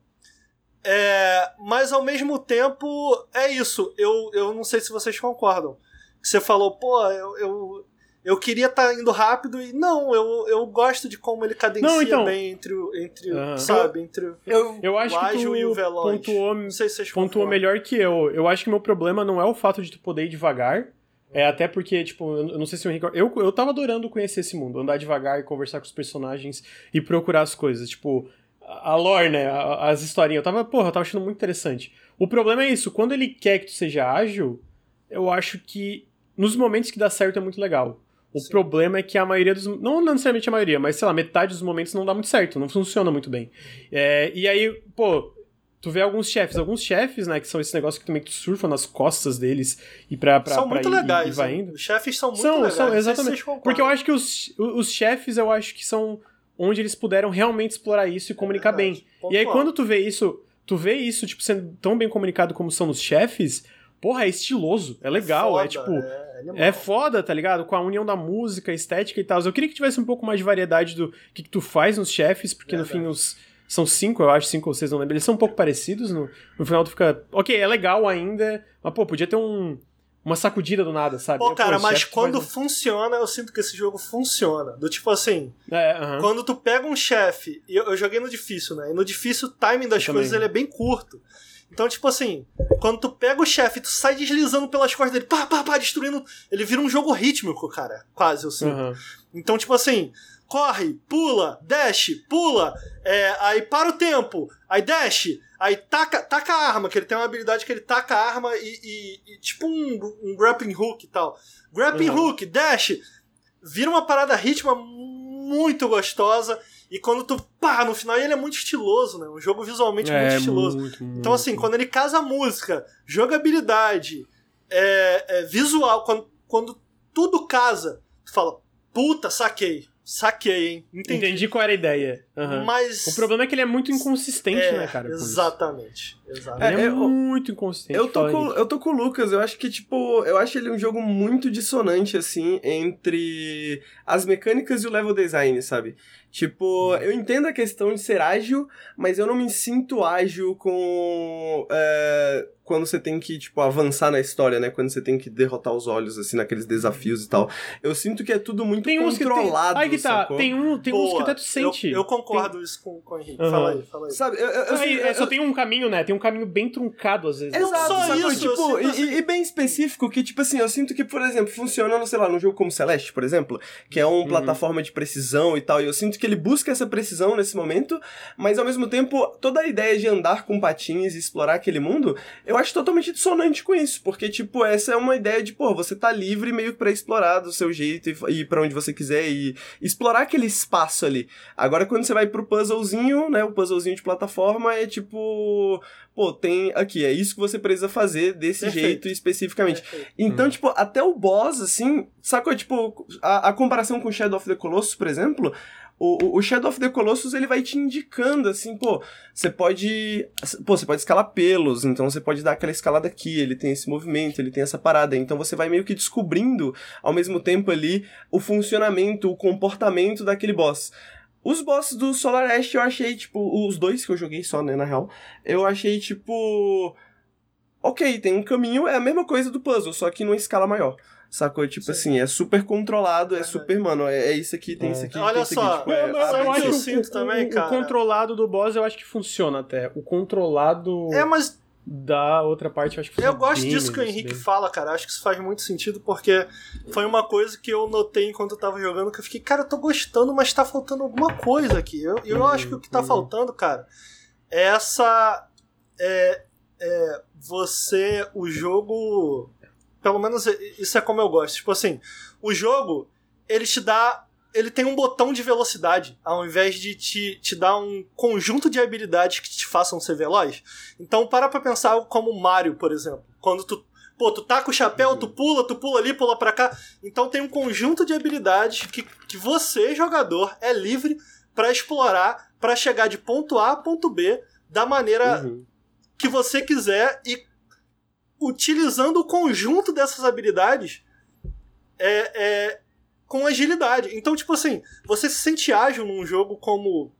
É, mas ao mesmo tempo, é isso. Eu, eu não sei se vocês concordam. Você falou, pô, eu, eu, eu queria estar tá indo rápido e não, eu, eu gosto de como ele cadencia não, então, bem entre o, entre, uh, sabe, entre eu, eu acho o ágil que tu e o veloz. Pontuou, não sei se vocês pontuou melhor que eu. Eu acho que meu problema não é o fato de tu poder ir devagar, é até porque, tipo, eu não sei se o Henrique. Eu, eu tava adorando conhecer esse mundo, andar devagar e conversar com os personagens e procurar as coisas. Tipo, a lore, né? As historinhas. Eu tava, porra, eu tava achando muito interessante. O problema é isso, quando ele quer que tu seja ágil, eu acho que nos momentos que dá certo é muito legal. O Sim. problema é que a maioria dos. Não necessariamente a maioria, mas sei lá, metade dos momentos não dá muito certo, não funciona muito bem. É, e aí, pô, tu vê alguns chefes, alguns chefes, né, que são esse negócio que também tu surfa nas costas deles e pra, pra, são pra muito ir, legais, e vai indo. Os chefes são muito são, legais. São, exatamente. Porque eu acho que os, os chefes, eu acho que são onde eles puderam realmente explorar isso e comunicar é bem. Pontual. E aí quando tu vê isso, tu vê isso, tipo, sendo tão bem comunicado como são os chefes, porra, é estiloso, é legal, é, foda, é tipo. É, é, foda, tá ligado? Com a união da música, estética e tal. Eu queria que tivesse um pouco mais de variedade do que, que tu faz nos chefes, porque no fim os. São cinco, eu acho, cinco ou seis, não lembro. Eles são um pouco parecidos. No, no final tu fica. Ok, é legal ainda. Mas, pô, podia ter um uma sacudida do nada, sabe? Pô, cara, Pô, mas quando funciona, eu sinto que esse jogo funciona. Do tipo assim, é, uh -huh. quando tu pega um chefe, eu, eu, joguei no difícil, né? E no difícil o timing das eu coisas ele é bem curto. Então, tipo assim, quando tu pega o chefe, tu sai deslizando pelas costas dele, pá, pá, pá, destruindo. Ele vira um jogo rítmico, cara. Quase, eu sinto. Uhum. Então, tipo assim, corre, pula, dash, pula, é, aí para o tempo, aí dash, aí taca, taca a arma, que ele tem uma habilidade que ele taca a arma e, e, e tipo um, um grappling hook e tal. Grappling uhum. hook, dash, vira uma parada ritma muito gostosa. E quando tu, pá, no final ele é muito estiloso, né? Um jogo visualmente é, muito estiloso. Muito, muito, então, assim, quando ele casa a música, jogabilidade, é, é, visual, quando, quando tudo casa, tu fala, puta, saquei. Saquei, hein? Entendi. Entendi qual era a ideia. Uhum. Mas. O problema é que ele é muito inconsistente, é, né, cara? Exatamente. Exatamente. Ele é, é muito inconsistente. Eu tô, com, eu tô com o Lucas, eu acho que, tipo, eu acho ele um jogo muito dissonante, assim, entre as mecânicas e o level design, sabe? Tipo, eu entendo a questão de ser ágil, mas eu não me sinto ágil com. É, quando você tem que, tipo, avançar na história, né? Quando você tem que derrotar os olhos, assim, naqueles desafios e tal. Eu sinto que é tudo muito tem controlado. Tem... Aí que tá, sacou? tem, um, tem uns que até tu sente. Eu, eu concordo tem... isso com, com o Henrique. Uhum. Fala aí, fala aí. Sabe, eu, eu, aí, é, só tem um caminho, né? Tem um caminho bem truncado, às vezes. Exato, só sacou? isso. Tipo, e, assim. e, bem específico, que, tipo assim, eu sinto que, por exemplo, funciona, sei lá, num jogo como Celeste, por exemplo, que é uma uhum. plataforma de precisão e tal, e eu sinto que ele busca essa precisão nesse momento, mas ao mesmo tempo, toda a ideia de andar com patins e explorar aquele mundo, eu acho totalmente dissonante com isso, porque, tipo, essa é uma ideia de, pô, você tá livre meio que pra explorar do seu jeito e ir pra onde você quiser e explorar aquele espaço ali. Agora, quando você vai pro puzzlezinho, né, o puzzlezinho de plataforma é tipo, pô, tem aqui, é isso que você precisa fazer desse Perfeito. jeito especificamente. Perfeito. Então, hum. tipo, até o boss, assim, sacou? Tipo, a, a comparação com Shadow of the Colossus, por exemplo, o, o Shadow of the Colossus ele vai te indicando assim, pô, você pode, pô, você pode escalar pelos, então você pode dar aquela escalada aqui, ele tem esse movimento, ele tem essa parada, então você vai meio que descobrindo ao mesmo tempo ali o funcionamento, o comportamento daquele boss. Os bosses do Solar Ash eu achei, tipo, os dois que eu joguei só, né, na real, eu achei, tipo. Ok, tem um caminho, é a mesma coisa do puzzle, só que numa escala maior. Sacou? Tipo assim, é super controlado, é super, mano, é, é isso aqui, tem É. isso aqui, Olha isso só, aqui. Tipo, Eu, é, eu- o acho que eu sinto o, também, o- cara? o controlado do boss eu acho que funciona até. O controlado É, mas da outra parte eu acho que eu gosto bem disso que o menos, Henrique bem. fala, cara. Acho que isso faz muito sentido, porque foi uma coisa que eu notei enquanto eu tava jogando, que eu fiquei, cara, eu tô gostando, mas tá faltando alguma coisa aqui. Eu, eu acho que o que tá uhum. faltando, cara, é essa. É, é você. O jogo. Pelo menos isso é como eu gosto. Tipo assim, o jogo, ele te dá. Ele tem um botão de velocidade, ao invés de te, te dar um conjunto de habilidades que te façam ser veloz. Então, para pra pensar como Mario, por exemplo. Quando tu. Pô, tu taca o chapéu, tu pula, tu pula ali, pula pra cá. Então tem um conjunto de habilidades que, que você, jogador, é livre pra explorar, pra chegar de ponto A a ponto B da maneira Uhum. que você quiser e utilizando o conjunto dessas habilidades é, é, com agilidade. Então, tipo assim, você se sente ágil num jogo como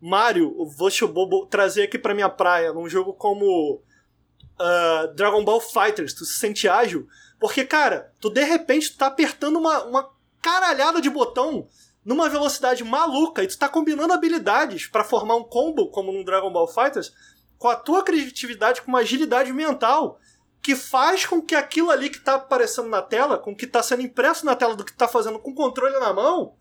Mario, vou vou trazer aqui pra minha praia, num jogo como ah, Dragon Ball Fighters, tu se sente ágil, porque, cara, tu de repente tu tá apertando uma, uma caralhada de botão numa velocidade maluca e tu tá combinando habilidades pra formar um combo, como no Dragon Ball Fighters, com a tua criatividade, com uma agilidade mental, que faz com que aquilo ali que tá aparecendo na tela, com o que tá sendo impresso na tela do que tu tá fazendo com o controle na mão,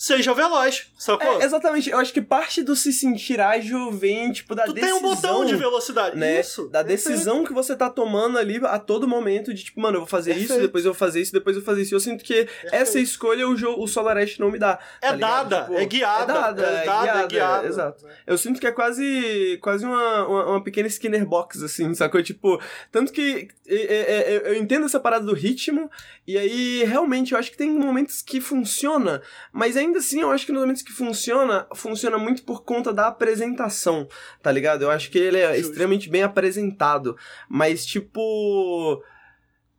seja veloz, sacou? É, exatamente, eu acho que parte do se sentir ágil vem, tipo, da tu decisão. tem um botão de velocidade, né? isso. Da decisão que você tá tomando ali a todo momento de tipo, mano, eu vou fazer isso, depois eu vou fazer isso, depois eu vou fazer isso. Eu sinto que essa escolha o, jogo, o Solar Ash não me dá. É tá dada, Tipo, é guiada, É dada, é dada, é guiada. Exato. Eu sinto que é quase, quase uma, uma, uma pequena Skinner box, assim, sacou? Tipo, tanto que é, é, é, eu entendo essa parada do ritmo, e aí realmente eu acho que tem momentos que funciona, mas ainda assim eu acho que nos momentos que funciona, funciona muito por conta da apresentação, tá ligado? Eu acho que ele é Justo. extremamente bem apresentado, mas tipo.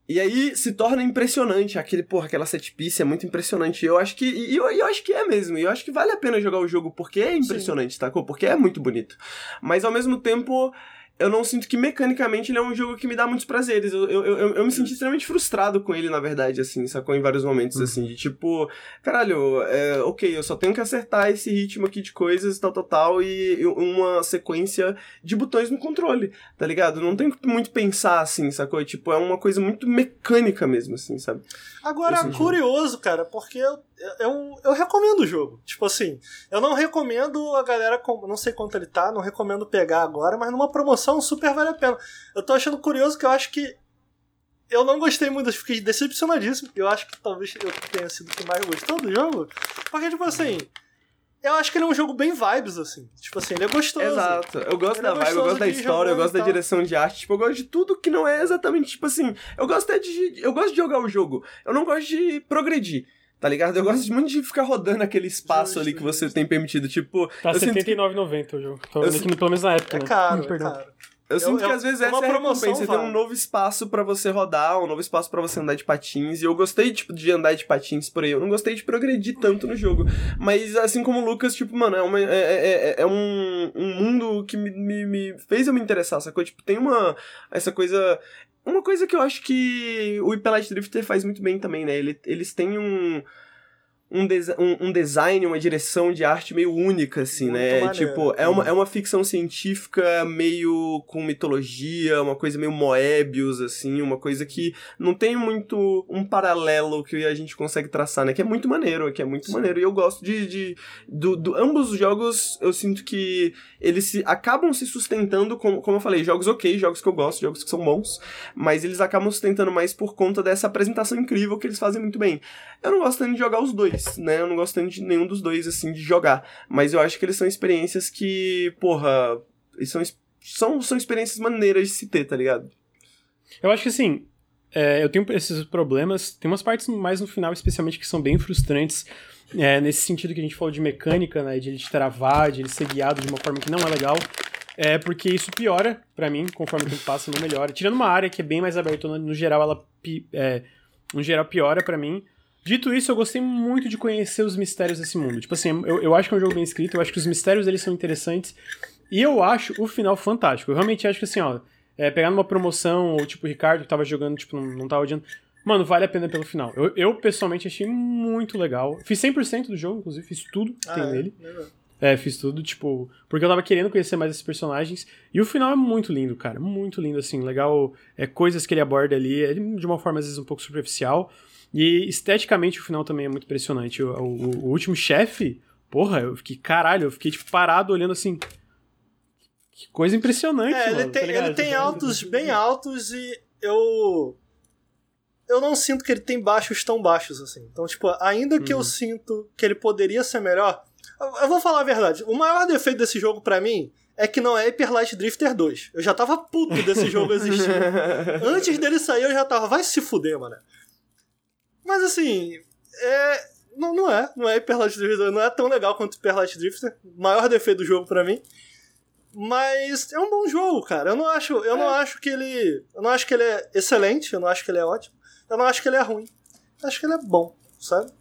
E aí se torna impressionante, aquele, porra, aquela set piece é muito impressionante. Eu acho que. E eu, eu acho que é mesmo. E eu acho que vale a pena jogar o jogo porque é impressionante, tá? Porque é muito bonito. Mas ao mesmo tempo. Eu não sinto que mecanicamente ele é um jogo que me dá muitos prazeres. Eu, eu, eu, eu me senti extremamente frustrado com ele, na verdade, assim, sacou? Em vários momentos, assim, de tipo, caralho, é, ok, eu só tenho que acertar esse ritmo aqui de coisas, tal, tal, tal, e e uma sequência de botões no controle, tá ligado? Não tem muito pensar, assim, sacou? Tipo, é uma coisa muito mecânica mesmo, assim, sabe? Agora, curioso, cara, porque eu, eu, eu recomendo o jogo. Tipo assim, eu não recomendo a galera, não sei quanto ele tá, não recomendo pegar agora, mas numa promoção super vale a pena. Eu tô achando curioso que eu acho que. Eu não gostei muito, eu fiquei decepcionadíssimo. Eu acho que talvez eu tenha sido o que mais gostou do jogo. Porque, tipo assim, eu acho que ele é um jogo bem vibes, assim. Tipo assim, ele é gostoso. Exato. Eu gosto Ele da é vibe, eu gosto da história, eu gosto da direção de arte, tipo, eu gosto de tudo que não é exatamente, tipo assim, eu gosto até de. Eu gosto de jogar o jogo. Eu não gosto de progredir. Tá ligado? Eu gosto muito de ficar rodando aquele espaço ali que você tem permitido. Tipo, Tá eu sinto que- R$79,90 o jogo. Tô Eu vendo sinto- aqui, pelo menos na época, É né? caro, Hum, é perdão. caro. Eu sinto Eu- que às vezes uma essa é a promoção recompensa. Você tem um novo espaço pra você rodar, um novo espaço pra você andar de patins. E eu gostei, tipo, de andar de patins por aí. Eu não gostei de progredir tanto no jogo. Mas assim como o Lucas, tipo, mano, é, uma, é, é, é- é um, um mundo que me, me, me fez eu me interessar, sacou? Tipo, tem uma. Essa coisa. Uma coisa que eu acho que o Hyper Light Drifter faz muito bem também, né? Ele, eles têm um. Um, desi- um, um design, uma direção de arte meio única, assim, Muito né? maneiro. Tipo, é uma, é uma ficção científica meio com mitologia, uma coisa meio Moebius, assim, uma coisa que não tem muito um paralelo que a gente consegue traçar, né? Que é muito maneiro, que é muito Sim. maneiro. E eu gosto de. de do, do- ambos os jogos, eu sinto que eles se, acabam se sustentando, como, como eu falei, jogos ok, jogos que eu gosto, jogos que são bons, mas eles acabam sustentando mais por conta dessa apresentação incrível que eles fazem muito bem. Eu não gosto tanto de jogar os dois, né? Eu não gosto tanto de nenhum dos dois, assim, de jogar. Mas eu acho que eles são experiências que, porra, são, são, são experiências maneiras de se ter, tá ligado? Eu acho que assim, é, eu tenho esses problemas. Tem umas partes mais no final, especialmente, que são bem frustrantes. é, nesse sentido que a gente falou de mecânica, né? De ele te travar, de ele ser guiado de uma forma que não é legal. É porque isso piora pra mim, conforme o tempo passa, não melhora. Tirando uma área que é bem mais aberta, no, no geral, ela é, no geral piora pra mim. Dito isso, eu gostei muito de conhecer os mistérios desse mundo. Tipo assim, eu, eu acho que é um jogo bem escrito, eu acho que os mistérios eles são interessantes. E eu acho o final fantástico. Eu realmente acho que assim, ó, é, pegar numa promoção, ou tipo o Ricardo que tava jogando, tipo, não, não tava odiando. Mano, vale a pena pelo final. Eu, eu pessoalmente achei muito legal. Fiz 100% do jogo, inclusive, fiz tudo que Ah, tem é? nele. É, fiz tudo, tipo, porque eu tava querendo conhecer mais esses personagens. E o final é muito lindo, cara. Muito lindo, assim. Legal. É, coisas que ele aborda ali, é de uma forma, às vezes, um pouco superficial. E esteticamente o final também é muito impressionante. O, o- o último chefe, porra, eu fiquei, caralho, eu fiquei, tipo, parado olhando assim. Que coisa impressionante, É, ele mano, tá tem, ligado? ele tem altos bem altos e eu. Eu não sinto que ele tem baixos tão baixos assim. Então, tipo, ainda que eu Uhum. sinto que ele poderia ser melhor. Eu, eu vou falar a verdade. O maior defeito desse jogo pra mim é que não é Hyper Light Drifter 2. Eu já tava puto desse jogo existir. Antes dele sair, eu já tava, vai se fuder, mano. Mas assim, é. Não, não é, não é Hyper Light Drifter, não é tão legal quanto Hyper Light Drifter. Maior defeito do jogo pra mim. Mas é um bom jogo, cara. Eu não acho, eu não acho que ele, eu não acho que ele é excelente, eu não acho que ele é ótimo. Eu não acho que ele é ruim. Eu acho que ele é bom, sabe?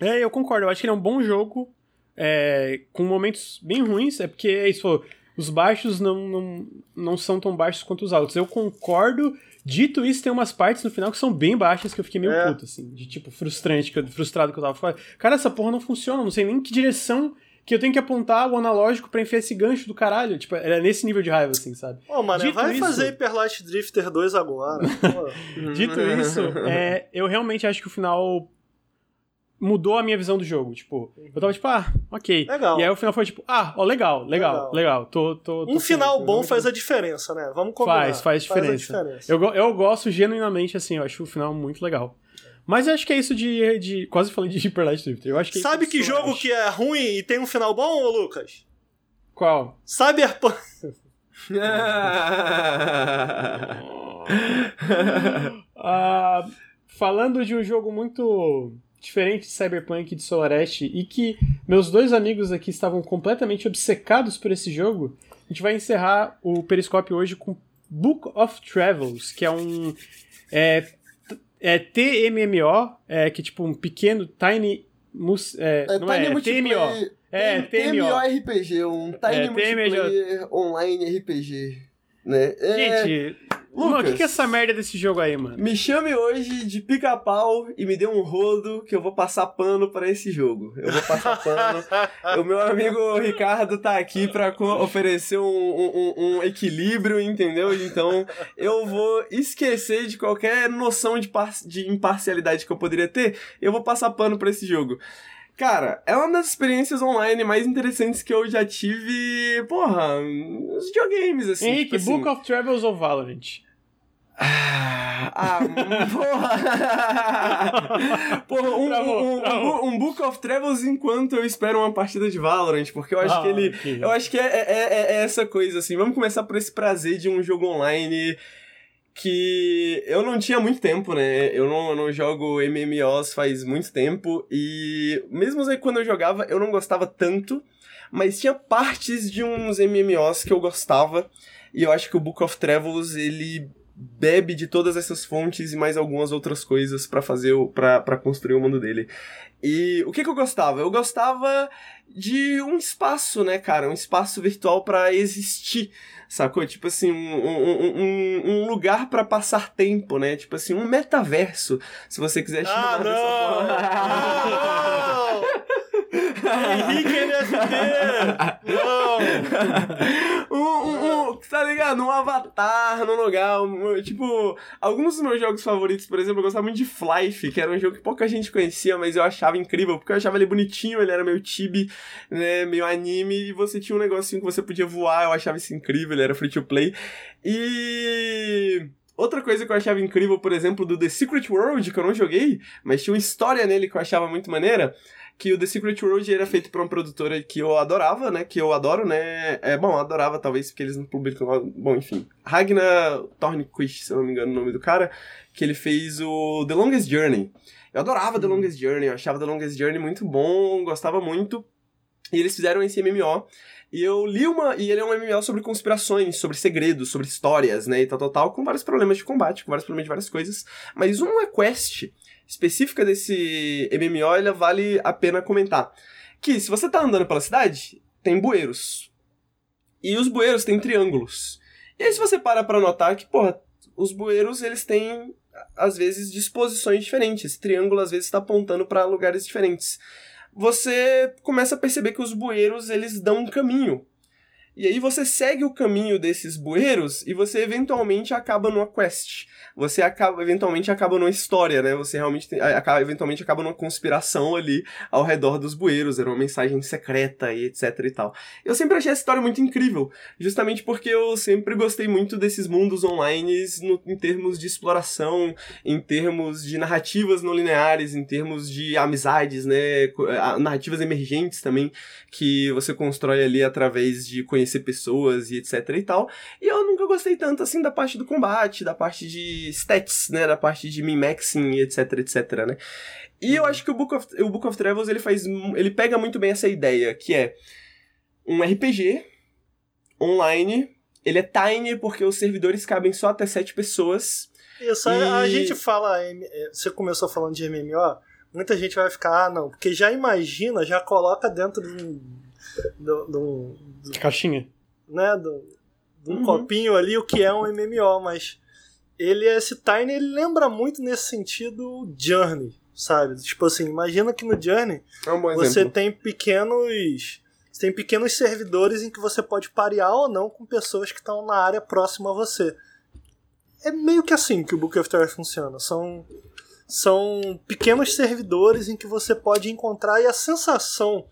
É, eu concordo. Eu acho que ele é um bom jogo, é, com momentos bem ruins. É porque é isso, os baixos não, não, não são tão baixos quanto os altos. Eu concordo. Dito isso, tem umas partes no final que são bem baixas que eu fiquei meio É. puto, assim. De tipo, frustrante, que eu- frustrado que eu tava falando. Cara, essa porra não funciona. Não sei nem que direção que eu tenho que apontar o analógico pra enfiar esse gancho do caralho. Tipo, era nesse nível de raiva, assim, sabe? Ô, mano, Dito vai isso- fazer Hyper Light Drifter 2 agora. Dito isso, é, eu realmente acho que o final mudou a minha visão do jogo. Tipo, eu tava tipo, ah, ok. Legal. E aí o final foi tipo, ah, ó, legal, legal, Legal. legal. Tô, tô, tô Um final bom faz a diferença, né? Vamos combinar. Faz, faz a diferença. diferença. Eu, eu gosto genuinamente, assim, eu acho o final muito legal. Mas eu acho que é isso de. de quase falei de Hyper Light Drifter. Eu acho que é Sabe isso que jogo acho. que é ruim e tem um final bom, Lucas? Qual? Cyberpunk. Ah, falando de um jogo muito diferente de Cyberpunk e de Solarest e que meus dois amigos aqui estavam completamente obcecados por esse jogo, a gente vai encerrar o Periscope hoje com Book of Travels, que é um é, é TMMO, é que é tipo um pequeno Tiny mus, é, É não Tiny é, é. TMO. É, TMO. TMO-RPG, um Tiny É, Multiplayer Online RPG. Né? É, Mano, o que, que é essa merda desse jogo aí, mano? Me chame hoje de pica-pau e me dê um rodo que eu vou passar pano pra esse jogo. Eu vou passar pano. o meu amigo Ricardo tá aqui pra co- oferecer um, um- um equilíbrio, entendeu? Então eu vou esquecer de qualquer noção de, de imparcialidade que eu poderia ter. Eu vou passar pano pra esse jogo. Cara, é uma das experiências online mais interessantes que eu já tive, porra, nos videogames, assim. Henrique, tipo assim. Book of Travels ou Valorant? Ah, porra! porra, um, Travou, um, travou. um Book of Travels enquanto eu espero uma partida de Valorant, porque eu acho Ah, que ele. Eu acho que é, é, é- é essa coisa, assim. Vamos começar por esse prazer de um jogo online que eu não tinha muito tempo, né? Eu não, eu não jogo MMOs faz muito tempo e mesmo aí quando eu jogava eu não gostava tanto, mas tinha partes de uns MMOs que eu gostava e eu acho que o Book of Travels ele bebe de todas essas fontes e mais algumas outras coisas pra fazer para para construir o mundo dele. E o que que eu gostava? Eu gostava de um espaço, né, cara? Um espaço virtual pra existir, sacou? Tipo assim, um, um, um, um lugar pra passar tempo, né? Tipo assim, um metaverso, se você quiser chamar Ah, dessa não! forma. Ah, não! Henrique NFT! Não! um, um, um, tá ligado? Um avatar num lugar. um- tipo, alguns dos meus jogos favoritos, por exemplo, eu gostava muito de Flife, que era um jogo que pouca gente conhecia, mas eu achava incrível, porque eu achava ele bonitinho, ele era meio chibi, né? Meio anime, e você tinha um negocinho que você podia voar, eu achava isso incrível, ele era free to play. E. Outra coisa que eu achava incrível, por exemplo, do The Secret World, que eu não joguei, mas tinha uma história nele que eu achava muito maneira, que o The Secret World era feito por uma produtora que eu adorava, né? Que eu adoro, né? É, bom, adorava talvez porque eles não publicam. Bom, enfim. Ragnar Thornquist, se eu não me engano o nome do cara, que ele fez o The Longest Journey. Eu adorava The Longest Journey, eu achava The Longest Journey muito bom, gostava muito. E eles fizeram esse MMO. E eu li uma. E ele é um MMO sobre conspirações, sobre segredos, sobre histórias, né? E tal, tal, tal, com vários problemas de combate, com vários problemas de várias coisas. Mas uma quest específica desse MMO, ela vale a pena comentar. Que se você tá andando pela cidade, tem bueiros. E os bueiros têm triângulos. E aí se você para pra notar que, porra, os bueiros, eles têm às vezes, disposições diferentes. Esse triângulo, às vezes, está apontando para lugares diferentes. Você começa a perceber que os bueiros, eles dão um caminho. E aí você segue o caminho desses bueiros e você eventualmente acaba numa quest. Você acaba, eventualmente acaba numa história, né? Você realmente tem, acaba, eventualmente acaba numa conspiração ali ao redor dos bueiros. Era uma mensagem secreta e etc e tal. Eu sempre achei essa história muito incrível, justamente porque eu sempre gostei muito desses mundos online no, em termos de exploração, em termos de narrativas não lineares, em termos de amizades, né? Narrativas emergentes também, que você constrói ali através de conhecimento conhecer pessoas e etc e tal. E eu nunca gostei tanto assim da parte do combate, da parte de stats, né, da parte de min-maxing e etc etc, né? E eu acho que o Book of, o Book of Travels ele faz ele pega muito bem essa ideia, que é um RPG online, ele é tiny porque os servidores cabem só até sete pessoas. Isso, e... a gente fala, é, você começou falando de MMO, muita gente vai ficar, ah, não, porque já imagina, já coloca dentro de um, de, de um, de caixinha. Né, do, de um uhum. copinho ali o que é um MMO, mas ele esse Tiny ele lembra muito nesse sentido Journey, sabe? Tipo assim, imagina que no Journey é um você exemplo. tem pequenos você tem pequenos servidores em que você pode parear ou não com pessoas que estão na área próxima a você. É meio que assim que o Book of Terror funciona. São são pequenos servidores em que você pode encontrar e a sensação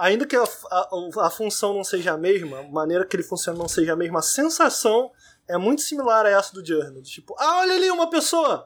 ainda que a, a, a, função não seja a mesma, a maneira que ele funciona não seja a mesma, a sensação é muito similar a essa do Journey. Tipo, ah, olha ali uma pessoa!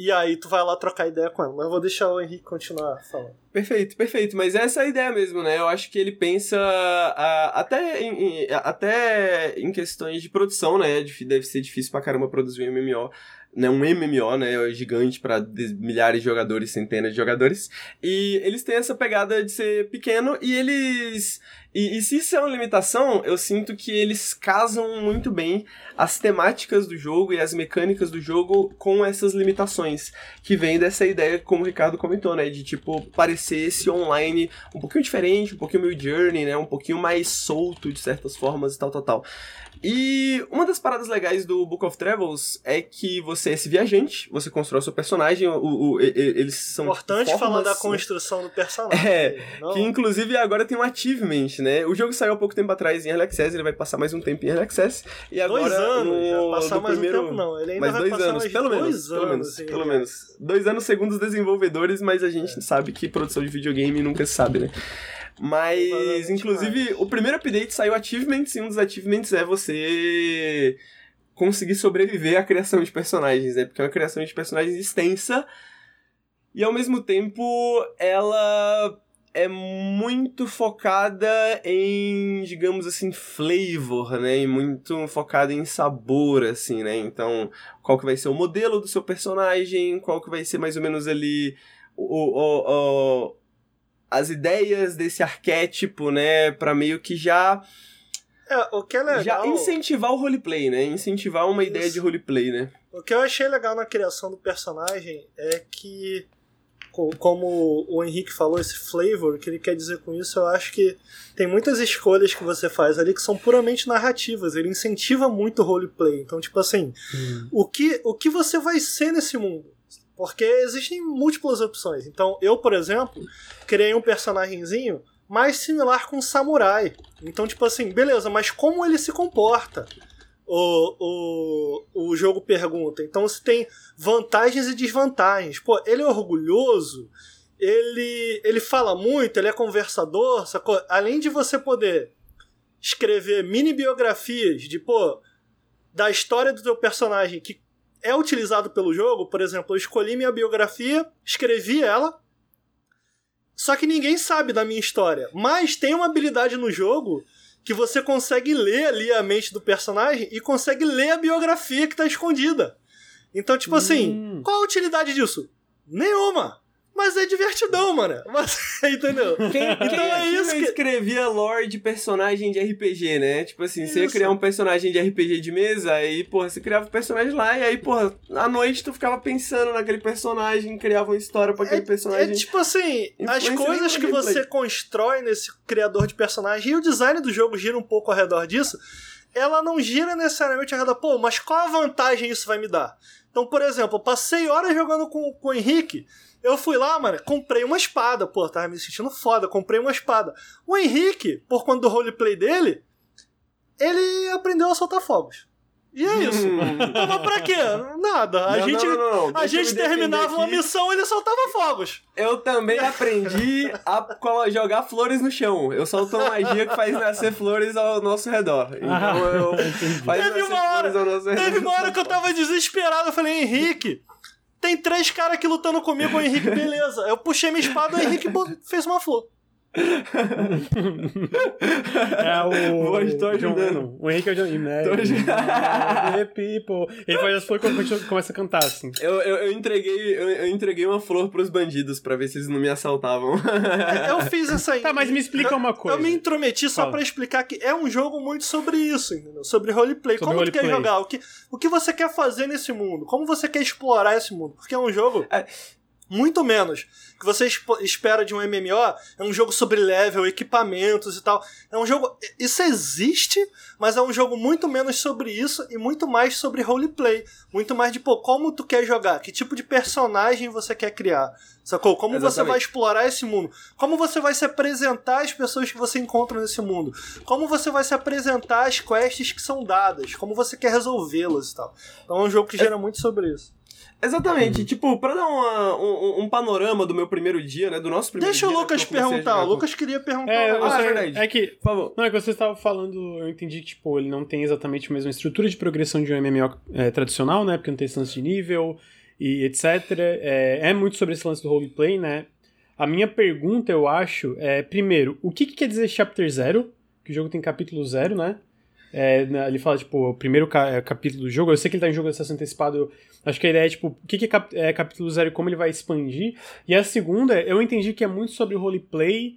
E aí tu vai lá trocar ideia com ela. Mas eu vou deixar o Henrique continuar falando. Perfeito, perfeito. Mas essa é a ideia mesmo, né? Eu acho que ele pensa uh, até, em, até em questões de produção, né? Deve ser difícil pra caramba produzir um MMO né, um MMO, né, gigante para milhares de jogadores, centenas de jogadores. E eles têm essa pegada de ser pequeno e eles e, e, se isso é uma limitação, eu sinto que eles casam muito bem as temáticas do jogo e as mecânicas do jogo com essas limitações, que vem dessa ideia, como o Ricardo comentou, né, de tipo parecer esse online um pouquinho diferente, um pouquinho meio journey, né, um pouquinho mais solto de certas formas e tal, tal, tal. E uma das paradas legais do Book of Travels é que você é esse viajante, você constrói o seu personagem, o, o, o eles são. Importante formas, falar da construção do personagem. É, não... que inclusive agora tem um achievement, né? O jogo saiu há pouco tempo atrás em Early Access, ele vai passar mais um tempo em Early Access. E agora. Dois anos, no, passar mais primeiro... um tempo não. Ele ainda mais vai dois passar anos, mais pelo dois menos. anos, pelo menos, assim, pelo menos. Dois anos segundo os desenvolvedores, mas a gente sabe que produção de videogame nunca se sabe, né? Mas, inclusive, o primeiro update saiu achievements, e um dos achievements é você conseguir sobreviver à criação de personagens, né? Porque é uma criação de personagens extensa e ao mesmo tempo ela é muito focada em, digamos assim, flavor, né? E muito focada em sabor, assim, né? Então, qual que vai ser o modelo do seu personagem, qual que vai ser mais ou menos ali o, o, o as ideias desse arquétipo, né? Pra meio que já é, o que é legal... Já incentivar o roleplay, né? Incentivar uma Isso. ideia de roleplay, né? O que eu achei legal na criação do personagem é que, como o Henrique falou, esse flavor, o que ele quer dizer com isso, eu acho que tem muitas escolhas que você faz ali que são puramente narrativas. Ele incentiva muito o roleplay. Então, tipo assim, hum. o, que, o que você vai ser nesse mundo? Porque existem múltiplas opções. Então, eu, por exemplo, criei um personagemzinho mais similar com um samurai. Então, tipo assim, beleza, mas como ele se comporta? O, o, o jogo pergunta. Então, se tem vantagens e desvantagens. Pô, ele é orgulhoso, ele, ele fala muito, ele é conversador, sacou? Além de você poder escrever mini biografias de, pô, da história do teu personagem que é utilizado pelo jogo, por exemplo, eu escolhi minha biografia, escrevi ela, só que ninguém sabe da minha história. Mas tem uma habilidade no jogo que você consegue ler ali a mente do personagem e consegue ler a biografia que tá escondida. Então, tipo assim, hum. qual a utilidade disso? Nenhuma! Mas é divertidão, mano. Mas, entendeu? Quem, então quem é isso que... escrevia lore de personagem de RPG, né? Tipo assim, isso. você ia criar um personagem de RPG de mesa, aí, porra, você criava o um personagem lá, e aí, porra, à noite tu ficava pensando naquele personagem, criava uma história pra aquele é, personagem. É tipo assim, as coisas que você constrói nesse criador de personagem, e o design do jogo gira um pouco ao redor disso, ela não gira necessariamente a cada, pô, mas qual a vantagem isso vai me dar? Então, por exemplo, eu passei horas jogando com, com o Henrique. Eu fui lá, mano, comprei uma espada. Pô, tava me sentindo foda, comprei uma espada. O Henrique, por conta do roleplay dele, ele aprendeu a soltar fogos. E é isso. Então, mas pra quê? Nada. A Não, gente, não, não, não. A gente terminava uma aqui. missão ele soltava fogos. Eu também aprendi a jogar flores no chão. Eu solto uma magia que faz nascer flores ao nosso redor. Então eu faz Teve nascer uma hora- flores ao nosso redor. Teve uma hora que eu tava desesperado. Eu falei, Henrique, tem três caras aqui lutando comigo. O Henrique, beleza. Eu puxei minha espada o Henrique fez uma flor. É o. Estou John ajudando. Lennon. O Henrique é o John. Tô ajudando. The people. Ele faz as flores quando continua- começa a cantar, assim. Eu, eu, eu entreguei, eu, eu entreguei uma flor pros bandidos pra ver se eles não me assaltavam. Eu fiz essa aí. Tá, mas me explica uma coisa. Eu me intrometi só Fala. pra explicar que é um jogo muito sobre isso, entendeu? Sobre roleplay. Sobre Como tu quer roleplay. jogar? O que, o que você quer fazer nesse mundo? Como você quer explorar esse mundo? Porque é um jogo. É. Muito menos que você espera de um MMO. É um jogo sobre level, equipamentos e tal. É um jogo. Isso existe, mas é um jogo muito menos sobre isso e muito mais sobre roleplay. Muito mais de, pô, como tu quer jogar? Que tipo de personagem você quer criar? Sacou? Como você Exatamente. vai explorar esse mundo? Como você vai se apresentar às pessoas que você encontra nesse mundo? Como você vai se apresentar às quests que são dadas? Como você quer resolvê-las e tal? Então é um jogo que gera muito sobre isso. Exatamente, tipo, pra dar uma- um, um panorama do meu primeiro dia, né? Do nosso primeiro Deixa o dia. né, Lucas que eu comecei a perguntar. O Lucas queria perguntar. É. Ah, é verdade. é que. Por favor. Não, é que você estava falando, eu entendi que, tipo, ele não tem exatamente a mesma estrutura de progressão de um MMO é, tradicional, né? Porque não tem esse lance de nível e etc. É, é muito sobre esse lance do roleplay, né? A minha pergunta, eu acho, é, primeiro, o que, que quer dizer Chapter Zero? Que o jogo tem capítulo zero, né? É, ele fala, tipo, o primeiro ca- é, capítulo do jogo. Eu sei que ele tá em jogo de acesso antecipado. Acho que a ideia é, tipo, o que, que é, cap- é capítulo zero e como ele vai expandir. E a segunda, eu entendi que é muito sobre roleplay,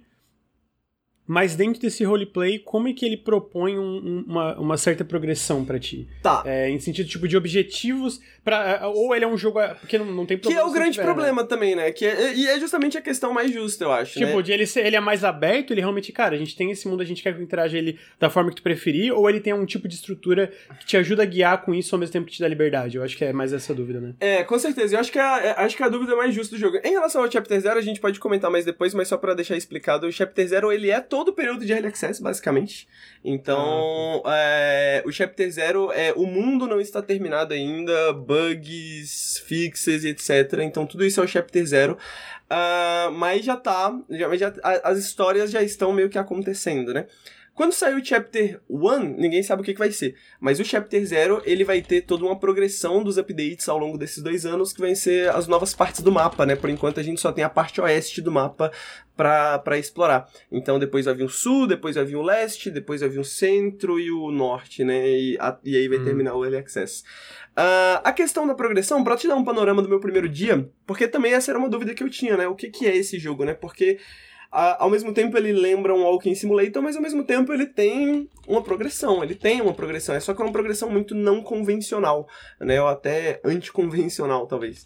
mas dentro desse roleplay, como é que ele propõe um- um- uma, uma certa progressão pra ti? Tá. É, em sentido, tipo, de objetivos, pra, ou ele é um jogo... Porque não, não tem Que problema é o grande tiver, né? problema também, né? Que é, e é justamente a questão mais justa, eu acho, Tipo, né? de ele, ser, ele é mais aberto, ele realmente, cara, a gente tem esse mundo, a gente quer que interaja ele da forma que tu preferir, ou ele tem um tipo de estrutura que te ajuda a guiar com isso ao mesmo tempo que te dá liberdade? Eu acho que é mais essa dúvida, né? É, com certeza. Eu acho que, a, é- acho que a dúvida mais justa do jogo. Em relação ao Chapter Zero, a gente pode comentar mais depois, mas só pra deixar explicado, o Chapter Zero, ele é todo o período de Early Access, basicamente. Então, é, o Chapter Zero, é, o mundo não está terminado ainda, bugs, fixes e etc. Então, tudo isso é o Chapter Zero. Ah, mas já tá, já, já- as histórias já estão meio que acontecendo, né? Quando sair o Chapter 1, ninguém sabe o que, que vai ser. Mas o Chapter 0, ele vai ter toda uma progressão dos updates ao longo desses dois anos, que vai ser as novas partes do mapa, né? Por enquanto a gente só tem a parte oeste do mapa pra, pra explorar. Então depois vai vir o sul, depois vai vir o leste, depois vai vir o centro e o norte, né? E, a- e aí vai Hum. terminar o Early Access. Ah, a questão da progressão, pra te dar um panorama do meu primeiro dia, porque também essa era uma dúvida que eu tinha, né? O que, que é esse jogo, né? Porque ao mesmo tempo ele lembra um Walking Simulator, mas ao mesmo tempo ele tem uma progressão, ele tem uma progressão, é só que é uma progressão muito não convencional, né, ou até anticonvencional, talvez.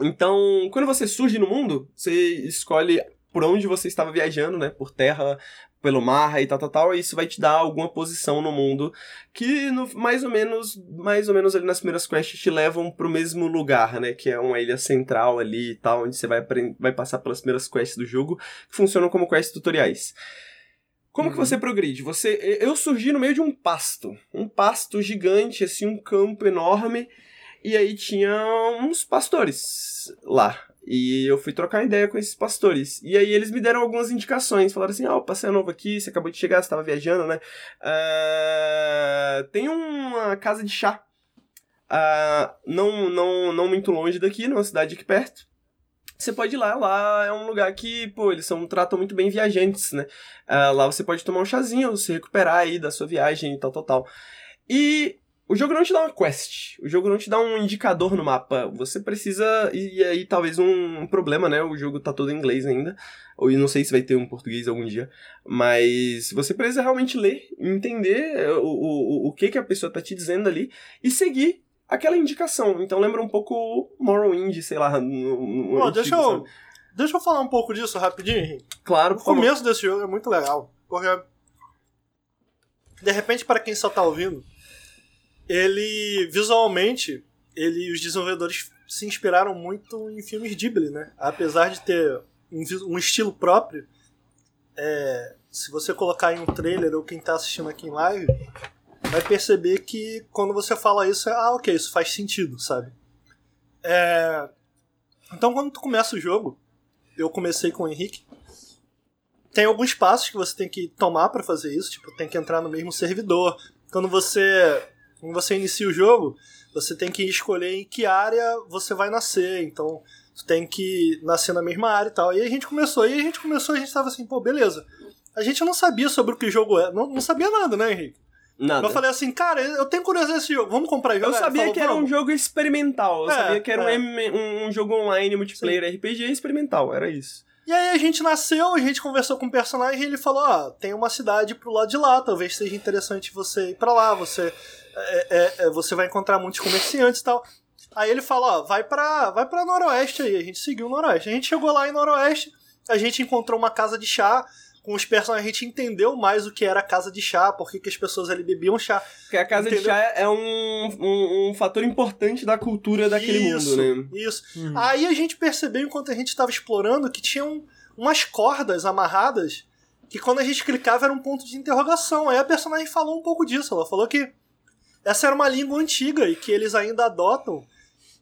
Então, quando você surge no mundo, você escolhe por onde você estava viajando, né, por terra, pelo mar e tal, tal, tal, e isso vai te dar alguma posição no mundo que no- mais ou menos, mais ou menos ali nas primeiras quests te levam pro mesmo lugar, né, que é uma ilha central ali e tal, onde você vai, vai passar pelas primeiras quests do jogo, que funcionam como quests tutoriais. Como que Uhum. você progride? Você, eu surgi no meio de um pasto, um pasto gigante, assim, um campo enorme, e aí tinha uns pastores lá. E eu fui trocar ideia com esses pastores. E aí eles me deram algumas indicações. Falaram assim, ó, oh, passeio novo aqui, você acabou de chegar, você tava viajando, né? Ah, tem uma casa de chá. ah, não, não, não muito longe daqui, numa cidade aqui perto. Você pode ir lá, lá é um lugar que, pô, eles são, tratam muito bem viajantes, né? Ah, lá você pode tomar um chazinho, se recuperar aí da sua viagem e tal, tal, tal. E o jogo não te dá uma quest, o jogo não te dá um indicador no mapa. Você precisa. E, e aí, talvez um, problema, né? O jogo tá todo em inglês ainda. Ou não sei se vai ter um português algum dia. Mas você precisa realmente ler, entender o, o, o que, que a pessoa tá te dizendo ali e seguir aquela indicação. Então lembra um pouco o Morrowind, sei lá. No, no Pô, antigo, deixa eu, sabe? deixa eu falar um pouco disso rapidinho, Henrique. Claro, O favor. começo desse jogo é muito legal. Porque de repente, para quem só tá ouvindo, ele visualmente, ele os desenvolvedores se inspiraram muito em filmes Ghibli, né? Apesar de ter um, um estilo próprio, é, se você colocar em um trailer ou quem tá assistindo aqui em live, vai perceber que quando você fala isso, é, ah, ok, isso faz sentido, sabe? É, então, quando tu começa o jogo, eu comecei com o Henrique, tem alguns passos que você tem que tomar pra fazer isso, tipo, tem que entrar no mesmo servidor. Quando você, quando você inicia o jogo, você tem que escolher em que área você vai nascer, então tu tem que nascer na mesma área e tal. E aí a gente começou, e aí a gente começou, a gente tava assim, pô, beleza. A gente não sabia sobre o que o jogo é, não, não sabia nada, né, Henrique? Nada. Eu falei assim, cara, eu tenho curiosidade desse jogo, vamos comprar e Eu jogar? Sabia falou, que era um jogo experimental. Eu É, sabia que era um é. Um, um jogo online multiplayer RPG experimental. Era isso. E aí a gente nasceu, a gente conversou com o personagem e ele falou, ó, tem uma cidade pro lado de lá, talvez seja interessante você ir pra lá, você é, é, é, você vai encontrar muitos comerciantes e tal. Aí ele fala, ó, vai pra, vai pra Noroeste aí, a gente seguiu o Noroeste. A gente chegou lá em Noroeste, a gente encontrou uma casa de chá, com os personagens a gente entendeu mais o que era a casa de chá, por que que as pessoas ali bebiam chá. Porque a casa Entendeu? de chá é um, um, um fator importante da cultura daquele isso, mundo, né? Isso. Aí a gente percebeu, enquanto a gente estava explorando, que tinham umas cordas amarradas que quando a gente clicava era um ponto de interrogação. Aí a personagem falou um pouco disso. Ela falou que essa era uma língua antiga e que eles ainda adotam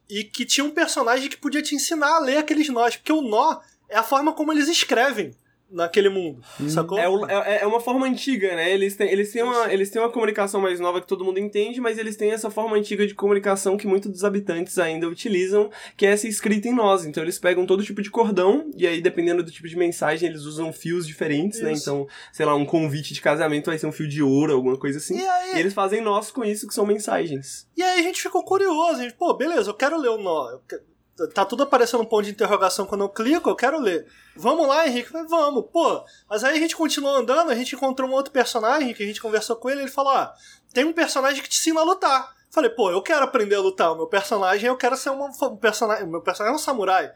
e que tinha um personagem que podia te ensinar a ler aqueles nós. Porque o nó é a forma como eles escrevem naquele mundo, sacou? É, o- é- é uma forma antiga, né? Eles têm, eles, têm uma, eles têm uma comunicação mais nova que todo mundo entende, mas eles têm essa forma antiga de comunicação que muitos dos habitantes ainda utilizam, que é essa escrita em nós. Então eles pegam todo tipo de cordão, e aí, dependendo do tipo de mensagem, eles usam fios diferentes, né? Isso. Então, sei lá, um convite de casamento vai ser um fio de ouro, alguma coisa assim. E aí, E eles fazem nós com isso, que são mensagens. E aí a gente ficou curioso, a gente, pô, beleza, eu quero ler o nó. Eu que- Tá tudo aparecendo um ponto de interrogação quando eu clico, eu quero ler. Vamos lá, Henrique? Falei, vamos. Pô, mas aí a gente continuou andando, a gente encontrou um outro personagem que a gente conversou com ele, ele falou, ah, tem um personagem que te ensina a lutar. Falei, pô, eu quero aprender a lutar, o meu personagem, eu quero ser um personagem, meu personagem é um samurai.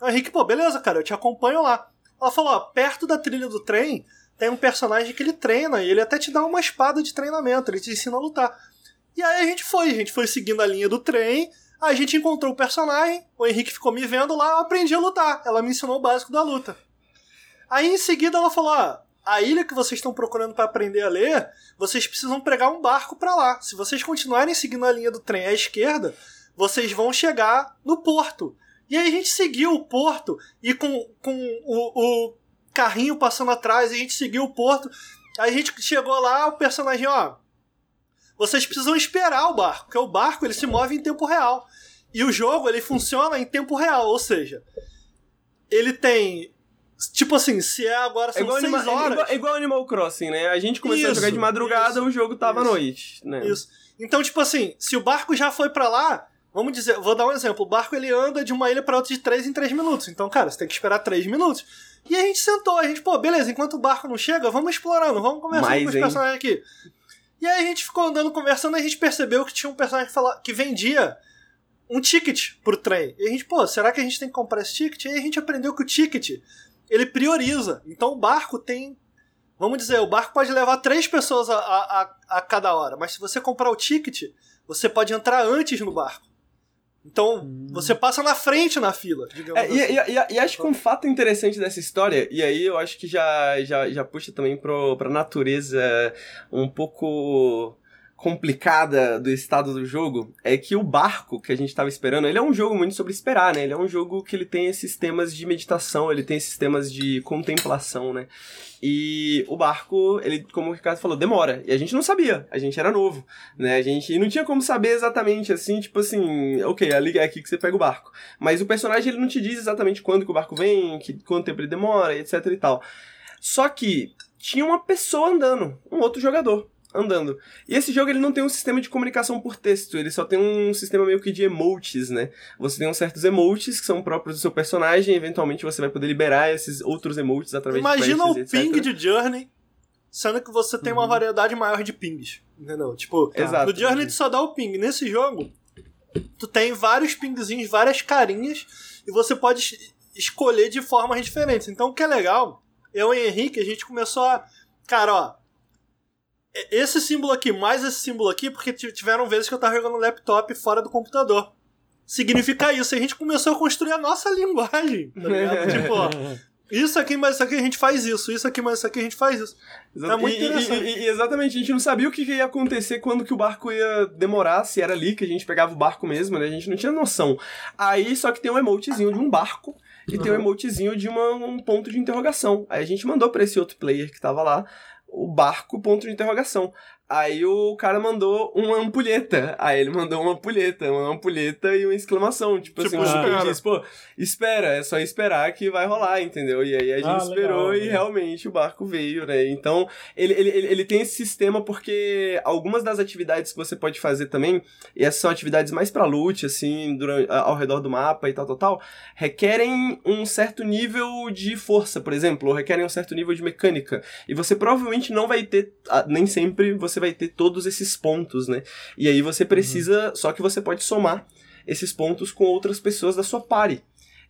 O Henrique, pô, beleza, cara, eu te acompanho lá. Ela falou, ó, perto da trilha do trem, tem um personagem que ele treina, e ele até te dá uma espada de treinamento, ele te ensina a lutar. E aí a gente foi, a gente foi seguindo a linha do trem, a gente encontrou o personagem, o Henrique ficou me vendo lá, eu aprendi a lutar. Ela me ensinou o básico da luta. Aí em seguida ela falou: ah, a ilha que vocês estão procurando para aprender a ler, vocês precisam pregar um barco para lá. Se vocês continuarem seguindo a linha do trem à esquerda, vocês vão chegar no porto. E aí a gente seguiu o porto e com, com o, o carrinho passando atrás, a gente seguiu o porto. Aí a gente chegou lá, o personagem, ó, vocês precisam esperar o barco, porque o barco ele se move em tempo real. E o jogo ele funciona em tempo real, ou seja, ele tem tipo assim, se é agora É são igual, seis anima- é horas. igual, é igual Animal Crossing, né? A gente começou a Isso, jogar de madrugada, isso, o jogo tava à isso. noite, né? Isso. Então, tipo assim, se o barco já foi pra lá, vamos dizer, vou dar um exemplo, o barco ele anda de uma ilha pra outra de 3 em 3 minutos. Então, cara, você tem que esperar 3 minutos. E a gente sentou, a gente, pô, beleza, enquanto o barco não chega, vamos explorando, vamos conversando Mais, com os hein? personagens aqui. E aí a gente ficou andando, conversando, e a gente percebeu que tinha um personagem que, que vendia um ticket pro trem. E a gente, pô, será que a gente tem que comprar esse ticket? E aí a gente aprendeu que o ticket, ele prioriza. Então o barco tem... Vamos dizer, o barco pode levar três pessoas a, a- a cada hora, mas se você comprar o ticket, você pode entrar antes no barco. Então, você passa na frente na fila, digamos É, e, assim. e- e- e acho que um fato interessante dessa história, e aí eu acho que já, já, já puxa também pro, pra natureza um pouco complicada do estado do jogo, é que o barco que a gente tava esperando, ele é um jogo muito sobre esperar, né? Ele é um jogo que ele tem esses temas de meditação, ele tem esses temas de contemplação, né? E o barco, ele, como o Ricardo falou, demora. E a gente não sabia, a gente era novo, né? A gente e não tinha como saber exatamente assim, tipo assim, ok, ali é aqui que você pega o barco. Mas o personagem ele não te diz exatamente quando que o barco vem, que, quanto tempo ele demora, etc e tal. Só que tinha uma pessoa andando, um outro jogador andando. E esse jogo ele não tem um sistema de comunicação por texto, ele só tem um sistema meio que de emotes, né? Você tem uns certos emotes que são próprios do seu personagem, e eventualmente você vai poder liberar esses outros emotes através Imagina o de quests, ping etc. de Journey, sendo que você tem uma variedade maior de pings. Entendeu? Tipo, Exato. no Journey tu só dá o ping. Nesse jogo, tu tem vários pingzinhos, várias carinhas, e você pode es- escolher de formas diferentes. Então o que é legal, eu e o Henrique, a gente começou a. Cara, ó. Esse símbolo aqui, mais esse símbolo aqui, porque ti- tiveram vezes que eu tava jogando laptop fora do computador. Significa isso. E a gente começou a construir a nossa linguagem, tá ligado? tipo, ó, isso aqui, mas isso aqui a gente faz isso, isso aqui, mas isso aqui a gente faz isso. Exa- É muito e- interessante. e- e exatamente, a gente não sabia o que ia acontecer, quando que o barco ia demorar, se era ali que a gente pegava o barco mesmo, né? A gente não tinha noção. Aí só que tem um emotezinho de um barco e tem um emotezinho de uma- um ponto de interrogação. Aí a gente mandou pra esse outro player que tava lá o barco, ponto de interrogação. Aí o cara mandou uma ampulheta. Aí ele mandou uma ampulheta, uma ampulheta e uma exclamação. Tipo, Tipo, assim, espera. diz, pô, espera, é só esperar que vai rolar, entendeu? E aí a gente Ah, esperou legal, e realmente o barco veio, né? Então, ele, ele, ele ele tem esse sistema porque algumas das atividades que você pode fazer também, e essas são atividades mais pra loot, assim, durante, ao redor do mapa e tal, tal, tal, requerem um certo nível de força, por exemplo, ou requerem um certo nível de mecânica. E você provavelmente não vai ter, nem sempre você vai ter todos esses pontos, né? E aí você precisa, só que você pode somar esses pontos com outras pessoas da sua party.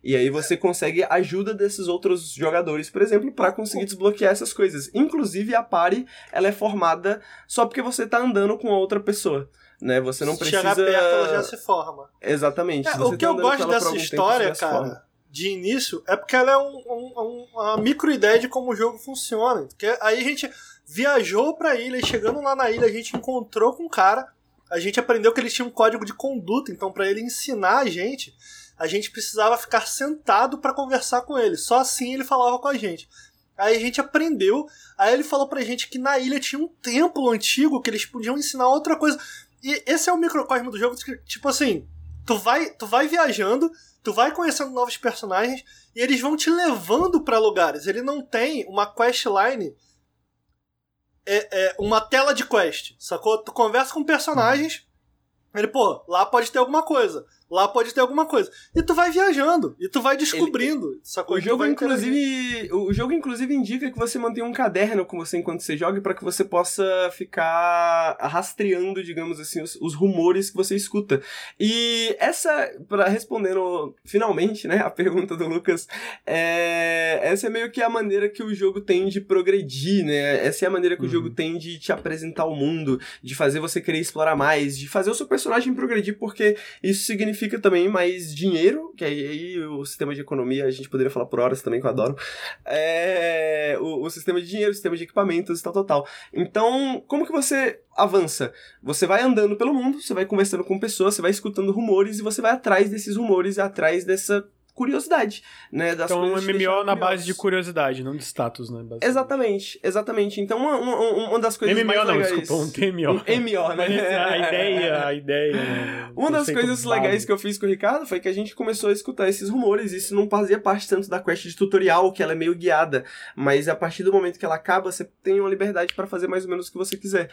E aí você consegue a ajuda desses outros jogadores, por exemplo, pra conseguir desbloquear essas coisas. Inclusive a party, ela é formada só porque você tá andando com a outra pessoa, né? Você não Se precisa chegar perto, ela já se forma. Exatamente. É, o que tá eu gosto dessa tempo, história, forma. cara, de início, é porque ela é um, um- um- uma micro-ideia de como o jogo funciona. Porque aí a gente viajou pra ilha e chegando lá na ilha a gente encontrou com um cara, a gente aprendeu que ele tinha um código de conduta, então pra ele ensinar a gente, a gente precisava ficar sentado pra conversar com ele. Só assim ele falava com a gente. Aí a gente aprendeu, aí ele falou pra gente que na ilha tinha um templo antigo que eles podiam ensinar outra coisa. E esse é o microcosmo do jogo, tipo assim, tu vai, tu vai viajando, tu vai conhecendo novos personagens e eles vão te levando pra lugares. Ele não tem uma questline é, é uma tela de quest, sacou? Tu conversa com personagens, ele, pô, lá pode ter alguma coisa, lá pode ter alguma coisa. E tu vai viajando, e tu vai descobrindo, sacou? O jogo, inclusive, o jogo, inclusive, indica que você mantenha um caderno com você enquanto você joga para que você possa ficar rastreando, digamos assim, os, os rumores que você escuta. E essa, para respondendo finalmente, né, a pergunta do Lucas, é, essa é meio que a maneira que o jogo tem de progredir, né? Essa é a maneira que o jogo tem de te apresentar o mundo, de fazer você querer explorar mais, de fazer o seu personagem progredir, porque isso significa também mais dinheiro, que aí, o sistema de economia, a gente poderia falar por horas também, que eu adoro. É, o, o sistema de dinheiro, o sistema de equipamentos e tal, tal, tal. Então, como que você avança? Você vai andando pelo mundo, você vai conversando com pessoas, você vai escutando rumores e você vai atrás desses rumores atrás dessa curiosidade, né? Das Então, um que te MMO na base de curiosidade, não de status, né? Exatamente, exatamente. Então, uma, uma, uma das coisas MMO mais não, legais... desculpa, um TMO. Um MO, Mas né? a ideia, a ideia. né? Uma das coisas base. legais que eu fiz com o Ricardo foi que a gente começou a escutar esses rumores. Isso não fazia parte tanto da quest de tutorial, que ela é meio guiada. Mas a partir do momento que ela acaba, você tem uma liberdade pra fazer mais ou menos o que você quiser.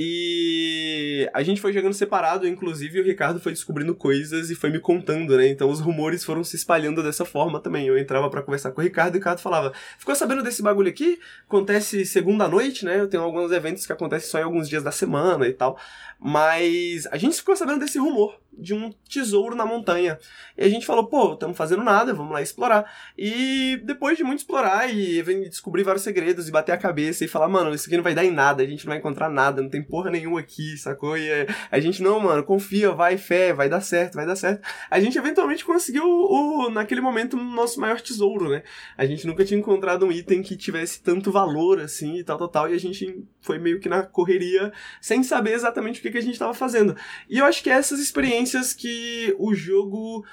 E a gente foi jogando separado, inclusive o Ricardo foi descobrindo coisas e foi me contando, né? Então os rumores foram se espalhando dessa forma também. Eu entrava pra conversar com o Ricardo e o Ricardo falava: Ficou sabendo desse bagulho aqui? Acontece segunda noite, né? Eu tenho alguns eventos que acontecem só em alguns dias da semana e tal. Mas a gente ficou sabendo desse rumor de um tesouro na montanha. E a gente falou, pô, estamos fazendo nada, vamos lá explorar. E depois de muito explorar e descobrir vários segredos e bater a cabeça e falar, mano, isso aqui não vai dar em nada, a gente não vai encontrar nada, não tem porra nenhuma aqui, sacou? E é, a gente, não, mano, confia, vai, fé, vai dar certo, vai dar certo. A gente eventualmente conseguiu, o, naquele momento, o nosso maior tesouro, né? A gente nunca tinha encontrado um item que tivesse tanto valor assim e tal, tal, tal. E a gente foi meio que na correria, sem saber exatamente o que, que a gente estava fazendo. E eu acho que essas experiências que o jogo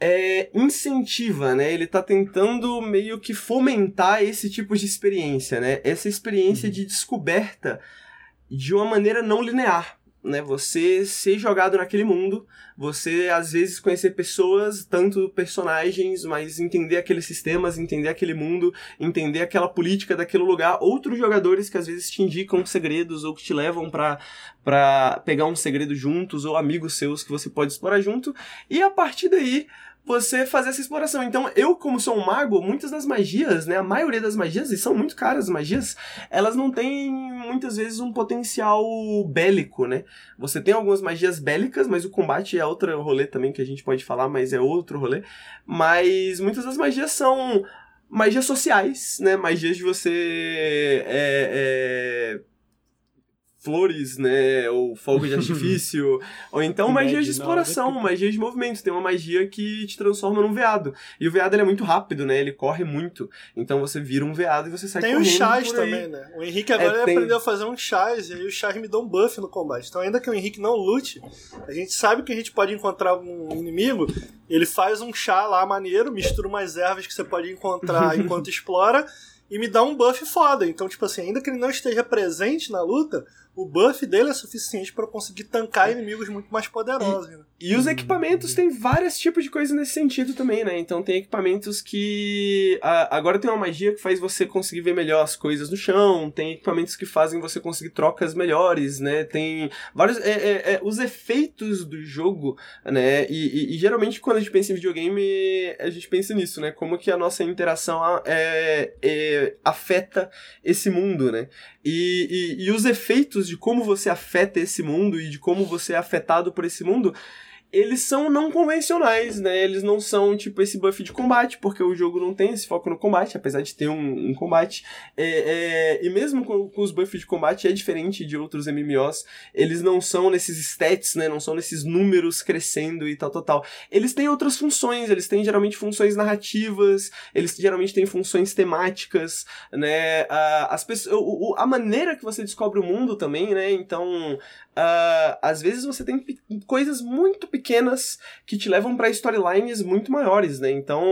é, incentiva, né? Ele tá tentando meio que fomentar esse tipo de experiência, né? Essa experiência de descoberta de uma maneira não linear. Né, você ser jogado naquele mundo, você às vezes conhecer pessoas, tanto personagens, mas entender aqueles sistemas, entender aquele mundo, entender aquela política daquele lugar, outros jogadores que às vezes te indicam segredos ou que te levam pra, pra pegar um segredo juntos, ou amigos seus que você pode explorar junto, e a partir daí você fazer essa exploração. Então, eu, como sou um mago, muitas das magias, né, a maioria das magias, e são muito caras as magias, elas não têm muitas vezes um potencial bélico, né? Você tem algumas magias bélicas, mas o combate é outro rolê também que a gente pode falar, mas é outro rolê. Mas muitas das magias são magias sociais, né? Magias de você é, é, flores, né? Ou fogo de artifício. ou então magia de exploração, magia de movimento. Tem uma magia que te transforma num veado. E o veado é muito rápido, né? Ele corre muito. Então você vira um veado e você sai Tem correndo os chás por aí. também, né? O Henrique agora É, tem- aprendeu a fazer um chás, e aí os chás me dão um buff no combate. Então, ainda que o Henrique não lute, a gente sabe que a gente pode encontrar um inimigo, ele faz um chá lá maneiro, mistura umas ervas que você pode encontrar enquanto explora, e me dá um buff foda. Então, tipo assim, ainda que ele não esteja presente na luta, o buff dele é suficiente pra eu conseguir tancar inimigos muito mais poderosos. né? E os equipamentos têm vários tipos de coisa nesse sentido também, né? Então tem equipamentos que. ah, agora tem uma magia que faz você conseguir ver melhor as coisas no chão, tem equipamentos que fazem você conseguir trocas melhores, né? Tem vários. é, é, é, os efeitos do jogo, né? E, e- e geralmente quando a gente pensa em videogame, a gente pensa nisso, né? Como que a nossa interação é, é, afeta esse mundo, né? E, e, e os efeitos de como você afeta esse mundo e de como você é afetado por esse mundo, eles são não convencionais, né? Eles não são tipo esse buff de combate, porque o jogo não tem esse foco no combate, apesar de ter um, um combate. É, é, e mesmo com, com os buffs de combate é diferente de outros MMOs. Eles não são nesses stats, né? Não são nesses números crescendo e tal, tal, tal. Eles têm outras funções, eles têm geralmente funções narrativas, eles geralmente têm funções temáticas, né? Ah, as pessoas, a maneira que você descobre o mundo também, né? Então, ah, às vezes você tem coisas muito pequenas que te levam pra storylines muito maiores, né? Então,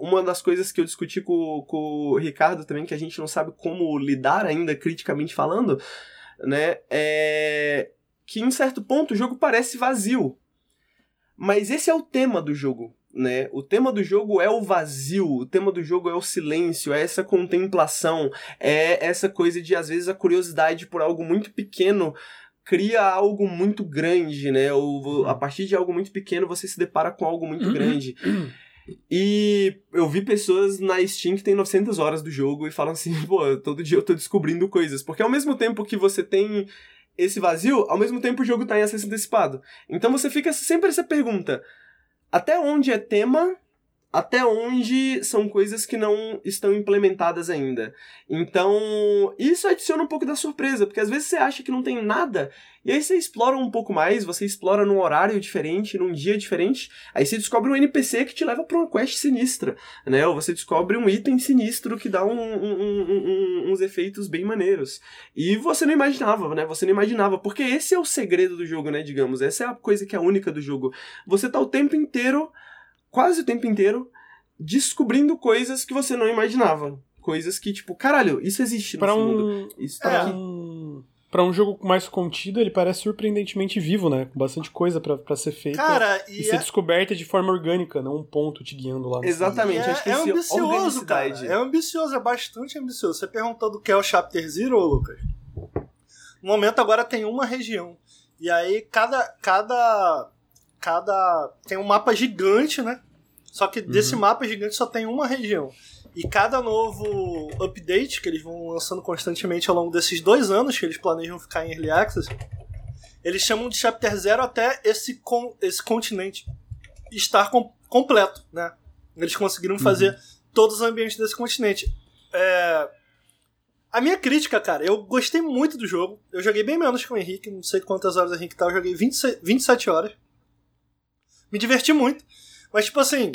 uma das coisas que eu discuti com, com o Ricardo também, que a gente não sabe como lidar ainda, criticamente falando, né? É que em certo ponto o jogo parece vazio. Mas esse é o tema do jogo, né? O tema do jogo é o vazio, o tema do jogo é o silêncio, é essa contemplação, é essa coisa de às vezes a curiosidade por algo muito pequeno cria algo muito grande, né? Ou a partir de algo muito pequeno você se depara com algo muito grande. E eu vi pessoas na Steam que tem 900 horas do jogo e falam assim, pô, todo dia eu tô descobrindo coisas. Porque ao mesmo tempo que você tem esse vazio, ao mesmo tempo o jogo tá em acesso antecipado. Então você fica sempre essa pergunta: até onde é tema? Até onde são coisas que não estão implementadas ainda. Então, isso adiciona um pouco da surpresa, porque às vezes você acha que não tem nada, e aí você explora um pouco mais, você explora num horário diferente, num dia diferente, aí você descobre um NPC que te leva pra uma quest sinistra, né? Ou você descobre um item sinistro que dá um- um- um- uns efeitos bem maneiros. E você não imaginava, né? Você não imaginava, porque esse é o segredo do jogo, né? Digamos, essa é a coisa que é única do jogo. Você tá o tempo inteiro, quase o tempo inteiro, descobrindo coisas que você não imaginava. Coisas que, tipo, caralho, isso existe Pra mundo. um, Isso tá É. aqui. um, pra um jogo mais contido, ele parece surpreendentemente vivo, né? Com bastante coisa pra, pra ser feita. Cara, e e ser é, descoberta de forma orgânica, não um ponto te guiando lá. Exatamente. é, acho que é esse ambicioso, cara. É ambicioso, é bastante ambicioso. Você perguntou do que é o Chapter Zero, Lucas. No momento agora tem uma região. E aí cada. cada. Cada. tem um mapa gigante, né? Só que desse mapa gigante só tem uma região. E cada novo update que eles vão lançando constantemente ao longo desses dois anos que eles planejam ficar em Early Access, eles chamam de Chapter Zero até esse, con esse continente estar com completo, né? Eles conseguiram fazer todos os ambientes desse continente. É, A minha crítica, cara, eu gostei muito do jogo. Eu joguei bem menos que o Henrique, não sei quantas horas o Henrique tá, eu joguei 26 27 horas. Me diverti muito. Mas, tipo assim,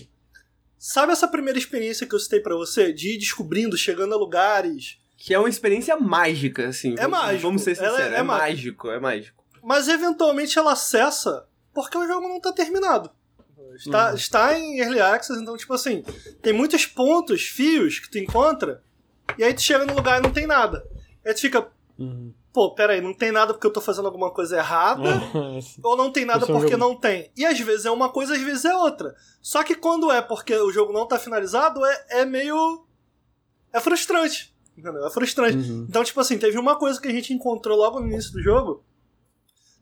sabe essa primeira experiência que eu citei pra você? De ir descobrindo, chegando a lugares. Que é uma experiência mágica, assim. É vamos, mágico. Vamos ser Ela sinceros. é- É, é mágico. é mágico. Mas eventualmente ela cessa porque o jogo não tá terminado. Está, está em Early Access, então, tipo assim, tem muitos pontos, fios que tu encontra, e aí tu chega no lugar e não tem nada. Aí tu fica, Uhum. Pô, peraí, não tem nada porque eu tô fazendo alguma coisa errada, Esse- ou não tem nada é porque jogo- não tem. E às vezes é uma coisa, às vezes é outra. Só que quando é porque o jogo não tá finalizado, é, é meio. É frustrante. Entendeu? É frustrante. Uhum. Então, tipo assim, teve uma coisa que a gente encontrou logo no início do jogo.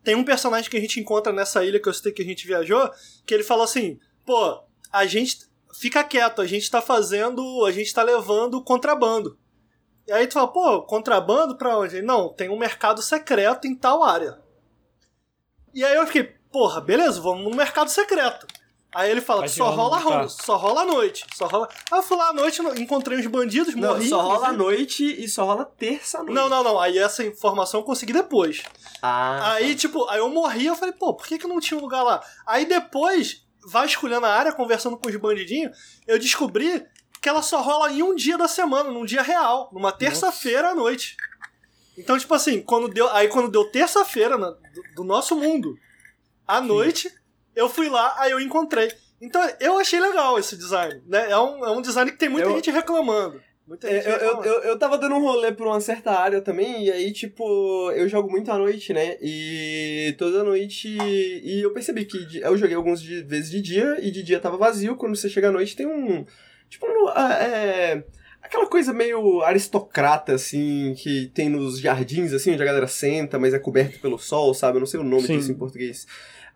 Tem um personagem que a gente encontra nessa ilha que eu citei que a gente viajou, que ele fala assim: pô, a gente. Fica quieto, a gente tá fazendo. A gente tá levando contrabando. E aí tu fala, pô, contrabando pra onde? Não, tem um mercado secreto em tal área. E aí eu fiquei, porra, beleza, vamos no mercado secreto. Aí ele fala que Tá só rola, carro. só rola à noite. Só rola. Aí eu fui lá à noite, encontrei uns bandidos, Não, morri. só rola à noite e só rola terça-noite. Não, não, não. Aí essa informação eu consegui depois. Ah, Aí, tipo, aí eu morri, eu falei, pô, por que, que não tinha um lugar lá? Aí depois, vasculhando a área, conversando com os bandidinhos, eu descobri que ela só rola em um dia da semana, num dia real, numa terça-feira à noite. Então, tipo assim, quando deu, aí quando deu terça-feira na- do, do nosso mundo, à noite, eu fui lá, aí eu encontrei. Então, eu achei legal esse design, né? É um, é um design que tem muita Eu- gente reclamando. Muita É, gente eu, eu, eu, eu tava dando um rolê por uma certa área também, e aí, tipo, eu jogo muito à noite, né? E toda noite. E eu percebi que eu joguei algumas vezes de dia, e de dia tava vazio. Quando você chega à noite, tem um. Tipo, ah, é. Aquela coisa meio aristocrata, assim, que tem nos jardins, assim, onde a galera senta, mas é coberto pelo sol, sabe? Eu não sei o nome Sim. disso em português.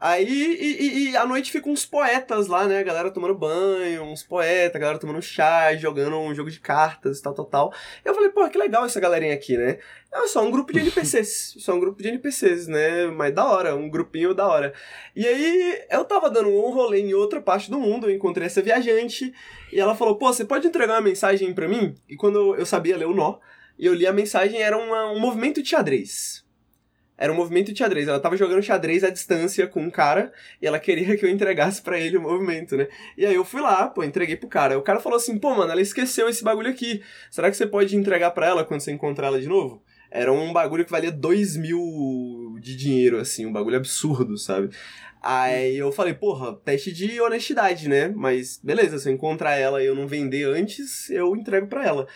Aí, e, e- e à noite ficam uns poetas lá, né? A galera tomando banho, uns poetas, a galera tomando chá, jogando um jogo de cartas, tal, tal, tal. Eu falei, pô, que legal essa galerinha aqui, né? É só um grupo de NPCs, só um grupo de NPCs, né? Mas da hora, um grupinho da hora. E aí, eu tava dando um rolê em outra parte do mundo, eu encontrei essa viajante, e ela falou, pô, você pode entregar uma mensagem pra mim? E quando eu sabia ler o nó, e eu li a mensagem, era uma- um movimento de xadrez. Era um movimento de xadrez. Ela tava jogando xadrez à distância com um cara e ela queria que eu entregasse pra ele o movimento, né? E aí eu fui lá, pô, entreguei pro cara. O cara falou assim: pô, mano, ela esqueceu esse bagulho aqui. Será que você pode entregar pra ela quando você encontrar ela de novo? Era um bagulho que valia 2 mil de dinheiro, assim, um bagulho absurdo, sabe? Aí eu falei, porra, teste de honestidade, né? Mas beleza, se eu encontrar ela e eu não vender antes, eu entrego pra ela.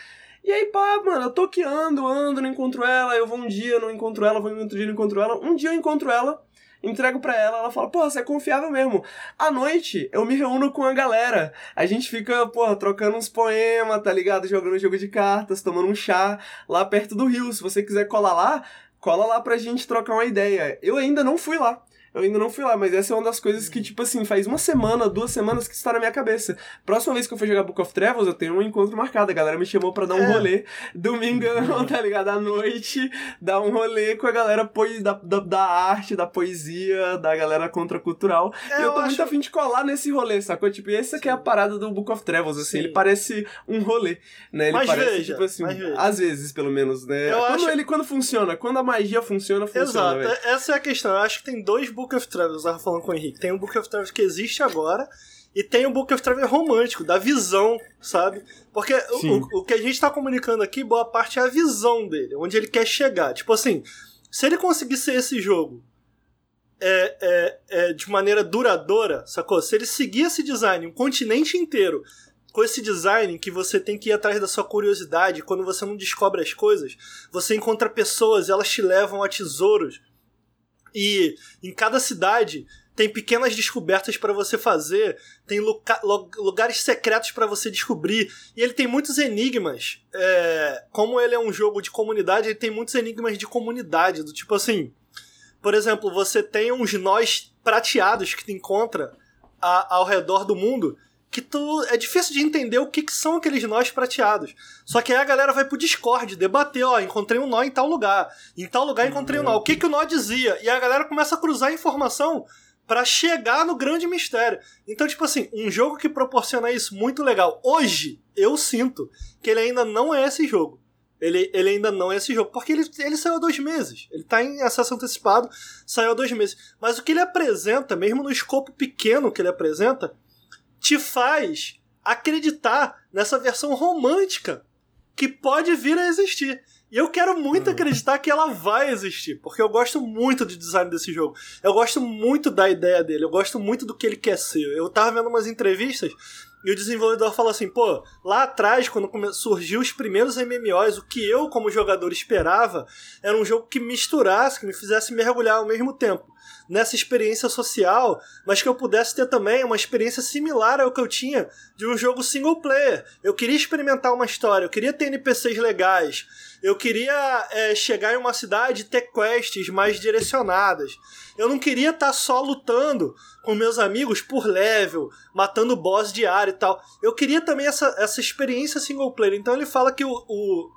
E aí, pá, mano, eu tô que ando, ando, não encontro ela, eu vou um dia, não encontro ela, vou outro dia, não encontro ela. Um dia eu encontro ela, entrego pra ela, ela fala, porra, você é confiável mesmo. À noite, eu me reúno com a galera. A gente fica, porra, trocando uns poemas, tá ligado? Jogando jogo de cartas, tomando um chá lá perto do rio. Se você quiser colar lá, cola lá pra gente trocar uma ideia. Eu ainda não fui lá. Eu ainda não fui lá, mas essa é uma das coisas que, tipo assim, faz uma semana, duas semanas que está na minha cabeça. Próxima vez que eu for jogar Book of Travels, eu tenho um encontro marcado. A galera me chamou pra dar um É. rolê. Domingão, tá ligado? À noite, dar um rolê com a galera poe- da, da, da arte, da poesia, da galera contracultural. É, e eu tô acho- muito afim de colar nesse rolê, sacou? Tipo, essa que é a parada do Book of Travels, assim, Sim. ele parece um rolê, né? Ele Mas parece, veja, tipo assim, às vezes, pelo menos, né? Eu quando acho- ele, quando funciona, quando a magia funciona, funciona, Exato, velho. é- essa é a questão. Eu acho que tem dois Book of Travels, eu tava falando com o Henrique. Tem um Book of Travels que existe agora e tem um Book of Travels romântico, da visão, sabe? Porque o, o, que a gente tá comunicando aqui, boa parte é a visão dele, onde ele quer chegar. Tipo assim, se ele conseguir ser esse jogo é, é, é, de maneira duradoura, sacou? Se ele seguir esse design, um continente inteiro, com esse design que você tem que ir atrás da sua curiosidade, quando você não descobre as coisas, você encontra pessoas, elas te levam a tesouros. E em cada cidade tem pequenas descobertas para você fazer, tem lugares secretos para você descobrir, e ele tem muitos enigmas. É, como ele é um jogo de comunidade, ele tem muitos enigmas de comunidade, do tipo assim. Por exemplo, você tem uns nós prateados que tu encontra a- ao redor do mundo que tu é difícil de entender o que, que são aqueles nós prateados. Só que aí a galera vai pro Discord debater, ó, encontrei um nó em tal lugar. Em tal lugar encontrei um nó. O que que o nó dizia? E a galera começa a cruzar informação pra chegar no grande mistério. Então, tipo assim, um jogo que proporciona isso muito legal. Hoje, eu sinto que ele ainda não é esse jogo. Ele, ele ainda não é esse jogo, porque ele, ele saiu há dois meses. Ele tá em acesso antecipado, saiu há dois meses. Mas o que ele apresenta, mesmo no escopo pequeno que ele apresenta, te faz acreditar nessa versão romântica que pode vir a existir. E eu quero muito acreditar que ela vai existir, porque eu gosto muito do design desse jogo. Eu gosto muito da ideia dele, eu gosto muito do que ele quer ser. Eu tava vendo umas entrevistas e o desenvolvedor falou assim: pô, lá atrás, quando surgiu os primeiros MMOs, o que eu, como jogador, esperava era um jogo que misturasse, que me fizesse mergulhar ao mesmo tempo nessa experiência social, mas que eu pudesse ter também uma experiência similar ao que eu tinha de um jogo single player. Eu queria experimentar uma história, eu queria ter NPCs legais, eu queria é, chegar em uma cidade e ter quests mais direcionadas. Eu não queria estar só lutando com meus amigos por level, matando boss diário e tal. Eu queria também essa, essa experiência single player. Então ele fala que o, o,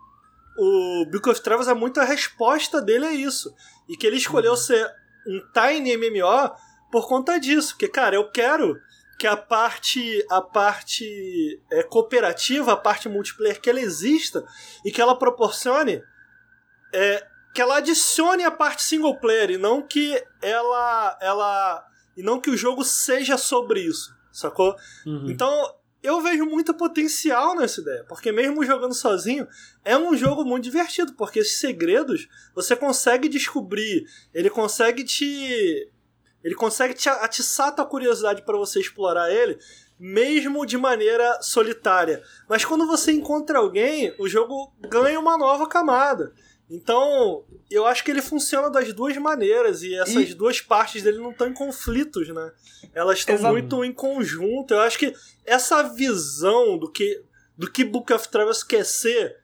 o Book of Travels é muito a resposta dele a isso. E que ele escolheu ser um Tiny MMO por conta disso. Porque, cara, eu quero que a parte a parte é, cooperativa, a parte multiplayer que ela exista e que ela proporcione é, que ela adicione a parte single player e não que ela ela e não que o jogo seja sobre isso, sacou? Uhum. Então, eu vejo muito potencial nessa ideia, porque mesmo jogando sozinho, é um jogo muito divertido, porque esses segredos você consegue descobrir, ele consegue te ele consegue te atiçar a tua curiosidade para você explorar ele, mesmo de maneira solitária. Mas quando você encontra alguém, o jogo ganha uma nova camada. Então, eu acho que ele funciona das duas maneiras e essas E- duas partes dele não estão em conflitos, né? Elas estão muito em conjunto. Eu acho que essa visão do que do que Book of Travels quer ser.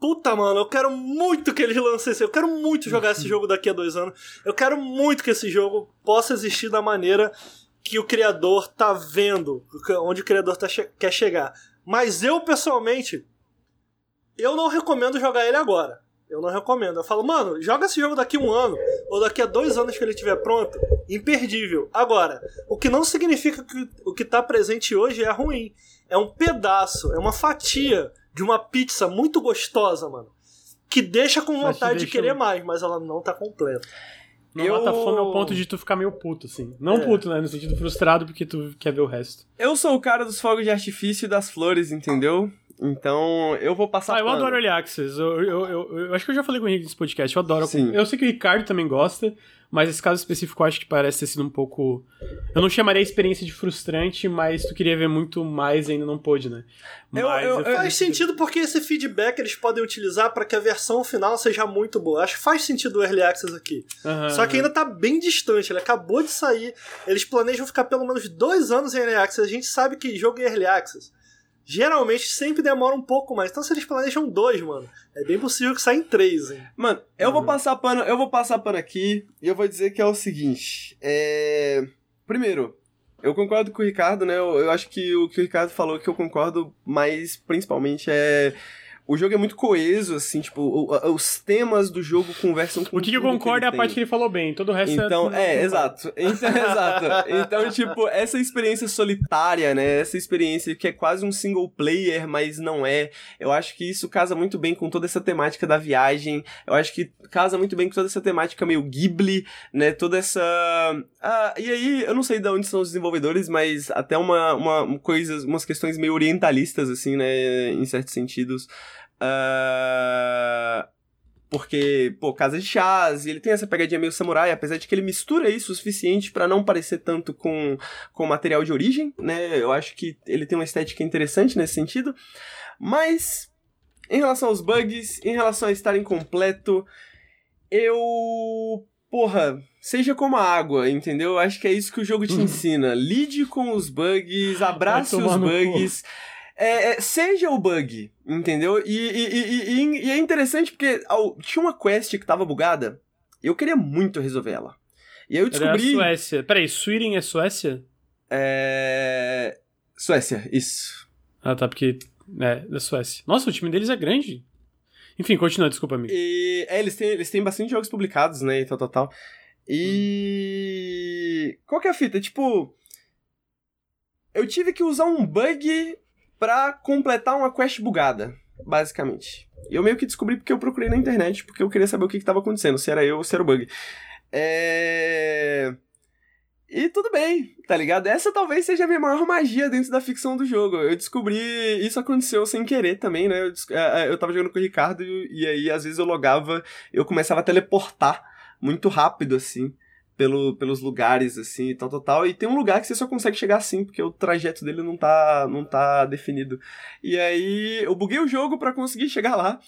Puta, mano, eu quero muito que eles lancem esse. Eu quero muito jogar esse jogo daqui a dois anos. Eu quero muito que esse jogo possa existir da maneira que o criador tá vendo, onde o criador tá che- quer chegar. Mas eu, pessoalmente, eu não recomendo jogar ele agora. Eu não recomendo. Eu falo, mano, joga esse jogo daqui a um ano, ou daqui a dois anos que ele estiver pronto. Imperdível. Agora, o que não significa que o que tá presente hoje é ruim. É um pedaço, é uma fatia de uma pizza muito gostosa, mano. Que deixa com vontade de deixa- querer mais, mas ela não tá completa. Não Eu- mata fome ao ponto de tu ficar meio puto, assim. Não É. puto, né? No sentido frustrado porque tu quer ver o resto. Eu sou o cara dos fogos de artifício e das flores, entendeu? Então, eu vou passar Ah, eu pano. adoro Early Access. Eu, eu, eu, eu acho que eu já falei com o Henrique nesse podcast. Eu adoro. Sim. Eu sei que o Ricardo também gosta, mas esse caso específico eu acho que parece ter sido um pouco. Eu não chamaria a experiência de frustrante, mas tu queria ver muito mais e ainda não pôde, né? Eu- Mas eu- eu- Faz sentido porque esse feedback eles podem utilizar para que a versão final seja muito boa. Acho que faz sentido o Early Access aqui. Aham, Só que ainda tá bem distante, ele acabou de sair. Eles planejam ficar pelo menos dois anos em Early Access. A gente sabe que jogo em Early Access geralmente sempre demora um pouco mais. Então se eles planejam dois, mano, é bem possível que saia em três, hein? Mano, eu vou Uhum. passar pano, eu vou passar pano aqui e eu vou dizer que é o seguinte. É. Primeiro, eu concordo com o Ricardo, né? Eu, eu acho que o que o Ricardo falou que eu concordo, mas principalmente é. O jogo é muito coeso, assim, tipo, o- os temas do jogo conversam com O que, que eu concordo é a parte que ele falou bem. Todo o resto Então, é. é, exato. Então, exato. Então, tipo, essa experiência solitária, né? Essa experiência que é quase um single player, mas não é. Eu acho que isso casa muito bem com toda essa temática da viagem. Eu acho que casa muito bem com toda essa temática meio Ghibli, né? Toda essa. Ah, e aí, eu não sei de onde são os desenvolvedores, mas até uma, uma coisas, umas questões meio orientalistas, assim, né? Em certos sentidos. Ah, porque, pô, Casa de Chás, e ele tem essa pegadinha meio samurai, apesar de que ele mistura isso o suficiente pra não parecer tanto com, com o material de origem, né? Eu acho que ele tem uma estética interessante nesse sentido. Mas, em relação aos bugs, em relação a estar incompleto, eu. Porra, seja como a água, entendeu? Eu acho que é isso que o jogo te ensina. Lide com os bugs, abrace Uhum. Os no cu. É, é, seja o bug, entendeu? E, e, e- e- é interessante porque ao- tinha uma quest que tava bugada e eu queria muito resolver ela. E aí eu Era a descobri. Suécia. Peraí, Sweden é Suécia? É... Suécia, isso. Ah, tá, porque. É, da Suécia. Nossa, o time deles é grande. Enfim, continua, desculpa, amigo. E é, eles têm, eles têm bastante jogos publicados, né? E tal, tal, tal. E. Qual que é a fita? Tipo. Eu tive que usar um bug pra completar uma quest bugada, basicamente. Eu meio que descobri porque eu procurei na internet, porque eu queria saber o que, que tava acontecendo, se era eu ou se era o bug. É. E tudo bem, tá ligado? Essa talvez seja a minha maior magia dentro da ficção do jogo. Eu descobri. Isso aconteceu sem querer também, né? Eu, eh, eh, eu tava jogando com o Ricardo e aí às vezes eu logava, eu começava a teleportar muito rápido, assim, pelo, pelos lugares, assim, tal, tal, tal. E tem um lugar que você só consegue chegar assim, porque o trajeto dele não tá, não tá definido. E aí eu buguei o jogo pra conseguir chegar lá.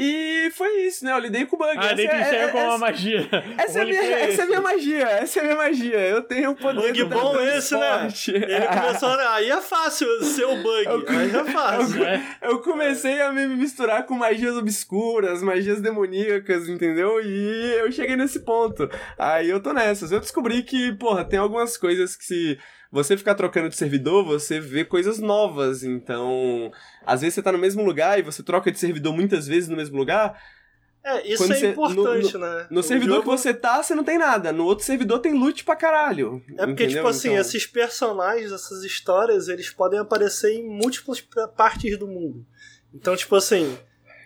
E foi isso, né? Eu lidei com o bug. Ah, tu é- enxerga é- como uma magia. essa é, a minha, Roleplay essa é minha magia, essa é a minha magia. Eu tenho o poder Bug bom esse, né? Ele começou a. Aí é fácil ser o bug. Aí é fácil. É. Eu comecei a me misturar com magias obscuras, magias demoníacas, entendeu? E eu cheguei nesse ponto. Aí eu tô nessas. Eu descobri que, porra, tem algumas coisas que se você ficar trocando de servidor, você vê coisas novas. Então, às vezes você tá no mesmo lugar e você troca de servidor muitas vezes no mesmo lugar. É, isso Quando é você- importante, né? No O servidor jogo- que você tá, você não tem nada. No outro servidor tem loot pra caralho. É porque, entendeu? tipo assim, Então, esses personagens, essas histórias, eles podem aparecer em múltiplas partes do mundo. Então, tipo assim,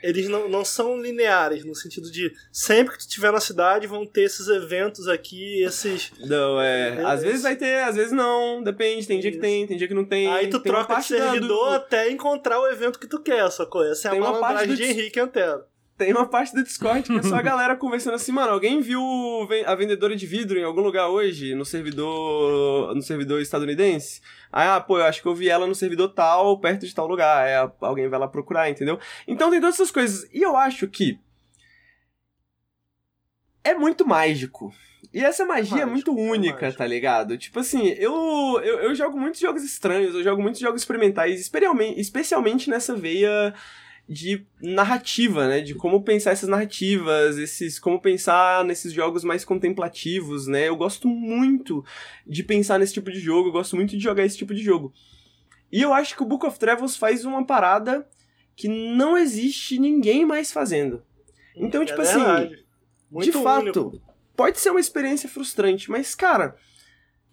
eles não, não são lineares, no sentido de sempre que tu estiver na cidade vão ter esses eventos aqui, esses. Não, é. É, Às vezes vai ter, às vezes não. Depende. Tem dia que Isso. tem, tem dia que não tem. Aí tu tem troca de da- do- servidor até encontrar o evento que tu quer, sacou? Essa é a Tem uma parte malandragem do de Henrique Antero. Tem uma parte do Discord que é só a galera conversando assim, mano, alguém viu a vendedora de vidro em algum lugar hoje, no servidor no servidor estadunidense? Aí, ah, pô, eu acho que eu vi ela no servidor tal, perto de tal lugar. Aí alguém vai lá procurar, entendeu? Então tem todas essas coisas. E eu acho que é muito mágico. E essa magia é, mágico, muito é única, mágico. tá ligado? Tipo assim, eu, eu, eu jogo muitos jogos estranhos, eu jogo muitos jogos experimentais, especialmente nessa veia de narrativa, né? De como pensar essas narrativas, esses como pensar nesses jogos mais contemplativos, né? Eu gosto muito de pensar nesse tipo de jogo, eu gosto muito de jogar esse tipo de jogo. E eu acho que o Book of Travels faz uma parada que não existe ninguém mais fazendo. Então, tipo É assim, verdade. Muito de fato, único. pode ser uma experiência frustrante, mas, cara,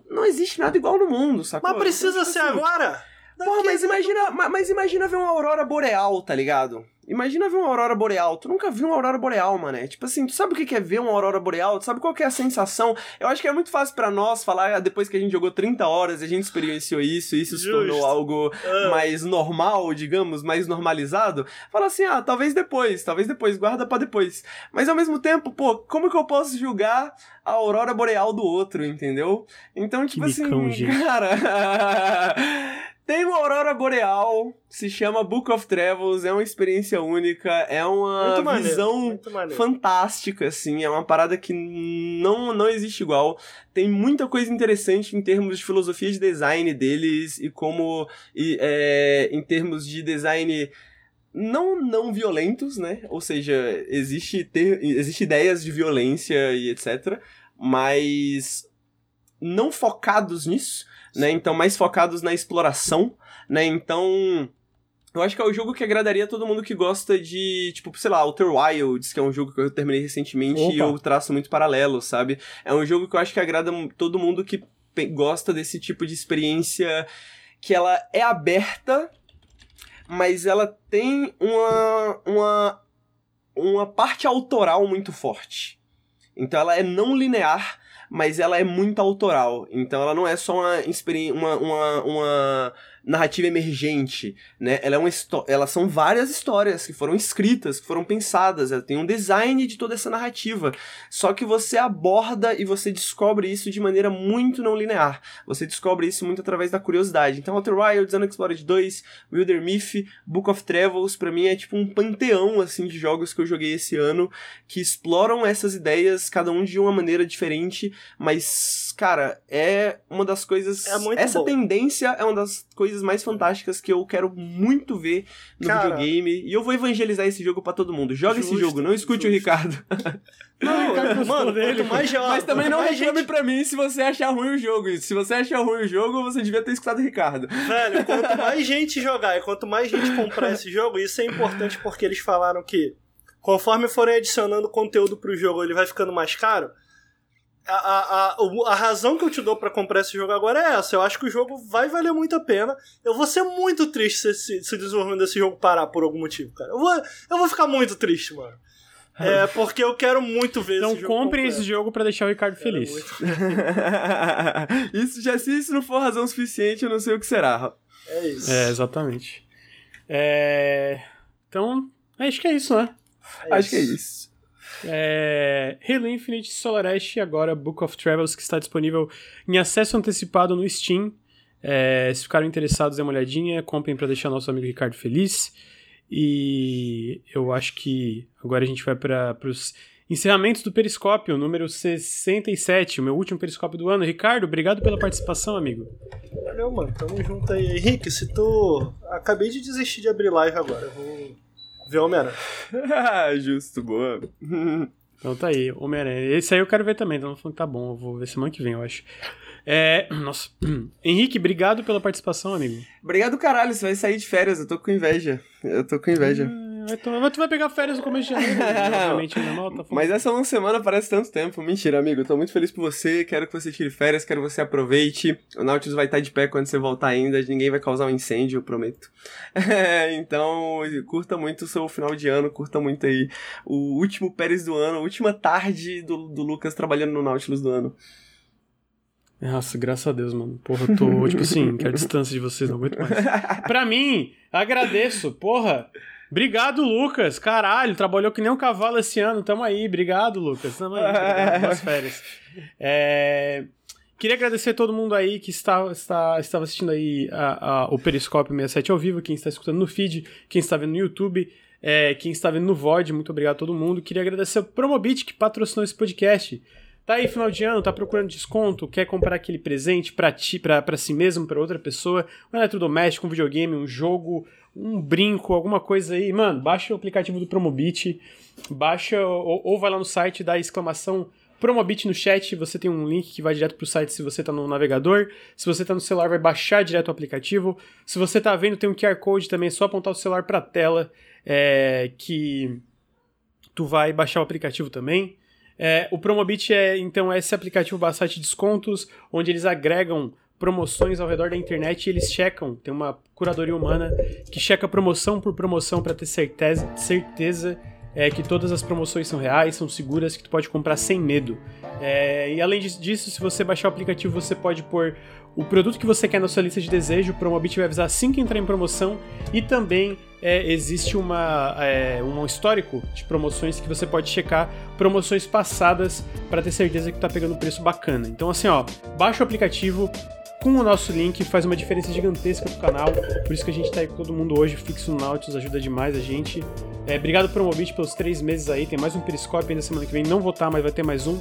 não existe nada igual no mundo, sacou? Mas precisa Então, tipo ser assim, agora? Porra, mas imagina, ma- mas imagina ver uma aurora boreal, tá ligado? Imagina ver uma aurora boreal. Tu nunca viu uma aurora boreal, mané. Tipo assim, tu sabe o que é ver uma aurora boreal? Tu sabe qual que é a sensação? Eu acho que é muito fácil pra nós falar ah, depois que a gente jogou 30 horas e a gente experienciou isso, e isso se Justo. tornou algo Ah, mais normal, digamos, mais normalizado. Fala assim, ah, talvez depois, talvez depois, guarda pra depois. Mas ao mesmo tempo, pô, como que eu posso julgar a aurora boreal do outro, entendeu? Então, tipo Que assim, micão, cara. Tem uma aurora boreal, se chama Book of Travels, é uma experiência única, é uma maneiro, visão fantástica, assim, é uma parada que não, não existe igual. Tem muita coisa interessante em termos de filosofia de design deles e como, e, é, em termos de design não não violentos, né? Ou seja, existe, ter, existe ideias de violência e etc, mas não focados nisso, né? Então mais focados na exploração, né? Então eu acho que é o jogo que agradaria todo mundo que gosta de, tipo, sei lá, Outer Wilds, que é um jogo que eu terminei recentemente e Opa. eu traço muito paralelo, sabe? É um jogo que eu acho que agrada todo mundo que gosta desse tipo de experiência que ela é aberta, mas ela tem uma, uma, uma parte autoral muito forte. Então ela é não linear, mas ela é muito autoral. Então ela não é só uma, uma, uma, uma narrativa emergente, né? Ela é uma elas são várias histórias que foram escritas, que foram pensadas, ela tem um design de toda essa narrativa. Só que você aborda e você descobre isso de maneira muito não linear. Você descobre isso muito através da curiosidade. Então Outer Wilds, Unexplored 2, Wilder Myth, Book of Travels, pra mim é tipo um panteão assim de jogos que eu joguei esse ano que exploram essas ideias, cada um de uma maneira diferente, mas cara, é uma das coisas É muito essa bom. tendência é uma das coisas mais fantásticas que eu quero muito ver no Cara. videogame e eu vou evangelizar esse jogo pra todo mundo. Joga esse Justo, jogo, não escute o justo. Ricardo. Não, Ricardo mano, dele, quanto mais ó, Mas também não reclame gente- pra mim se você achar ruim o jogo. Se você achar ruim o jogo, você devia ter escutado o Ricardo. Velho, quanto mais gente jogar e quanto mais gente comprar esse jogo, isso é importante porque eles falaram que conforme forem adicionando conteúdo pro jogo, ele vai ficando mais caro. A, a, a, a razão que eu te dou pra comprar esse jogo agora é essa. Eu acho que o jogo vai valer muito a pena. Eu vou ser muito triste se, se, se o desenvolvimento desse jogo parar por algum motivo, cara. Eu vou, eu vou ficar muito triste, mano. É, porque eu quero muito ver Então esse jogo. comprem completo. esse jogo pra deixar o Ricardo Quero feliz. isso já se isso não for razão suficiente, eu não sei o que será. É isso. É, exatamente. É... Então, acho que é isso, né? Acho que é isso. É... Halo Infinite Solar Ash e agora Book of Travels, que está disponível em acesso antecipado no Steam. É, se ficaram interessados, dê uma olhadinha, comprem para deixar nosso amigo Ricardo feliz. E eu acho que agora a gente vai para os encerramentos do Periscópio, número 67, o meu último Periscópio do ano. Ricardo, obrigado pela participação, amigo. Valeu, mano. Tamo junto aí. Henrique, se tu. Acabei de desistir de abrir live agora. Vou ver Homem-Aranha. Justo, boa. Então tá aí, Homem-Aranha. Esse aí eu quero ver também, então falando que tá bom, eu vou ver semana que vem, eu acho. É, nossa. Henrique, obrigado pela participação, amigo. Obrigado, caralho. Você vai sair de férias. Eu tô com inveja. Eu tô com inveja. Ah, Então, tu vai pegar férias no começo de janeiro, né? normal, tá Mas essa uma semana parece tanto tempo. Mentira, amigo. Tô muito feliz por você. Quero que você tire férias, quero que você aproveite. O Nautilus vai estar de pé quando você voltar ainda. Ninguém vai causar um incêndio, eu prometo. então, curta muito o seu final de ano, curta muito aí o último Pérez do ano, a última tarde do, do Lucas trabalhando no Nautilus do ano. Nossa, graças a Deus, mano. Porra, eu tô, tipo assim, quero distância de vocês, não aguento mais. Pra mim, agradeço, porra. Obrigado, Lucas. Caralho, trabalhou que nem um cavalo esse ano. Tamo aí. Obrigado, Lucas. Tamo aí. Obrigado pelas férias. É... Queria agradecer a todo mundo aí que está, está, estava assistindo aí a, a, o Periscópio 67 ao vivo, quem está escutando no feed, quem está vendo no YouTube, é, quem está vendo no VOD, muito obrigado a todo mundo. Queria agradecer ao Promobit que patrocinou esse podcast. Tá aí final de ano, tá procurando desconto, quer comprar aquele presente para ti, para si mesmo, para outra pessoa, um eletrodoméstico, um videogame, um jogo, um brinco, alguma coisa aí, mano, baixa o aplicativo do Promobit, baixa ou, ou vai lá no site da exclamação Promobit no chat, você tem um link que vai direto pro site se você tá no navegador. Se você tá no celular, vai baixar direto o aplicativo. Se você tá vendo, tem um QR Code também, é só apontar o celular pra tela é, que tu vai baixar o aplicativo também. É, o Promobit é então esse aplicativo bastante descontos, onde eles agregam promoções ao redor da internet e eles checam, tem uma curadoria humana que checa promoção por promoção para ter certeza, certeza é, que todas as promoções são reais, são seguras, que tu pode comprar sem medo. É, e além disso, se você baixar o aplicativo, você pode pôr o produto que você quer na sua lista de desejo, o Promobit vai avisar assim que entrar em promoção e também é, existe uma, é, um histórico de promoções que você pode checar promoções passadas para ter certeza que tá pegando um preço bacana. Então assim, ó, baixa o aplicativo com o nosso link, faz uma diferença gigantesca pro canal. Por isso que a gente tá aí com todo mundo hoje, fixo no Nautilus, ajuda demais a gente. É, obrigado Promobit pelos três meses aí, tem mais um Periscope ainda semana que vem, não vou estar, mas vai ter mais um.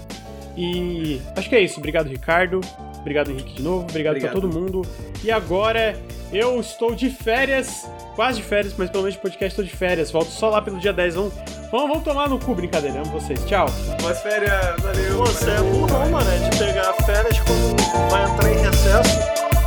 E acho que é isso. Obrigado, Ricardo. Obrigado, Henrique, de novo. Obrigado, Obrigado. pra todo mundo. E agora eu estou de férias, quase de férias, mas pelo menos de podcast estou de férias. Volto só lá pelo dia 10. Vamos, vamos, vamos tomar no cu, brincadeira. Amo vocês. Tchau. Boas férias, valeu. Você é burrão, mano, de pegar férias quando vai entrar em recesso.